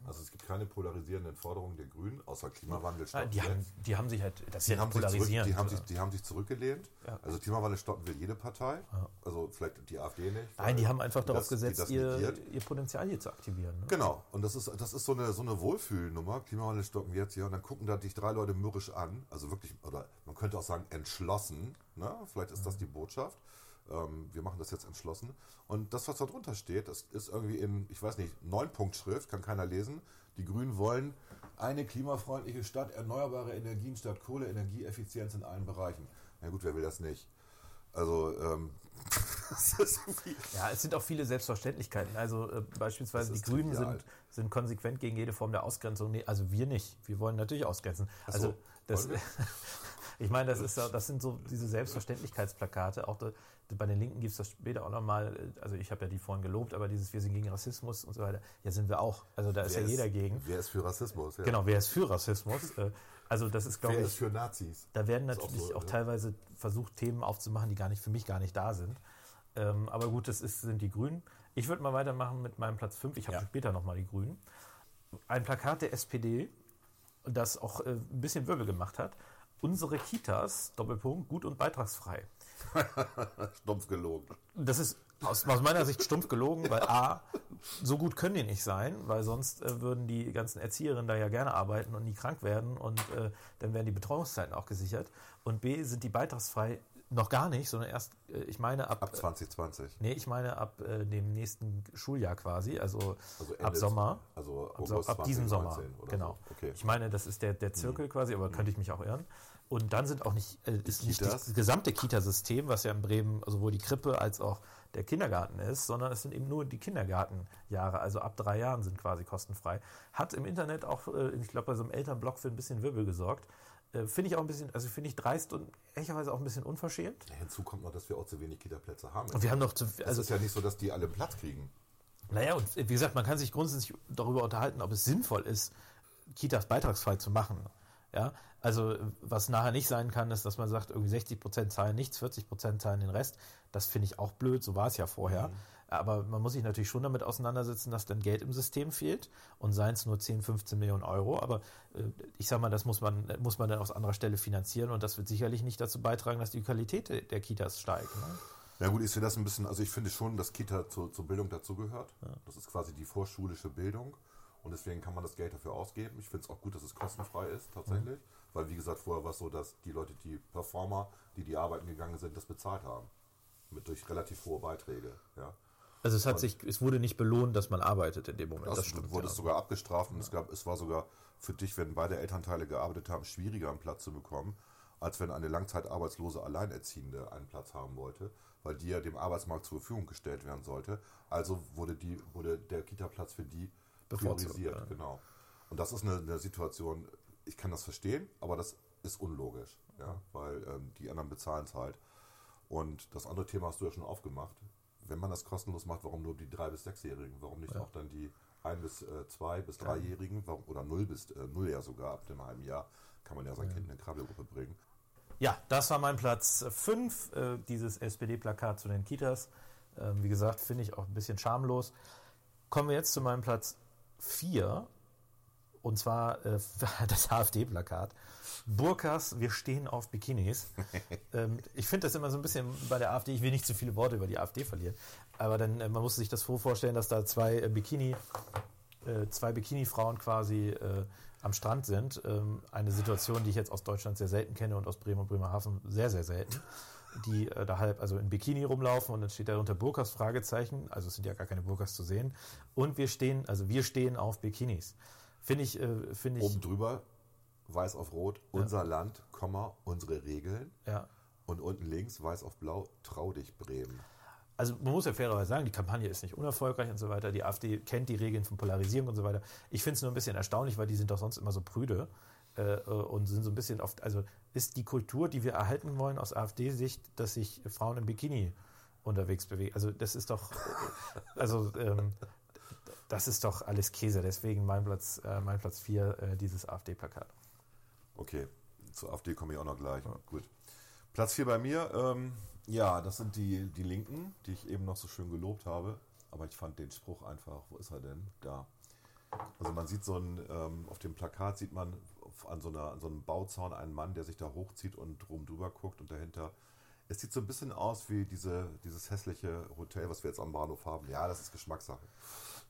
Speaker 2: Also es gibt keine polarisierenden Forderungen der Grünen, außer Klimawandel stoppen
Speaker 1: Die haben, die haben sich halt, das ist
Speaker 2: Die
Speaker 1: ja
Speaker 2: haben, sich zurück,
Speaker 1: polarisierend.
Speaker 2: die, haben sich, die haben sich zurückgelehnt.
Speaker 1: Ja.
Speaker 2: Also Klimawandel stoppen will jede Partei. Also vielleicht die AfD nicht.
Speaker 1: Nein, die haben einfach darauf
Speaker 2: das-
Speaker 1: gesetzt, ihr, ihr Potenzial hier zu aktivieren. Ne?
Speaker 2: Genau, und das ist, das ist so eine, so eine Wohlfühlnummer. Klimawandel stoppen wir jetzt hier und dann gucken da dich drei Leute mürrisch an. Also wirklich, oder man könnte auch sagen entschlossen. Ne? Vielleicht ist das die Botschaft. Ähm, wir machen das jetzt entschlossen. Und das, was da drunter steht, das ist irgendwie in, ich weiß nicht, neun Punkt Schrift, kann keiner lesen. Die Grünen wollen eine klimafreundliche Stadt, erneuerbare Energien statt Kohle, Energieeffizienz in allen Bereichen. Na gut, wer will das nicht? Also, ähm, das
Speaker 1: Ja, es sind auch viele Selbstverständlichkeiten. Also äh, beispielsweise
Speaker 2: Das
Speaker 1: die Grünen sind, sind konsequent gegen jede Form der Ausgrenzung. Nee, also wir nicht. Wir wollen natürlich ausgrenzen. Also
Speaker 2: so,
Speaker 1: das,
Speaker 2: wollen
Speaker 1: ich meine, das, ist, das sind so diese Selbstverständlichkeitsplakate. Auch bei den Linken gibt es das später auch nochmal. Also ich habe ja die vorhin gelobt, aber dieses Wir sind gegen Rassismus und so weiter. Ja, sind wir auch. Also da ist
Speaker 2: wer
Speaker 1: ja jeder gegen.
Speaker 2: Wer ist für Rassismus? Ja.
Speaker 1: Genau, wer ist für Rassismus? Äh, Also das ist, glaube
Speaker 2: Wer
Speaker 1: ich,
Speaker 2: ist für Nazis?
Speaker 1: da werden
Speaker 2: Ist auch
Speaker 1: natürlich
Speaker 2: so,
Speaker 1: auch,
Speaker 2: ne?
Speaker 1: teilweise versucht, Themen aufzumachen, die gar nicht für mich gar nicht da sind. Ähm, aber gut, das ist, sind die Grünen. Ich würde mal weitermachen mit meinem Platz 5. Ich habe
Speaker 2: Ja.
Speaker 1: später nochmal die Grünen. Ein Plakat der SPD, das auch äh, ein bisschen Wirbel gemacht hat. Unsere Kitas, Doppelpunkt, gut und beitragsfrei.
Speaker 2: Stumpf gelogen.
Speaker 1: Das ist aus, aus meiner Sicht stumpf gelogen, weil A, so gut können die nicht sein, weil sonst äh, würden die ganzen Erzieherinnen da ja gerne arbeiten und nie krank werden und äh, dann wären die Betreuungszeiten auch gesichert. Und B, sind die beitragsfrei noch gar nicht, sondern erst, äh, ich meine, ab,
Speaker 2: Ab 2020.
Speaker 1: nee, ich meine ab äh, dem nächsten Schuljahr quasi, also,
Speaker 2: Also
Speaker 1: ab Sommer.
Speaker 2: Also
Speaker 1: Ab, ab diesem Sommer,
Speaker 2: 2019 oder
Speaker 1: genau.
Speaker 2: Okay.
Speaker 1: Ich meine, das ist der, der Zirkel quasi, aber könnte ich mich auch irren. Und dann sind auch nicht, äh, ist nicht das gesamte Kitasystem, was ja in Bremen sowohl die Krippe als auch der Kindergarten ist, sondern es sind eben nur die Kindergartenjahre, also ab drei Jahren sind quasi kostenfrei. Hat im Internet auch, äh, ich glaube, bei so einem Elternblog für ein bisschen Wirbel gesorgt. Äh, finde ich auch ein bisschen, also finde ich dreist und ehrlicherweise auch ein bisschen unverschämt.
Speaker 2: Hinzu kommt noch, dass wir auch zu wenig Kita-Plätze haben.
Speaker 1: Und wir haben noch zu,
Speaker 2: es
Speaker 1: also
Speaker 2: ist ja nicht so, dass die alle Platz kriegen.
Speaker 1: Naja, und wie gesagt, man kann sich grundsätzlich darüber unterhalten, ob es sinnvoll ist, Kitas beitragsfrei zu machen. Ja, also was nachher nicht sein kann, ist, dass man sagt, irgendwie 60 Prozent zahlen nichts, 40 Prozent zahlen den Rest. Das finde ich auch blöd, so war es ja vorher. Aber man muss sich natürlich schon damit auseinandersetzen, dass dann Geld im System fehlt und seien es nur 10, 15 Millionen Euro. Aber äh, ich sage mal, das muss man, muss man dann aus anderer Stelle finanzieren und das wird sicherlich nicht dazu beitragen, dass die Qualität der- der Kitas steigt. Ne?
Speaker 2: Ja gut, ich sehe das ein bisschen, also ich finde schon, dass Kita zur, zur Bildung dazugehört. Das ist quasi die vorschulische Bildung und deswegen kann man das Geld dafür ausgeben. Ich finde es auch gut, dass es kostenfrei ist tatsächlich, weil wie gesagt, vorher war es so, dass die Leute, die Performer, die die arbeiten gegangen sind, das bezahlt haben. Mit durch relativ hohe Beiträge. Ja.
Speaker 1: Also es hat sich, es wurde nicht belohnt, dass man arbeitet in dem Moment.
Speaker 2: Das,
Speaker 1: Das, stimmt.
Speaker 2: wurde
Speaker 1: ja.
Speaker 2: sogar abgestraft und es, gab, es war sogar für dich, wenn beide Elternteile gearbeitet haben, schwieriger einen Platz zu bekommen, als wenn eine langzeitarbeitslose Alleinerziehende einen Platz haben wollte, weil die ja dem Arbeitsmarkt zur Verfügung gestellt werden sollte. Also wurde, die, wurde der Kita-Platz für die priorisiert.
Speaker 1: ja.
Speaker 2: Genau. Und das ist eine, eine Situation, ich kann das verstehen, aber das ist unlogisch, ja, weil ähm, die anderen bezahlen es halt. Und das andere Thema hast du ja schon aufgemacht. Wenn man das kostenlos macht, warum nur die drei bis sechsjährigen? Warum nicht auch dann die ein bis äh, zwei bis dreijährigen? Warum, oder null bis äh, null ja sogar ab dem halben Jahr kann man ja sein Kind in eine Krabbelgruppe bringen.
Speaker 1: Ja, das war mein Platz 5, äh, dieses SPD-Plakat zu den Kitas. Ähm, wie gesagt, finde ich auch ein bisschen schamlos. Kommen wir jetzt zu meinem Platz 4, und zwar äh, das AfD-Plakat. Burkas, wir stehen auf Bikinis. ähm, ich finde das immer so ein bisschen bei der AfD, ich will nicht zu viele Worte über die AfD verlieren, aber dann, äh, man muss sich das so vorstellen, dass da zwei äh, Bikini, äh, zwei Bikini-Frauen quasi äh, am Strand sind. Ähm, eine Situation, die ich jetzt aus Deutschland sehr selten kenne und aus Bremen und Bremerhaven sehr, sehr selten. Die äh, da halb also in Bikini rumlaufen und dann steht da unter Burkas Fragezeichen, also es sind ja gar keine Burkas zu sehen. Und wir stehen, also wir stehen auf Bikinis. Finde ich, äh, finde ich,
Speaker 2: Oben drüber, weiß auf rot, unser Land, Komma, unsere Regeln.
Speaker 1: ja.
Speaker 2: Und unten links, weiß auf blau, trau dich Bremen.
Speaker 1: Also man muss ja fairerweise sagen, die Kampagne ist nicht unerfolgreich und so weiter. Die AfD kennt die Regeln von Polarisierung und so weiter. Ich finde es nur ein bisschen erstaunlich, weil die sind doch sonst immer so prüde. äh, und sind so ein bisschen oft, also ist die Kultur, die wir erhalten wollen aus AfD-Sicht, dass sich Frauen im Bikini unterwegs bewegen. Also das ist doch, äh, also ähm, das ist doch alles Käse. Deswegen mein Platz, äh, mein Platz 4, äh, dieses AfD-Plakat.
Speaker 2: Okay, zur AfD komme ich auch noch gleich. Gut. Platz 4 bei mir, ähm, ja, das sind die, die Linken, die ich eben noch so schön gelobt habe. Aber ich fand den Spruch einfach, wo ist er denn? Da. Also man sieht so ein, ähm, auf dem Plakat sieht man an so, einer, an so einem Bauzaun einen Mann, der sich da hochzieht und drum drüber guckt und dahinter. Es sieht so ein bisschen aus wie diese, dieses hässliche Hotel, was wir jetzt am Bahnhof haben. Ja, das ist Geschmackssache.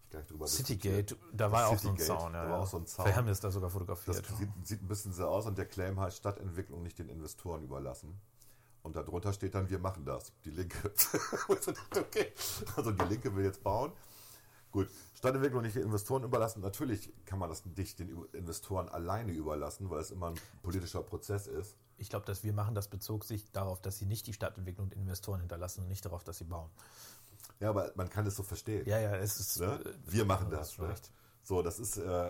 Speaker 2: Ich gleich drüber
Speaker 1: Citygate, da war
Speaker 2: Das
Speaker 1: auch so ein Zaun. Ja,
Speaker 2: da war auch so ein Zaun.
Speaker 1: Vielleicht haben wir es da sogar
Speaker 2: Das
Speaker 1: fotografiert.
Speaker 2: sieht, sieht ein bisschen so aus und der Claim heißt Stadtentwicklung nicht den Investoren überlassen. Und darunter steht dann, wir machen das. Die Linke. Okay. Also die Linke will jetzt bauen. Gut, Stadtentwicklung nicht den Investoren überlassen. Natürlich kann man das nicht den Investoren alleine überlassen, weil es immer ein politischer Prozess ist.
Speaker 1: Ich glaube, dass wir machen, das bezog sich darauf, dass sie nicht die Stadtentwicklung den Investoren hinterlassen und nicht darauf, dass sie bauen.
Speaker 2: Ja, aber man kann es so verstehen.
Speaker 1: Ja, ja, es ist.
Speaker 2: Ne?
Speaker 1: äh,
Speaker 2: Wir machen das. Ne? So, das ist äh,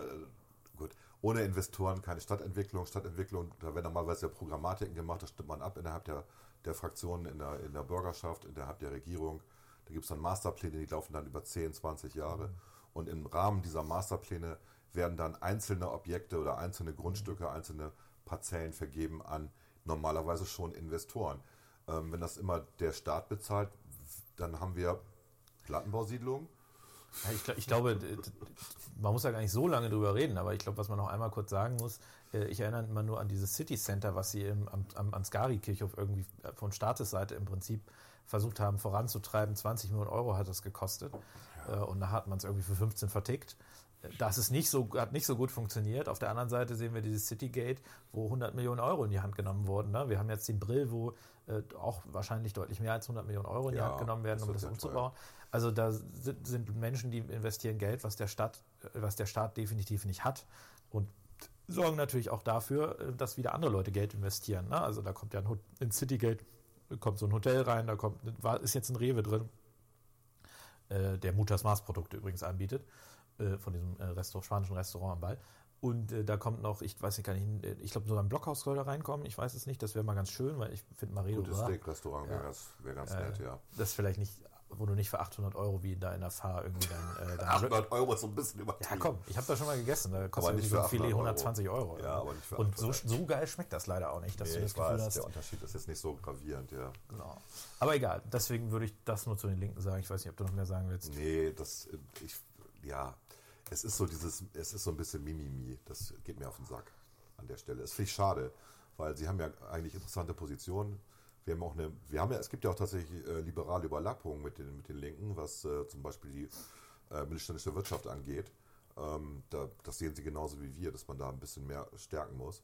Speaker 2: gut. Ohne Investoren keine Stadtentwicklung. Stadtentwicklung, da werden normalerweise ja Programmatiken gemacht, das stimmt man ab innerhalb der, der Fraktionen, in der, in der Bürgerschaft, innerhalb der Regierung. Da gibt es dann Masterpläne, die laufen dann über 10, 20 Jahre. Und im Rahmen dieser Masterpläne werden dann einzelne Objekte oder einzelne Grundstücke, einzelne Parzellen vergeben an normalerweise schon Investoren. Ähm, wenn das immer der Staat bezahlt, dann haben wir Plattenbausiedlungen.
Speaker 1: Ich, ich glaube, man muss ja gar nicht so lange drüber reden, aber ich glaube, was man noch einmal kurz sagen muss, äh, ich erinnere immer nur an dieses City Center, was sie im, am, am Ansgari-Kirchhof irgendwie äh, von Staatesseite im Prinzip versucht haben voranzutreiben. 20 Millionen Euro hat das gekostet äh, und da hat man es irgendwie für 15 vertickt. Das ist nicht so, hat nicht so gut funktioniert. Auf der anderen Seite sehen wir dieses Citygate, wo 100 Millionen Euro in die Hand genommen wurden. Ne? Wir haben jetzt den Brill, wo äh, auch wahrscheinlich deutlich mehr als 100 Millionen Euro in die
Speaker 2: Ja,
Speaker 1: Hand genommen werden,
Speaker 2: das
Speaker 1: um das umzubauen. Also da sind, Menschen, die investieren Geld, was der Stadt, äh, was der Staat definitiv nicht hat und sorgen natürlich auch dafür, äh, dass wieder andere Leute Geld investieren. Ne? Also da kommt ja ein Hot- in Citygate kommt so ein Hotel rein, da kommt ist jetzt ein Rewe drin, äh, der Mutas Mars Produkte übrigens anbietet äh, von diesem äh, Restaurant, spanischen Restaurant am Ball. Und äh, da kommt noch, ich weiß nicht gar nicht, äh, ich glaube sogar ein Blockhaus soll da reinkommen. Ich weiß es nicht. Das wäre mal ganz schön, weil ich finde Maredo
Speaker 2: Gutes Steak-Restaurant wäre
Speaker 1: Ja.
Speaker 2: ganz, wär ganz
Speaker 1: Äh,
Speaker 2: nett, ja.
Speaker 1: das vielleicht nicht, wo du nicht für 800 Euro wie da in der Fahr irgendwie dann. Äh, dein
Speaker 2: 800 Euro ist so ein bisschen
Speaker 1: ja,
Speaker 2: übertrieben.
Speaker 1: komm, ich habe da schon mal gegessen. Da kostet
Speaker 2: Aber nicht
Speaker 1: so ein Filet
Speaker 2: 800 Euro.
Speaker 1: 120 Euro.
Speaker 2: Ja, aber nicht für
Speaker 1: Und so,
Speaker 2: 800.
Speaker 1: so geil schmeckt das leider auch nicht, dass
Speaker 2: Nee,
Speaker 1: du das Gefühl
Speaker 2: weiß,
Speaker 1: hast.
Speaker 2: der Unterschied ist jetzt nicht so gravierend, ja.
Speaker 1: Genau. Aber egal, deswegen würde ich das nur zu den Linken sagen. Ich weiß nicht, ob du noch mehr sagen willst.
Speaker 2: Nee, das, ich, ja, es ist so dieses, es ist so ein bisschen Mimimi. Das geht mir auf den Sack an der Stelle. Das finde ich schade, weil sie haben ja eigentlich interessante Positionen. Wir haben auch eine, wir haben ja, es gibt ja auch tatsächlich äh, liberale Überlappungen mit den, mit den Linken, was äh, zum Beispiel die äh, mittelständische Wirtschaft angeht. Ähm, da, das sehen sie genauso wie wir, dass man da ein bisschen mehr stärken muss.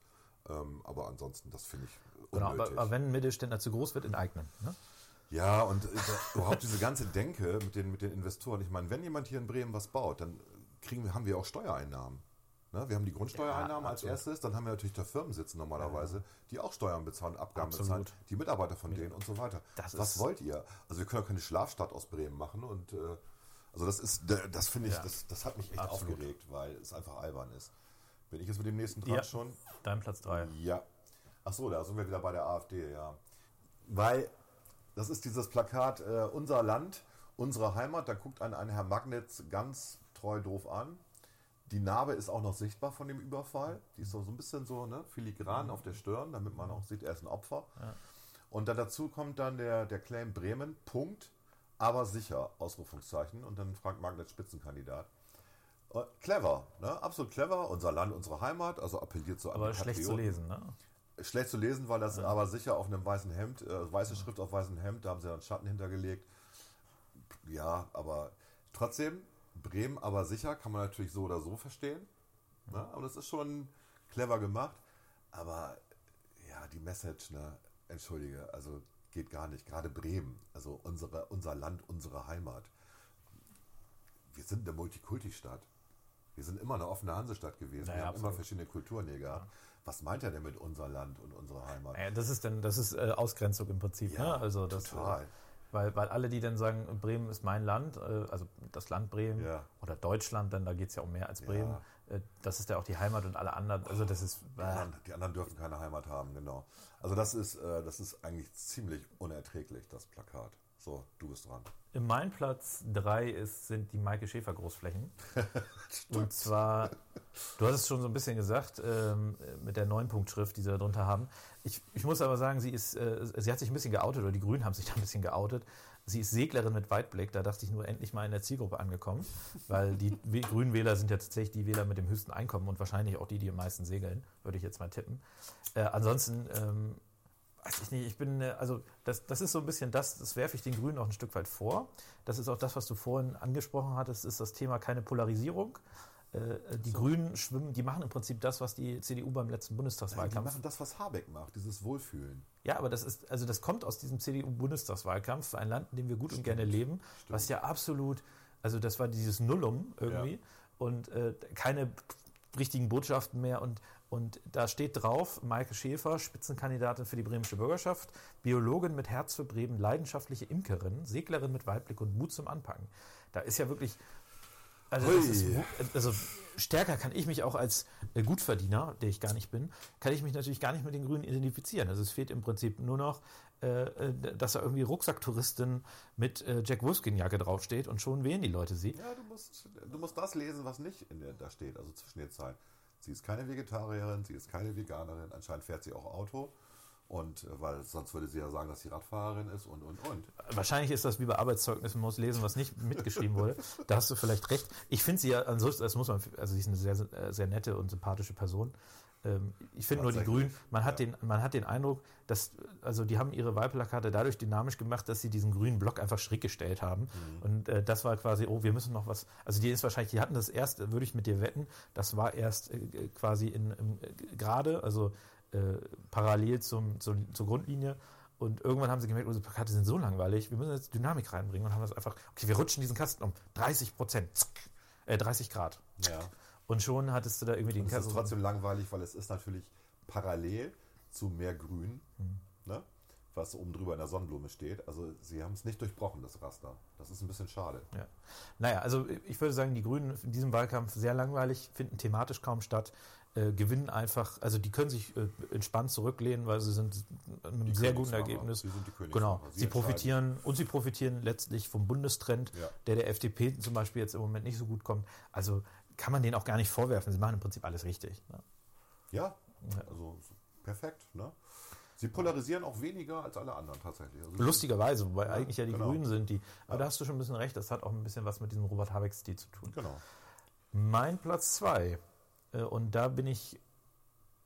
Speaker 2: Ähm, aber ansonsten, das finde ich
Speaker 1: Genau,
Speaker 2: unnötig.
Speaker 1: aber, aber wenn ein Mittelständler zu groß wird, enteignen. Ne?
Speaker 2: Ja, und äh, überhaupt diese ganze Denke mit den, mit den Investoren. Ich meine, wenn jemand hier in Bremen was baut, dann kriegen haben wir auch Steuereinnahmen. Ne? Wir haben die Grundsteuereinnahmen
Speaker 1: Ja,
Speaker 2: als
Speaker 1: absolut.
Speaker 2: erstes, dann haben wir natürlich da Firmen sitzen normalerweise, die auch Steuern bezahlen, Abgaben
Speaker 1: Absolut.
Speaker 2: bezahlen, die Mitarbeiter von denen und so weiter.
Speaker 1: Das
Speaker 2: was wollt ihr? Also wir können ja keine Schlafstadt aus Bremen machen und äh, also das ist, das finde ich,
Speaker 1: Ja.
Speaker 2: das, das hat mich echt
Speaker 1: Absolut.
Speaker 2: aufgeregt, weil es einfach albern ist. Bin ich jetzt mit dem nächsten dran
Speaker 1: Ja.
Speaker 2: schon?
Speaker 1: Dein Platz 3.
Speaker 2: Ja. Ach so, da sind wir wieder bei der AfD, ja. Weil das ist dieses Plakat äh, Unser Land, unsere Heimat. Da guckt einen ein Herr Magnitz ganz treu doof an. Die Narbe ist auch noch sichtbar von dem Überfall. Die ist so, so ein bisschen so ne, filigran auf der Stirn, damit man auch sieht, er ist ein Opfer. Und dann dazu kommt dann der, der Claim Bremen, Punkt, aber sicher, Ausrufungszeichen. Und dann Frank Magnitz Spitzenkandidat. Äh, Clever, ne? absolut clever. Unser Land, unsere Heimat, also appelliert so an
Speaker 1: Aber schlecht zu
Speaker 2: Patrioten.
Speaker 1: lesen, ne?
Speaker 2: Schlecht zu lesen, weil das aber sicher auf einem weißen Hemd, äh, weiße Schrift auf weißem Hemd, da haben sie dann Schatten hintergelegt. Ja, aber trotzdem, Bremen aber sicher, kann man natürlich so oder so verstehen. Ne? Aber das ist schon clever gemacht. Aber ja, die Message, ne, entschuldige, also geht gar nicht. Gerade Bremen, also unsere, unser Land, unsere Heimat. Wir sind eine Multikulti-Stadt. Wir sind immer eine offene Hansestadt gewesen.
Speaker 1: Naja,
Speaker 2: wir haben immer verschiedene Kulturen hier gehabt. Was meint er denn mit unser Land und unsere Heimat?
Speaker 1: Naja, das ist dann, das ist äh, Ausgrenzung im Prinzip, ne? Also das,
Speaker 2: total.
Speaker 1: Äh, weil, weil alle, die dann sagen, Bremen ist mein Land, äh, also das Land Bremen
Speaker 2: Ja.
Speaker 1: oder Deutschland, dann da geht es ja um mehr als Bremen. Äh, das ist ja auch die Heimat und alle anderen, also das ist.
Speaker 2: Die anderen, die anderen dürfen keine Heimat haben, genau. Also das ist, äh, das ist eigentlich ziemlich unerträglich, das Plakat. So, du bist dran.
Speaker 1: In mein Platz 3 ist, sind die Maike Schäfer Großflächen. und zwar, du hast es schon so ein bisschen gesagt, ähm, mit der Neunpunktschrift, die sie da drunter haben. Ich, ich muss aber sagen, sie ist, äh, sie hat sich ein bisschen geoutet, oder die Grünen haben sich da ein bisschen geoutet. Sie ist Seglerin mit Weitblick, da dachte ich nur endlich mal in der Zielgruppe angekommen, weil die grünen Wähler sind ja tatsächlich die Wähler mit dem höchsten Einkommen und wahrscheinlich auch die, die am meisten segeln, würde ich jetzt mal tippen. Äh, ansonsten, ähm, weiß ich nicht, ich bin, äh, also das, das ist so ein bisschen das, das werfe ich den Grünen auch ein Stück weit vor. Das ist auch das, was du vorhin angesprochen hattest, ist das Thema keine Polarisierung. Äh, Die Grünen schwimmen, die machen im Prinzip das, was die CDU beim letzten
Speaker 2: Die
Speaker 1: Bundestagswahlkampf
Speaker 2: machen das, was Habeck macht, dieses Wohlfühlen.
Speaker 1: ja, aber das ist, also das kommt aus diesem CDU-Bundestagswahlkampf, ein Land, in dem wir gut und gerne leben, was ja absolut, also das war dieses Nullum irgendwie
Speaker 2: Ja.
Speaker 1: und äh, keine richtigen Botschaften mehr und, und da steht drauf, Maike Schäfer, Spitzenkandidatin für die bremische Bürgerschaft, Biologin mit Herz für Bremen, leidenschaftliche Imkerin, Seglerin mit Weitblick und Mut zum Anpacken. Da ist ja wirklich, also, ist, also stärker kann ich mich auch als äh, Gutverdiener, der ich gar nicht bin, kann ich mich natürlich gar nicht mit den Grünen identifizieren. Also es fehlt im Prinzip nur noch, äh, äh, dass da irgendwie Rucksacktouristin mit äh, Jack Wolfskin-Jacke draufsteht und schon wählen die Leute sie.
Speaker 2: Ja, du musst, du musst das lesen, was nicht in der, da steht, also zwischen den Zeilen. Sie ist keine Vegetarierin, sie ist keine Veganerin, anscheinend fährt sie auch Auto. Und äh, weil sonst würde sie ja sagen, dass sie Radfahrerin ist und und und.
Speaker 1: Wahrscheinlich ist das wie bei Arbeitszeugnissen, man muss lesen, was nicht mitgeschrieben wurde. Da hast du vielleicht recht. Ich finde sie ja, ansonsten, das muss man, also sie ist eine sehr, äh, sehr nette und sympathische Person. Ähm, Ich finde nur die. Grünen, man hat,
Speaker 2: Ja.
Speaker 1: den, man hat den Eindruck, dass, also die haben ihre Wahlplakate dadurch dynamisch gemacht, dass sie diesen grünen Block einfach schräg gestellt haben.
Speaker 2: Mhm.
Speaker 1: Und äh, das war quasi, oh, wir müssen noch was, also die ist wahrscheinlich, die hatten das erst, äh, würde ich mit dir wetten, das war erst äh, quasi in, äh, gerade, also äh, parallel zum, zum, zur Grundlinie. Und irgendwann haben sie gemerkt, unsere Plakate sind so langweilig, wir müssen jetzt Dynamik reinbringen und haben das einfach, okay, wir rutschen diesen Kasten um 30 Prozent, äh, 30 Grad.
Speaker 2: Ja.
Speaker 1: Und schon hattest du da irgendwie den
Speaker 2: Und es ist trotzdem langweilig, weil es ist natürlich parallel zu mehr Grün,
Speaker 1: Hm.
Speaker 2: ne? was oben drüber in der Sonnenblume steht. Also sie haben es nicht durchbrochen, das Raster. Das ist ein bisschen schade.
Speaker 1: Ja. Naja, also ich würde sagen, die Grünen in diesem Wahlkampf sehr langweilig, finden thematisch kaum statt, äh, gewinnen einfach, also die können sich äh, entspannt zurücklehnen, weil sie sind mit einem sehr guten. Ergebnis.
Speaker 2: Sie sind die Königsmacher.
Speaker 1: Genau,
Speaker 2: Sie
Speaker 1: sie, profitieren und sie profitieren letztlich vom Bundestrend,
Speaker 2: Ja.
Speaker 1: der der FDP zum Beispiel jetzt im Moment nicht so gut kommt. Also kann man denen auch gar nicht vorwerfen. Sie machen im Prinzip alles richtig. Ne?
Speaker 2: Ja, also so perfekt. Ne? Sie polarisieren auch weniger als alle anderen tatsächlich. Also
Speaker 1: Lustigerweise, wobei eigentlich ja die
Speaker 2: genau.
Speaker 1: Grünen sind die. Aber da hast du schon ein bisschen recht, das hat auch ein bisschen was mit diesem Robert Habeck-Stil zu tun.
Speaker 2: Genau.
Speaker 1: Mein Platz zwei äh, und da bin ich,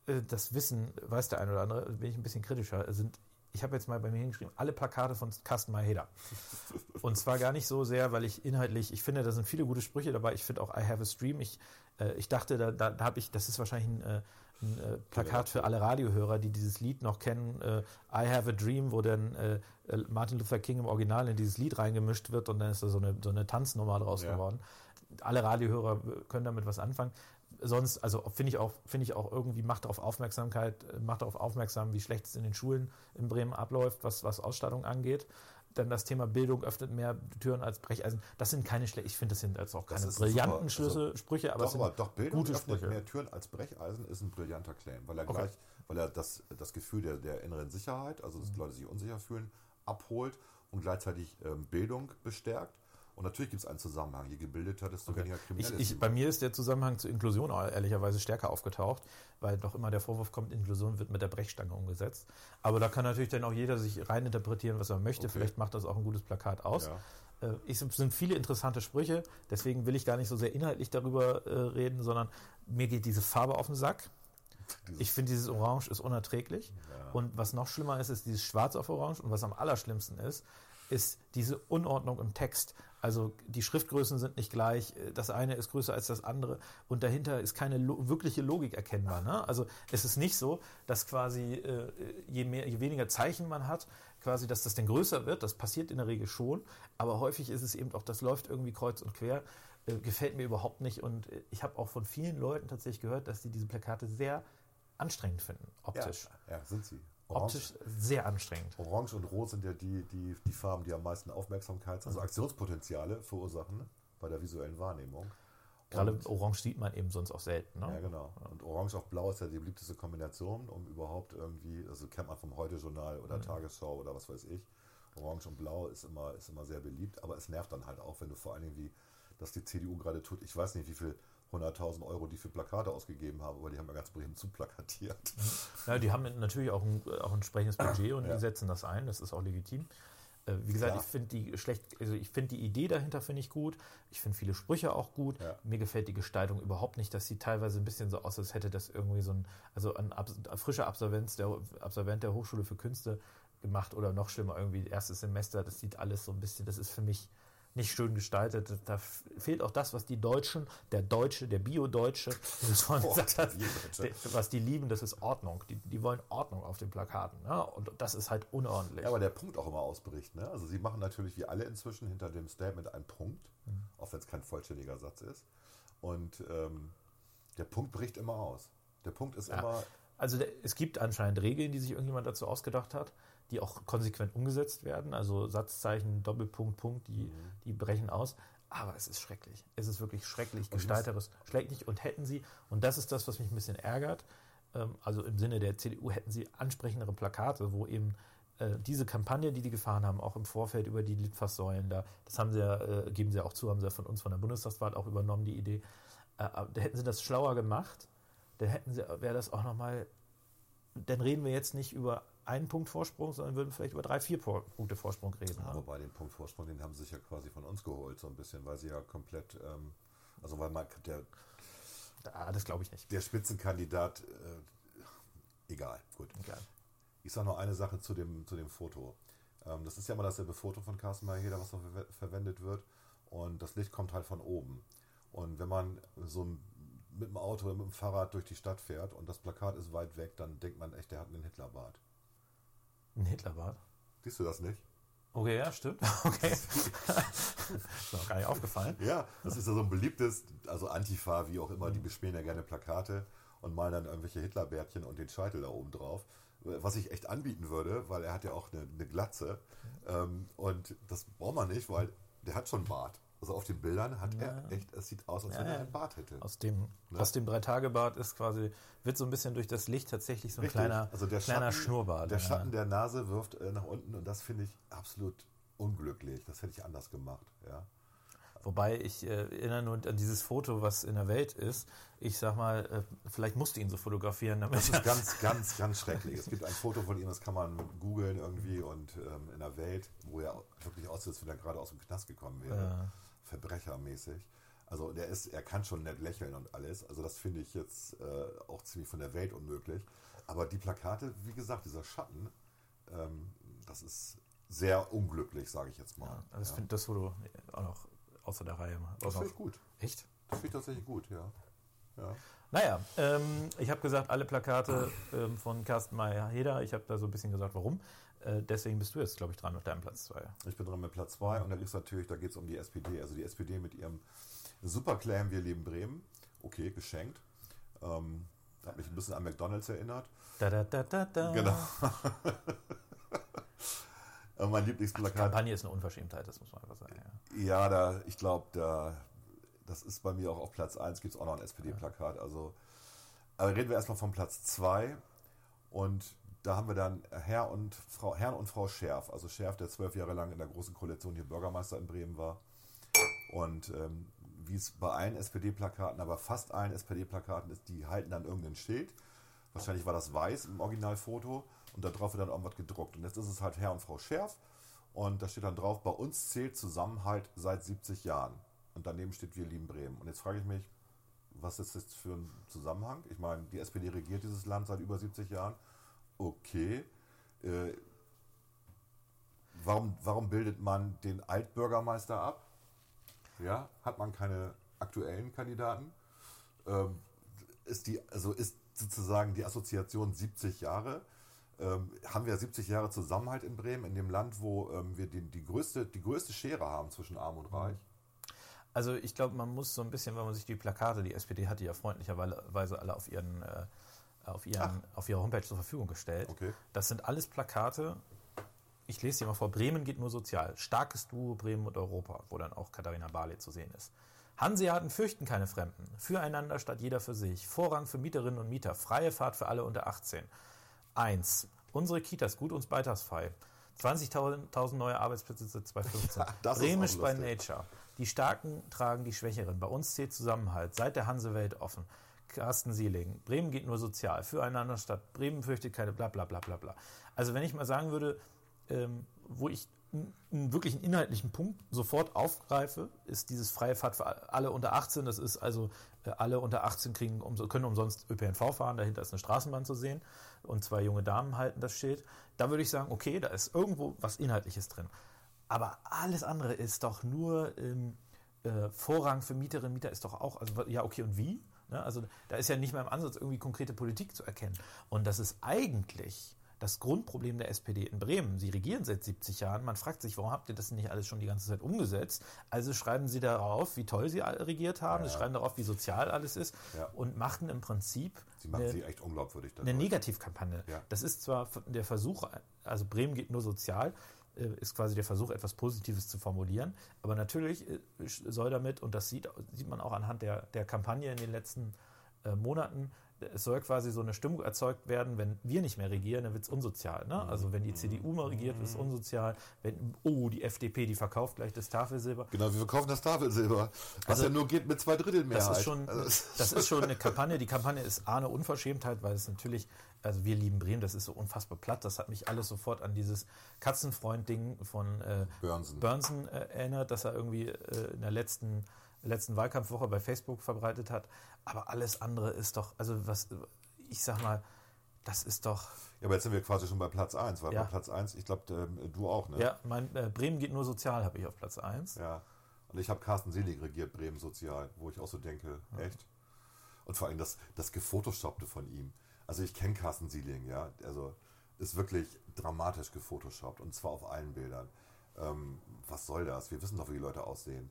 Speaker 1: äh, das Wissen, weiß der eine oder andere, bin ich ein bisschen kritischer, sind, ich habe jetzt mal bei mir hingeschrieben, alle Plakate von Carsten Maheda. Und zwar gar nicht so sehr, weil ich inhaltlich, ich finde, da sind viele gute Sprüche dabei. Ich finde auch I Have a Stream. Ich, äh, ich dachte, da, da, da habe ich, das ist wahrscheinlich ein, äh, ein äh, Plakat für alle Radiohörer, die dieses Lied noch kennen. Äh, I Have a Dream, wo dann äh, äh, Martin Luther King im Original in dieses Lied reingemischt wird und dann ist da so eine, so eine Tanznummer draus
Speaker 2: Ja.
Speaker 1: geworden. Alle Radiohörer können damit was anfangen. Sonst, also finde ich auch, finde ich auch irgendwie macht auf Aufmerksamkeit, macht darauf aufmerksam, wie schlecht es in den Schulen in Bremen abläuft, was, was Ausstattung angeht. Dann das Thema Bildung öffnet mehr Türen als Brecheisen. Das sind keine schlechten, ich finde, das sind jetzt auch keine brillanten
Speaker 2: super.
Speaker 1: Schlüsse, Sprüche, aber
Speaker 2: doch,
Speaker 1: es sind
Speaker 2: aber doch, Bildung
Speaker 1: gute
Speaker 2: öffnet
Speaker 1: Sprüche.
Speaker 2: mehr Türen als Brecheisen ist ein brillanter Claim, weil er
Speaker 1: Okay.
Speaker 2: gleich, weil er das, das Gefühl der, der inneren Sicherheit, also
Speaker 1: Mhm.
Speaker 2: dass die Leute sich unsicher fühlen, abholt und gleichzeitig ähm, Bildung bestärkt. Und natürlich gibt es einen Zusammenhang. Je gebildeter, desto weniger
Speaker 1: Ich,
Speaker 2: kriminell
Speaker 1: ich,
Speaker 2: die
Speaker 1: bei mir ist der Zusammenhang zur Inklusion ehrlicherweise stärker aufgetaucht, weil doch immer der Vorwurf kommt, Inklusion wird mit der Brechstange umgesetzt. Aber da kann natürlich dann auch jeder sich reininterpretieren, was er möchte.
Speaker 2: Okay.
Speaker 1: Vielleicht macht das auch ein gutes Plakat aus.
Speaker 2: Ja.
Speaker 1: Äh, Es sind viele interessante Sprüche, deswegen will ich gar nicht so sehr inhaltlich darüber äh, reden, sondern mir geht diese Farbe auf den Sack.
Speaker 2: Dieses-
Speaker 1: Ich finde, dieses Orange ist unerträglich.
Speaker 2: Ja.
Speaker 1: Und was noch schlimmer ist, ist dieses Schwarz auf Orange. Und was am allerschlimmsten ist, ist diese Unordnung im Text. Also die Schriftgrößen sind nicht gleich, das eine ist größer als das andere und dahinter ist keine lo wirkliche Logik erkennbar. Ne? Also es ist nicht so, dass quasi äh, je, mehr, je weniger Zeichen man hat, quasi, dass das dann größer wird. Das passiert in der Regel schon, aber häufig ist es eben auch, das läuft irgendwie kreuz und quer. Äh, gefällt mir überhaupt nicht und äh, ich habe auch von vielen Leuten tatsächlich gehört, dass sie diese Plakate sehr anstrengend finden,
Speaker 2: ja,
Speaker 1: optisch.
Speaker 2: ja, sind sie.
Speaker 1: Optisch sehr anstrengend.
Speaker 2: Orange und Rot sind ja die, die, die Farben, die am meisten Aufmerksamkeit, also Aktionspotenziale verursachen bei der visuellen Wahrnehmung.
Speaker 1: Gerade
Speaker 2: Und-
Speaker 1: Orange sieht man eben sonst auch selten. Ne?
Speaker 2: Ja, genau. Und Orange auf Blau ist ja die beliebteste Kombination, um überhaupt irgendwie, also kennt man vom Heute-Journal oder Tagesschau oder was weiß ich. Orange und Blau ist immer, ist immer sehr beliebt, aber es nervt dann halt auch, wenn du vor allen Dingen, wie das die CDU gerade tut, ich weiß nicht, wie viel 100.000 Euro die für Plakate ausgegeben haben, aber die haben ja ganz Bremen zuplakatiert.
Speaker 1: Ja, die haben natürlich auch ein, auch ein entsprechendes Budget und
Speaker 2: Ja.
Speaker 1: die setzen das ein, das ist auch legitim. Äh, Wie gesagt,
Speaker 2: Klar.
Speaker 1: ich finde die schlecht, also ich finde die Idee dahinter finde ich gut. Ich finde viele Sprüche auch gut.
Speaker 2: Ja.
Speaker 1: Mir gefällt die Gestaltung überhaupt nicht. Das sieht teilweise ein bisschen so aus, als hätte das irgendwie so ein, also ein, Abs ein frischer Absolvent der, Absolvent der Hochschule für Künste gemacht oder noch schlimmer irgendwie erstes Semester. Das sieht alles so ein bisschen, das ist für mich nicht schön gestaltet. Da fehlt auch das, was die Deutschen, der Deutsche, der Bio-Deutsche, was die lieben, das ist Ordnung. Die, die wollen Ordnung auf den Plakaten. Ne? Und das ist halt unordentlich.
Speaker 2: Ja, aber der Punkt auch immer ausbricht. Ne? Also sie machen natürlich wie alle inzwischen hinter dem Statement einen Punkt,
Speaker 1: Mhm.
Speaker 2: auch wenn es kein vollständiger Satz ist. Und ähm, der Punkt bricht immer aus. Der Punkt ist
Speaker 1: Ja.
Speaker 2: immer,
Speaker 1: Also es gibt anscheinend Regeln, die sich irgendjemand dazu ausgedacht hat, die auch konsequent umgesetzt werden. Also Satzzeichen, Doppelpunkt, Punkt, die,
Speaker 2: Mhm.
Speaker 1: die brechen aus. Aber es ist schrecklich. Es ist wirklich schrecklich, gestalterisch, schrecklich. Und hätten sie, und das ist das, was mich ein bisschen ärgert, ähm, also im Sinne der CDU, hätten sie ansprechendere Plakate, wo eben äh, diese Kampagne, die die gefahren haben, auch im Vorfeld über die Litfaßsäulen da, das haben sie ja, äh, geben sie ja auch zu, haben sie ja von uns von der Bundestagswahl auch übernommen, die Idee. Äh, aber da hätten sie das schlauer gemacht, dann hätten sie, wäre das auch nochmal, dann reden wir jetzt nicht über einen Punkt Vorsprung, sondern würden vielleicht über drei, vier Punkte Vorsprung reden.
Speaker 2: aber
Speaker 1: Ne?
Speaker 2: bei dem Punkt Vorsprung, den haben sie sich ja quasi von uns geholt, so ein bisschen, weil sie ja komplett, ähm, also weil man der,
Speaker 1: Ah, das glaube ich nicht.
Speaker 2: der Spitzenkandidat, äh, egal, gut.
Speaker 1: Egal.
Speaker 2: Ich sage noch eine Sache zu dem, zu dem Foto. Ähm, das ist ja immer dasselbe Foto von Carsten Mayheder, was noch verwe- verwendet wird. Und das Licht kommt halt von oben. Und wenn man so mit dem Auto oder mit dem Fahrrad durch die Stadt fährt und das Plakat ist weit weg, dann denkt man echt, der hat einen Hitlerbart.
Speaker 1: Ein Hitlerbart.
Speaker 2: Siehst du das nicht?
Speaker 1: Okay, ja, stimmt. Okay. ist mir noch gar nicht aufgefallen.
Speaker 2: Ja, das ist ja so ein beliebtes, also Antifa, wie auch immer, die bespielen ja gerne Plakate und malen dann irgendwelche Hitlerbärtchen und den Scheitel da oben drauf. Was ich echt anbieten würde, weil er hat ja auch eine, eine Glatze. Ähm, und das braucht man nicht, weil der hat schon Bart. Also auf den Bildern hat er echt, es sieht aus, als
Speaker 1: Ja,
Speaker 2: wenn er
Speaker 1: ja.
Speaker 2: einen Bart hätte.
Speaker 1: Aus dem,
Speaker 2: Ne?
Speaker 1: aus dem Drei-Tage-Bart ist quasi, wird so ein bisschen durch das Licht tatsächlich so ein
Speaker 2: Richtig.
Speaker 1: kleiner,
Speaker 2: also der
Speaker 1: kleiner
Speaker 2: Schatten,
Speaker 1: Schnurrbart.
Speaker 2: Der
Speaker 1: ja.
Speaker 2: Schatten der Nase wirft äh, nach unten und das finde ich absolut unglücklich. Das hätte ich anders gemacht. Ja.
Speaker 1: Wobei ich äh, erinnere nur an dieses Foto, was in der Welt ist. Ich sag mal, äh, vielleicht musste ihn so fotografieren, damit
Speaker 2: Das ist ganz, ganz, ganz schrecklich. Es gibt ein Foto von ihm, das kann man googeln irgendwie und ähm, in der Welt, wo er wirklich aussieht, als wenn er gerade aus dem Knast gekommen wäre.
Speaker 1: Ja.
Speaker 2: Verbrechermäßig. Also der ist, er kann schon nett lächeln und alles. Also das finde ich jetzt äh, auch ziemlich von der Welt unmöglich. Aber die Plakate, wie gesagt, dieser Schatten, ähm, das ist sehr unglücklich, sage ich jetzt mal.
Speaker 1: Ja, also ich
Speaker 2: Ja.
Speaker 1: finde das Foto auch noch außer der Reihe.
Speaker 2: Das finde ich gut.
Speaker 1: echt?
Speaker 2: Das finde ich tatsächlich gut, ja. ja.
Speaker 1: Naja, ähm, ich habe gesagt, alle Plakate ähm, von Carsten Meyer-Heder. Ich habe da so ein bisschen gesagt, warum. Äh, deswegen bist du jetzt, glaube ich, dran mit deinem Platz 2.
Speaker 2: Ich bin dran mit Platz 2 und da ist natürlich, da geht es um die SPD. Also die SPD mit ihrem Superclaim Wir lieben Bremen. Okay, geschenkt. Ähm, hat mich ein bisschen an McDonalds erinnert.
Speaker 1: Da, da, da, da, da.
Speaker 2: Genau. Äh, mein
Speaker 1: Die
Speaker 2: Lieblingsplakat.
Speaker 1: Kampagne ist eine Unverschämtheit, das muss man einfach sagen. Ja.
Speaker 2: Ja, da, ich glaube, da, das ist bei mir auch auf Platz 1, gibt es auch noch ein SPD-Plakat. Also, aber reden wir erstmal von Platz 2. Und da haben wir dann Herr und Frau, Herrn und Frau Scherf. Also Scherf, der zwölf Jahre lang in der Großen Koalition hier Bürgermeister in Bremen war. Und ähm, wie es bei allen SPD-Plakaten, aber fast allen SPD-Plakaten ist, die halten dann irgendein Schild. Wahrscheinlich war das weiß im Originalfoto und da drauf wird dann irgendwas gedruckt. Und jetzt ist es halt Herr und Frau Scherf. Und da steht dann drauf, bei uns zählt Zusammenhalt seit 70 Jahren. Und daneben steht, wir lieben Bremen. Und jetzt frage ich mich, was ist das für ein Zusammenhang? Ich meine, die SPD regiert dieses Land seit über 70 Jahren. Okay. Äh, warum, warum bildet man den Altbürgermeister ab? Ja, hat man keine aktuellen Kandidaten? Ähm, ist die, also ist sozusagen die Assoziation 70 Jahre? Ähm, haben wir 70 Jahre Zusammenhalt in Bremen, in dem Land, wo ähm, wir die, die, größte, die größte Schere haben zwischen Arm und Reich?
Speaker 1: Also ich glaube, man muss so ein bisschen, wenn man sich die Plakate, die SPD hat die ja freundlicherweise alle auf ihren, äh, auf, ihren, auf ihrer Homepage zur Verfügung gestellt.
Speaker 2: Okay.
Speaker 1: Das sind alles Plakate. Ich lese dir mal vor. Bremen geht nur sozial. Starkes Duo Bremen und Europa, wo dann auch Katharina Barley zu sehen ist. Hanseaten fürchten keine Fremden. Füreinander statt jeder für sich. Vorrang für Mieterinnen und Mieter. Freie Fahrt für alle unter 18. 1. Unsere Kitas gut uns beitragsfrei. 20.000 neue Arbeitsplätze seit 2015.
Speaker 2: Das ist
Speaker 1: Bremisch by
Speaker 2: lustig.
Speaker 1: Nature. Die Starken tragen die Schwächeren. Bei uns zählt Zusammenhalt. Seit der Hansewelt offen. Carsten Sieling. Bremen geht nur sozial. Füreinander statt. Bremen fürchtet keine bla bla bla bla bla. Also wenn ich mal sagen würde, ähm, wo ich einen wirklichen inhaltlichen Punkt sofort aufgreife, ist dieses freie Fahrt für alle unter 18. Das ist also, äh, alle unter 18 kriegen, können umsonst ÖPNV fahren. Dahinter ist eine Straßenbahn zu sehen und zwei junge Damen halten das Schild. Da würde ich sagen, okay, da ist irgendwo was Inhaltliches drin. Aber alles andere ist doch nur ähm, äh, Vorrang für Mieterinnen und Mieter ist doch auch, also ja, okay, und wie? Ne? Also da ist ja nicht mehr im Ansatz irgendwie konkrete Politik zu erkennen. Und das ist eigentlich das Grundproblem der SPD in Bremen. Sie regieren seit 70 Jahren. Man fragt sich, warum habt ihr das nicht alles schon die ganze Zeit umgesetzt? Also schreiben sie darauf, wie toll sie regiert haben, sie schreiben darauf, wie sozial alles ist
Speaker 2: Ja.
Speaker 1: und machten im Prinzip
Speaker 2: Sie machen
Speaker 1: eine-
Speaker 2: sie echt unglaubwürdig.
Speaker 1: eine. Negativkampagne.
Speaker 2: Ja.
Speaker 1: Das ist zwar der Versuch, also Bremen geht nur sozial, ist quasi der Versuch, etwas Positives zu formulieren. Aber natürlich äh, soll damit, und das sieht, sieht man auch anhand der, der Kampagne in den letzten äh, Monaten, es soll quasi so eine Stimmung erzeugt werden, wenn wir nicht mehr regieren, dann wird es unsozial. Ne? Also wenn die CDU mal regiert, wird es unsozial. Wenn, oh, die FDP, die verkauft gleich das Tafelsilber.
Speaker 2: Genau, wir verkaufen das Tafelsilber, was
Speaker 1: Also,
Speaker 2: ja nur geht mit zwei Drittel Mehrheit.
Speaker 1: Das ist schon,
Speaker 2: Also,
Speaker 1: das ist schon eine Kampagne. Die Kampagne ist A, eine Unverschämtheit, weil es natürlich, also wir lieben Bremen, das ist so unfassbar platt. Das hat mich alles sofort an dieses Katzenfreund-Ding von äh,
Speaker 2: Börnsen.
Speaker 1: Börnsen äh, erinnert, das er irgendwie äh, in der letzten, letzten Wahlkampfwoche bei Facebook verbreitet hat. Aber alles andere ist doch, also was, ich sag mal, das ist doch,
Speaker 2: ja, aber jetzt sind wir quasi schon bei Platz 1, weil
Speaker 1: Ja.
Speaker 2: bei Platz 1, ich glaube, ähm, du auch, ne?
Speaker 1: ja, mein äh, Bremen geht nur sozial, habe ich auf Platz 1.
Speaker 2: Ja. Und ich habe Carsten Selig regiert, Bremen Sozial, wo ich auch so denke, echt? Und vor allem das, das Gefotoshoppte von ihm. Also ich kenne Carsten Sieling, ja. Also ist wirklich dramatisch gefotoshoppt und zwar auf allen Bildern. Ähm, was soll das? Wir wissen doch, wie die Leute aussehen.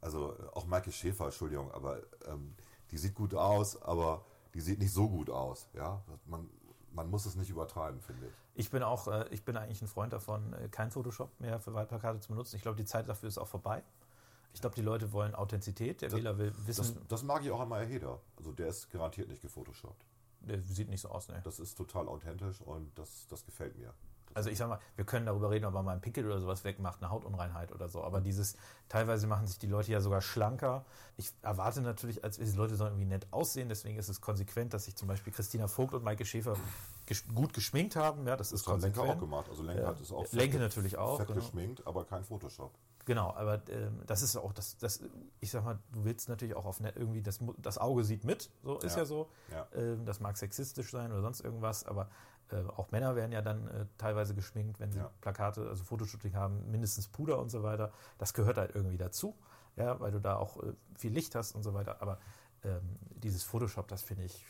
Speaker 2: Also äh, auch Maike Schäfer, Entschuldigung, aber ähm, die sieht gut aus, aber die sieht nicht so gut aus. Ja? Man, man muss es nicht übertreiben, finde ich.
Speaker 1: Ich bin auch, äh, ich bin eigentlich ein Freund davon, äh, kein Photoshop mehr für Wahlplakate zu benutzen. Ich glaube, die Zeit dafür ist auch vorbei. Ich glaube, die Leute wollen Authentizität. Der Wähler will
Speaker 2: Das,
Speaker 1: wissen,
Speaker 2: das mag ich auch an Meier Heder. Also der ist garantiert nicht gefotoshoppt.
Speaker 1: Der sieht nicht so aus. Ne?
Speaker 2: Das ist total authentisch und das, das gefällt mir.
Speaker 1: Also ich sag mal, wir können darüber reden, ob man mal einen Pickel oder sowas wegmacht, eine Hautunreinheit oder so. Aber dieses, teilweise machen sich die Leute ja sogar schlanker. Ich erwarte natürlich, als diese Leute sollen irgendwie nett aussehen. Deswegen ist es konsequent, dass sich zum Beispiel Christina Vogt und Maike Schäfer ges gut geschminkt haben. Ja, das ist
Speaker 2: Das Lenker
Speaker 1: konsequent.
Speaker 2: auch gemacht. Also Lenker
Speaker 1: Ja.
Speaker 2: hat es auch
Speaker 1: Lenke natürlich auch,
Speaker 2: fett
Speaker 1: genau.
Speaker 2: geschminkt, aber kein Photoshop.
Speaker 1: Genau, aber ähm, das ist auch das, das, ich sag mal, du willst natürlich auch auf net irgendwie, das, das Auge sieht mit, so ist ja,
Speaker 2: Ja,
Speaker 1: so.
Speaker 2: ja.
Speaker 1: Ähm, das mag sexistisch sein oder sonst irgendwas, aber äh, auch Männer werden ja dann äh, teilweise geschminkt, wenn sie
Speaker 2: Ja.
Speaker 1: Plakate, also Fotoshooting haben, mindestens Puder und so weiter. Das gehört halt irgendwie dazu, ja, weil du da auch äh, viel Licht hast und so weiter. Aber ähm, dieses Photoshop, das finde ich.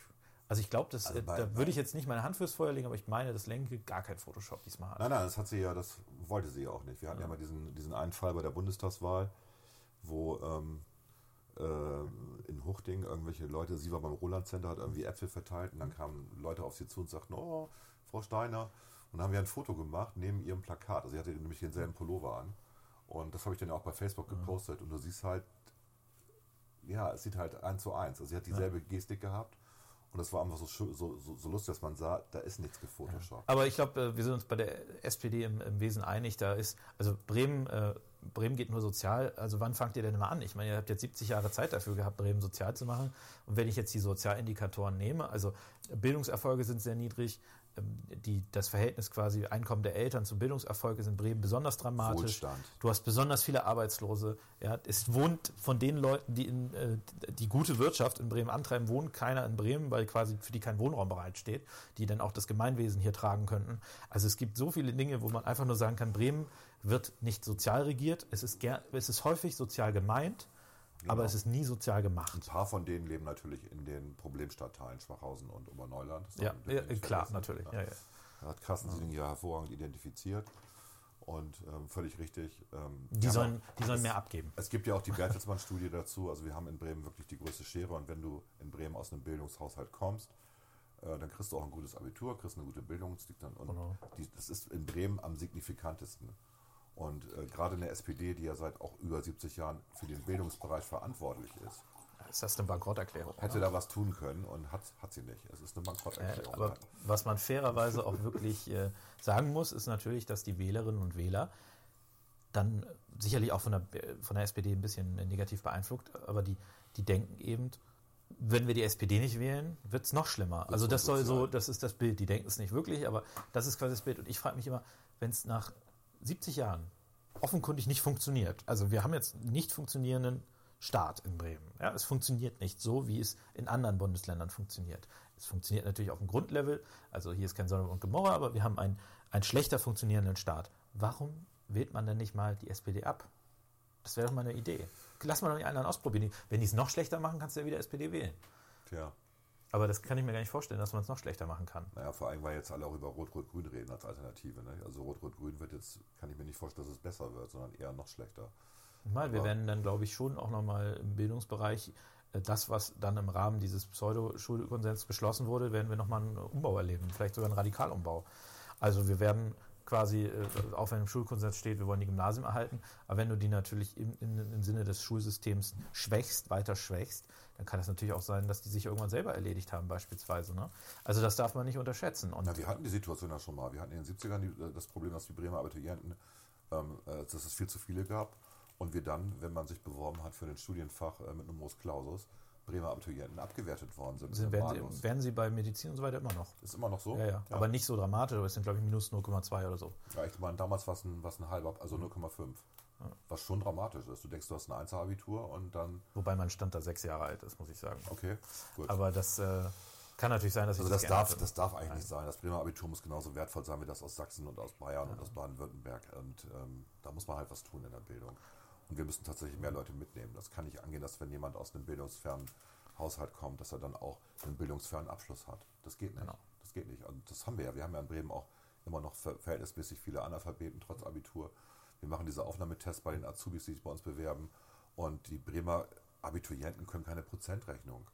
Speaker 1: Also ich glaube,
Speaker 2: Also
Speaker 1: äh,
Speaker 2: bei-
Speaker 1: da würde ich jetzt nicht meine Hand fürs Feuer legen, aber ich meine, dass Lenke gar kein Photoshop diesmal hat.
Speaker 2: Nein, nein, das hat sie ja, das wollte sie ja auch nicht. Wir hatten ja, mal diesen, diesen einen Fall bei der Bundestagswahl, wo ähm, äh, in Huchting irgendwelche Leute, sie war beim Roland Center, hat irgendwie Äpfel verteilt und dann kamen Leute auf sie zu und sagten, oh, Frau Steiner. Und dann haben wir ein Foto gemacht neben ihrem Plakat. Also sie hatte nämlich denselben Pullover an. Und das habe ich dann ja auch bei Facebook gepostet. Und du siehst halt, ja, es sieht halt eins zu eins. Also sie hat dieselbe Gestik gehabt. Und das war einfach so, so, so, so lustig, dass man sah, da ist nichts gefotoshoppt.
Speaker 1: Aber ich glaube, wir sind uns bei der SPD im, im Wesen einig. Da ist, also Bremen, äh, Bremen geht nur sozial. Also wann fangt ihr denn mal an? Ich meine, ihr habt jetzt 70 Jahre Zeit dafür gehabt, Bremen sozial zu machen. Und wenn ich jetzt die Sozialindikatoren nehme, also Bildungserfolge sind sehr niedrig, die, das Verhältnis quasi Einkommen der Eltern zum Bildungserfolg ist in Bremen besonders dramatisch.
Speaker 2: Wohlstand.
Speaker 1: Du hast besonders viele Arbeitslose. Ja, es wohnt von den Leuten, die in, äh, die gute Wirtschaft in Bremen antreiben, wohnt keiner in Bremen, weil quasi für die kein Wohnraum bereitsteht, die dann auch das Gemeinwesen hier tragen könnten. Also es gibt so viele Dinge, wo man einfach nur sagen kann, Bremen wird nicht sozial regiert. Es ist, es ist häufig sozial gemeint, aber es ist nie sozial
Speaker 2: Ein
Speaker 1: gemacht.
Speaker 2: paar von denen leben natürlich in den Problemstadtteilen Schwachhausen und Oberneuland.
Speaker 1: Ja, ja klar, natürlich. Ja, ja.
Speaker 2: Da hat Carsten Sieling ja hervorragend identifiziert und ähm, völlig richtig. Ähm,
Speaker 1: Die sollen, die sollen
Speaker 2: es,
Speaker 1: mehr abgeben.
Speaker 2: Es gibt ja auch die Bertelsmann-Studie dazu. Also wir haben in Bremen wirklich die größte Schere und wenn du in Bremen aus einem Bildungshaushalt kommst, äh, dann kriegst du auch ein gutes Abitur, kriegst eine gute Bildung. Das, liegt dann, und
Speaker 1: Genau.
Speaker 2: die, das ist in Bremen am signifikantesten. Und äh, gerade in der SPD, die ja seit auch über 70 Jahren für den Bildungsbereich verantwortlich ist,
Speaker 1: Ist das eine Bankrotterklärung?
Speaker 2: hätte da was tun können und hat, hat sie nicht. Es ist eine
Speaker 1: Äh,
Speaker 2: Bankrotterklärung.
Speaker 1: aber was man fairerweise auch wirklich äh, sagen muss, ist natürlich, dass die Wählerinnen und Wähler dann äh, sicherlich auch von der, von der SPD ein bisschen negativ beeinflusst, aber die, die denken eben, wenn wir die SPD nicht wählen, wird es noch schlimmer. Also das soll so, das ist das Bild. Die denken es nicht wirklich, aber das ist quasi das Bild. Und ich frage mich immer, wenn es nach 70 Jahren offenkundig nicht funktioniert, also wir haben jetzt nicht funktionierenden Staat in Bremen. Ja, es funktioniert nicht so, wie es in anderen Bundesländern funktioniert. Es funktioniert natürlich auf dem Grundlevel, also hier ist kein Sonne und Gomorra, aber wir haben einen, einen schlechter funktionierenden Staat. Warum wählt man denn nicht mal die SPD ab? Das wäre doch mal eine Idee. Lass mal doch die anderen ausprobieren. Wenn die es noch schlechter machen, kannst du ja wieder SPD wählen.
Speaker 2: Tja,
Speaker 1: Aber das kann ich mir gar nicht vorstellen, dass man es noch schlechter machen kann.
Speaker 2: naja, vor allem, weil jetzt alle auch über Rot-Rot-Grün reden als Alternative. Ne? Also Rot-Rot-Grün wird jetzt, kann ich mir nicht vorstellen, dass es besser wird, sondern eher noch schlechter.
Speaker 1: Mal, wir werden dann, glaube ich, schon auch nochmal im Bildungsbereich äh, das, was dann im Rahmen dieses Pseudo-Schulkonsens beschlossen wurde, werden wir nochmal einen Umbau erleben, vielleicht sogar einen Radikalumbau. Also wir werden quasi, äh, auch wenn im Schulkonsens steht, wir wollen die Gymnasien erhalten, aber wenn du die natürlich im, im, im Sinne des Schulsystems schwächst, weiter schwächst, dann kann es natürlich auch sein, dass die sich irgendwann selber erledigt haben, beispielsweise. Ne? Also das darf man nicht unterschätzen. Und
Speaker 2: Na, wir hatten die Situation ja schon mal. Wir hatten in den 70ern die, äh, das Problem, dass die Bremer Abiturienten, ähm, äh, dass es viel zu viele gab. Und wir dann, wenn man sich beworben hat für den Studienfach äh, mit Numerus Clausus, Bremer Abiturienten abgewertet worden sind.
Speaker 1: sind, werden, werden sie bei Medizin und so weiter immer noch.
Speaker 2: ist immer noch so?
Speaker 1: Ja, ja. Aber nicht so dramatisch, aber es sind, glaube ich, minus 0,2 oder so.
Speaker 2: Ja, ich meine, damals war es ein, war's ein halber, also 0,5. Was schon dramatisch ist. Du denkst, du hast ein Einzelabitur und dann,
Speaker 1: Wobei mein Stand da sechs Jahre alt ist, muss ich sagen.
Speaker 2: okay, gut.
Speaker 1: Aber das äh, kann natürlich sein, dass ich
Speaker 2: also das
Speaker 1: geändert
Speaker 2: darf, das darf eigentlich nicht sein. Das Bremer Abitur muss genauso wertvoll sein wie das aus Sachsen und aus Bayern und aus Baden-Württemberg. Und ähm, da muss man halt was tun in der Bildung. Und wir müssen tatsächlich mehr Leute mitnehmen. Das kann nicht angehen, dass wenn jemand aus einem bildungsfernen Haushalt kommt, dass er dann auch einen bildungsfernen Abschluss hat. Das geht nicht.
Speaker 1: Genau.
Speaker 2: Das geht nicht. Und das haben wir ja. Wir haben ja in Bremen auch immer noch ver- verhältnismäßig viele Analphabeten trotz Abitur. Wir machen diese Aufnahmetests bei den Azubis, die sich bei uns bewerben. Und die Bremer Abiturienten können keine Prozentrechnung.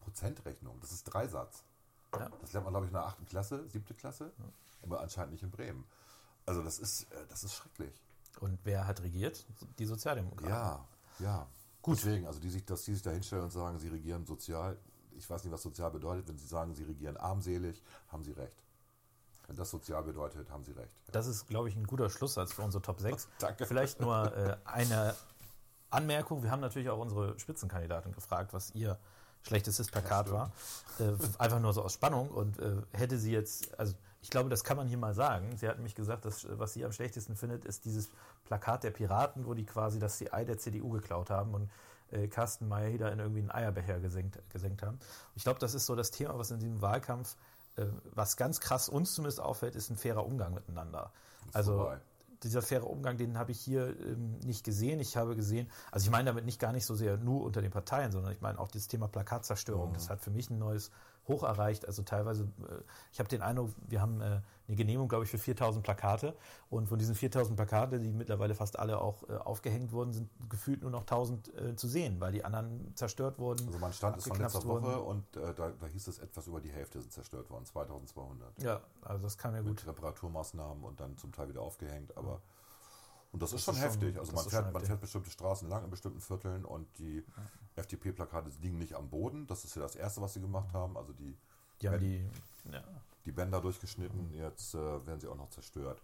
Speaker 2: Prozentrechnung, das ist Dreisatz.
Speaker 1: Ja.
Speaker 2: Das lernt man, glaube ich, in der achten Klasse, siebte Klasse, aber anscheinend nicht in Bremen. Also das ist, äh, das ist schrecklich.
Speaker 1: Und wer hat regiert? Die Sozialdemokraten.
Speaker 2: Ja, ja. Gut. Deswegen, also die sich, dass die sich da hinstellen und sagen, sie regieren sozial, ich weiß nicht, was sozial bedeutet. Wenn sie sagen, sie regieren armselig, haben sie recht. Wenn das sozial bedeutet, haben sie recht.
Speaker 1: Das ist, glaube ich, ein guter Schlusssatz für unsere Top 6.
Speaker 2: Danke.
Speaker 1: Vielleicht nur äh, eine Anmerkung. Wir haben natürlich auch unsere Spitzenkandidatin gefragt, was ihr schlechtestes Plakat war. Äh, einfach nur so aus Spannung. Und äh, hätte sie jetzt, also ich glaube, das kann man hier mal sagen. Sie hat nämlich gesagt, dass, äh, was sie am schlechtesten findet, ist dieses Plakat der Piraten, wo die quasi das CI der CDU geklaut haben und äh, Carsten Mayer hier da in irgendwie einen Eierbecher gesenkt, gesenkt haben. Ich glaube, das ist so das Thema, was in diesem Wahlkampf, äh, was ganz krass uns zumindest auffällt, ist ein fairer Umgang miteinander. Also
Speaker 2: vorbei.
Speaker 1: dieser faire Umgang, den habe ich hier ähm, nicht gesehen. Ich habe gesehen, also ich meine damit nicht gar nicht so sehr nur unter den Parteien, sondern ich meine auch dieses Thema Plakatzerstörung. Das hat für mich ein neues Hoch erreicht. Also teilweise, äh, ich habe den Eindruck, wir haben äh, eine Genehmigung, glaube ich, für 4000 Plakate. Und von diesen 4000 Plakate, die mittlerweile fast alle auch äh, aufgehängt wurden, sind gefühlt nur noch 1000 äh, zu sehen, weil die anderen zerstört wurden.
Speaker 2: Also mein Stand ist von letzter Woche
Speaker 1: wurden.
Speaker 2: und äh, da, da hieß es, etwas über die Hälfte sind zerstört worden, 2200.
Speaker 1: Ja, also das kam ja gut.
Speaker 2: Mit Reparaturmaßnahmen und dann zum Teil wieder aufgehängt, aber und das, ist
Speaker 1: Das
Speaker 2: schon
Speaker 1: ist schon-
Speaker 2: heftig. Also man
Speaker 1: ist
Speaker 2: fährt,
Speaker 1: schon
Speaker 2: man
Speaker 1: heftig.
Speaker 2: fährt bestimmte Straßen lang in bestimmten Vierteln und die FDP-Plakate liegen nicht am Boden. Das ist ja das Erste, was sie gemacht haben. Also die,
Speaker 1: Die haben die, ja,
Speaker 2: die Bänder durchgeschnitten, jetzt äh, werden sie auch noch zerstört.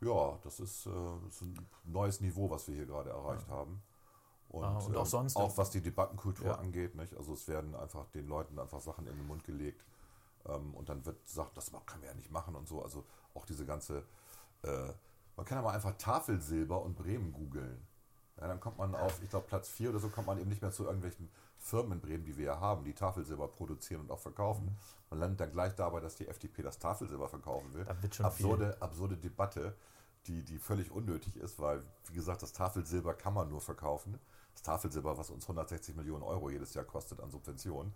Speaker 2: Ja, das ist, äh, ist ein neues Niveau, was wir hier gerade erreicht haben. Und,
Speaker 1: Ah, und auch
Speaker 2: ähm,
Speaker 1: sonst-
Speaker 2: auch was die Debattenkultur
Speaker 1: Ja.
Speaker 2: angeht, nicht? Also es werden einfach den Leuten einfach Sachen in den Mund gelegt ähm, und dann wird gesagt, das können wir ja nicht machen und so. Also auch diese ganze, äh, man kann mal einfach Tafelsilber und Bremen googeln. Ja, dann kommt man auf, ich glaube Platz 4 oder so, kommt man eben nicht mehr zu irgendwelchen Firmen in Bremen, die wir ja haben, die Tafelsilber produzieren und auch verkaufen.
Speaker 1: Mhm.
Speaker 2: Man landet dann gleich dabei, dass die FDP das Tafelsilber verkaufen will.
Speaker 1: Da wird schon
Speaker 2: absurde, absurde Debatte, die, die völlig unnötig ist, weil, wie gesagt, das Tafelsilber kann man nur verkaufen. Das Tafelsilber, was uns 160 Millionen Euro jedes Jahr kostet an Subventionen,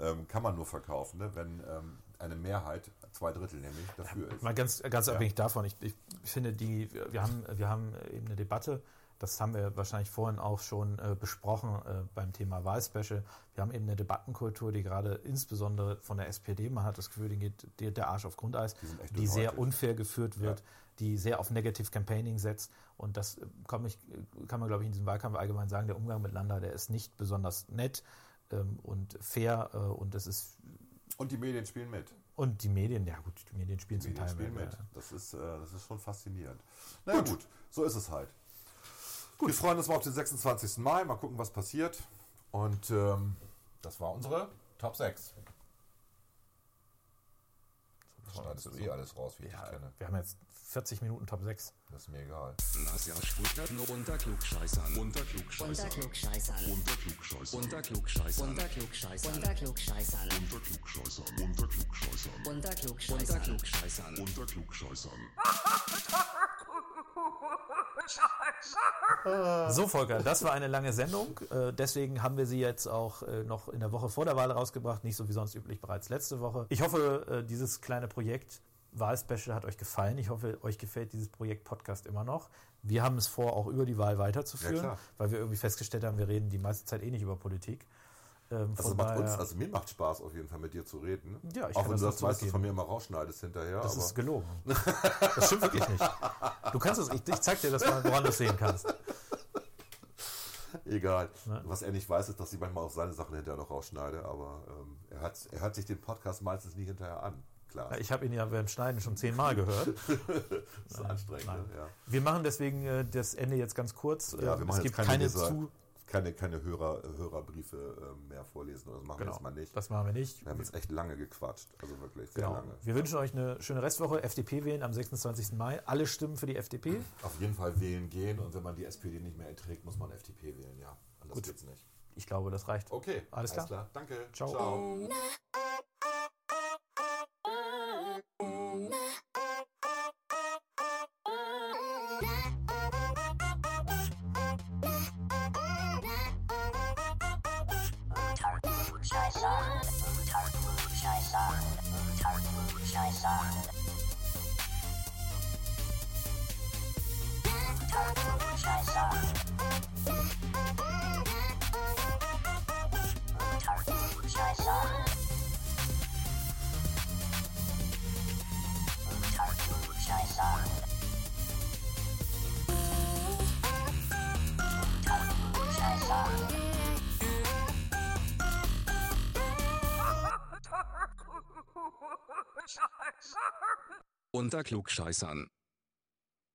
Speaker 2: ähm, kann man nur verkaufen, ne, wenn ähm, eine Mehrheit, zwei Drittel nämlich, dafür ist.
Speaker 1: Mal ganz, ganz
Speaker 2: Ja.
Speaker 1: abhängig davon. Ich, ich finde, die, wir, haben, wir haben eben eine Debatte Das haben wir wahrscheinlich vorhin auch schon äh, besprochen äh, beim Thema Wahlspecial. Wir haben eben eine Debattenkultur, die gerade insbesondere von der SPD, man hat das Gefühl, denen geht der Arsch auf Grundeis,
Speaker 2: Die
Speaker 1: die sehr unfair geführt wird, die sehr auf Negative Campaigning setzt. Und das äh, kann, ich, kann man, glaube ich, in diesem Wahlkampf allgemein sagen. Der Umgang mit Landa, der ist nicht besonders nett ähm, und fair äh, und das ist
Speaker 2: Und die Medien spielen mit.
Speaker 1: und die Medien, ja gut, die Medien spielen
Speaker 2: Die
Speaker 1: zum
Speaker 2: Medien
Speaker 1: Teil
Speaker 2: spielen
Speaker 1: mit.
Speaker 2: mit. Das ist, äh, das ist schon faszinierend. Na ja, gut. so ist es halt. Wir freuen uns mal auf den 26. Mai. Mal gucken, was passiert. Und ähm, das war unsere Top 6. Das schneidest du eh alles raus, wie ich
Speaker 1: Ja,
Speaker 2: dich kenne.
Speaker 1: wir haben jetzt 40 Minuten Top 6.
Speaker 2: Das ist mir egal.
Speaker 3: Nadja Sprücher nur unter Klugscheißern. Unter Klugscheißern.
Speaker 7: Unterklugscheißern.
Speaker 3: Unter Klugscheißern. Unter Klugscheißern.
Speaker 7: Unterklugscheißern. Unterklugscheißern.
Speaker 3: Unter Klugscheißern. Unter Klugscheißern. Unter
Speaker 7: Unterklugscheißern.
Speaker 3: Klugscheißern. Unter Klugscheißern.
Speaker 1: So, Volker, das war eine lange Sendung. Äh, deswegen haben wir sie jetzt auch äh, noch in der Woche vor der Wahl rausgebracht, nicht so wie sonst üblich bereits letzte Woche. Ich hoffe, äh, dieses kleine Projekt Wahlspecial hat euch gefallen. Ich hoffe, euch gefällt dieses Projekt Podcast immer noch. Wir haben es vor, auch über die Wahl weiterzuführen,
Speaker 2: Ja,
Speaker 1: weil wir irgendwie festgestellt haben, wir reden die meiste Zeit eh nicht über Politik. Ähm,
Speaker 2: Also, macht uns, also mir macht Spaß auf jeden Fall mit dir zu reden.
Speaker 1: Ja, ich
Speaker 2: Auch wenn
Speaker 1: das
Speaker 2: du das meiste von mir immer rausschneidest hinterher.
Speaker 1: Das ist gelogen. Das stimmt wirklich nicht. Du kannst es, ich, ich zeig dir das mal, woran du es sehen kannst.
Speaker 2: egal.
Speaker 1: Ne?
Speaker 2: Was er nicht weiß, ist, dass ich manchmal auch seine Sachen hinterher noch rausschneide. Aber ähm, er, hat, er hört sich den Podcast meistens nie hinterher an. Klar.
Speaker 1: Ich habe ihn ja beim Schneiden schon zehnmal gehört.
Speaker 2: das ist anstrengend.
Speaker 1: Nein.
Speaker 2: Ne? Ja.
Speaker 1: Wir machen deswegen äh, das Ende jetzt ganz kurz.
Speaker 2: Ja,
Speaker 1: Äh,
Speaker 2: wir
Speaker 1: es
Speaker 2: machen
Speaker 1: gibt
Speaker 2: jetzt keine,
Speaker 1: keine zu.
Speaker 2: keine, keine Hörer, Hörerbriefe äh, mehr vorlesen. Oder das machen wir
Speaker 1: Genau,
Speaker 2: jetzt mal nicht.
Speaker 1: das machen wir nicht.
Speaker 2: Wir haben jetzt echt lange gequatscht. Also wirklich sehr
Speaker 1: Genau.
Speaker 2: lange.
Speaker 1: Wir wünschen euch eine schöne Restwoche. FDP wählen am 26. Mai. Alle stimmen für die FDP.
Speaker 2: Auf jeden Fall wählen gehen und wenn man die SPD nicht mehr erträgt, muss man FDP wählen, ja. Anders
Speaker 1: Gut.
Speaker 2: geht's nicht.
Speaker 1: Ich glaube, das reicht.
Speaker 2: Okay,
Speaker 1: Alles klar.
Speaker 2: Danke.
Speaker 1: Ciao. Shine sound.
Speaker 3: Unter Klugscheißern.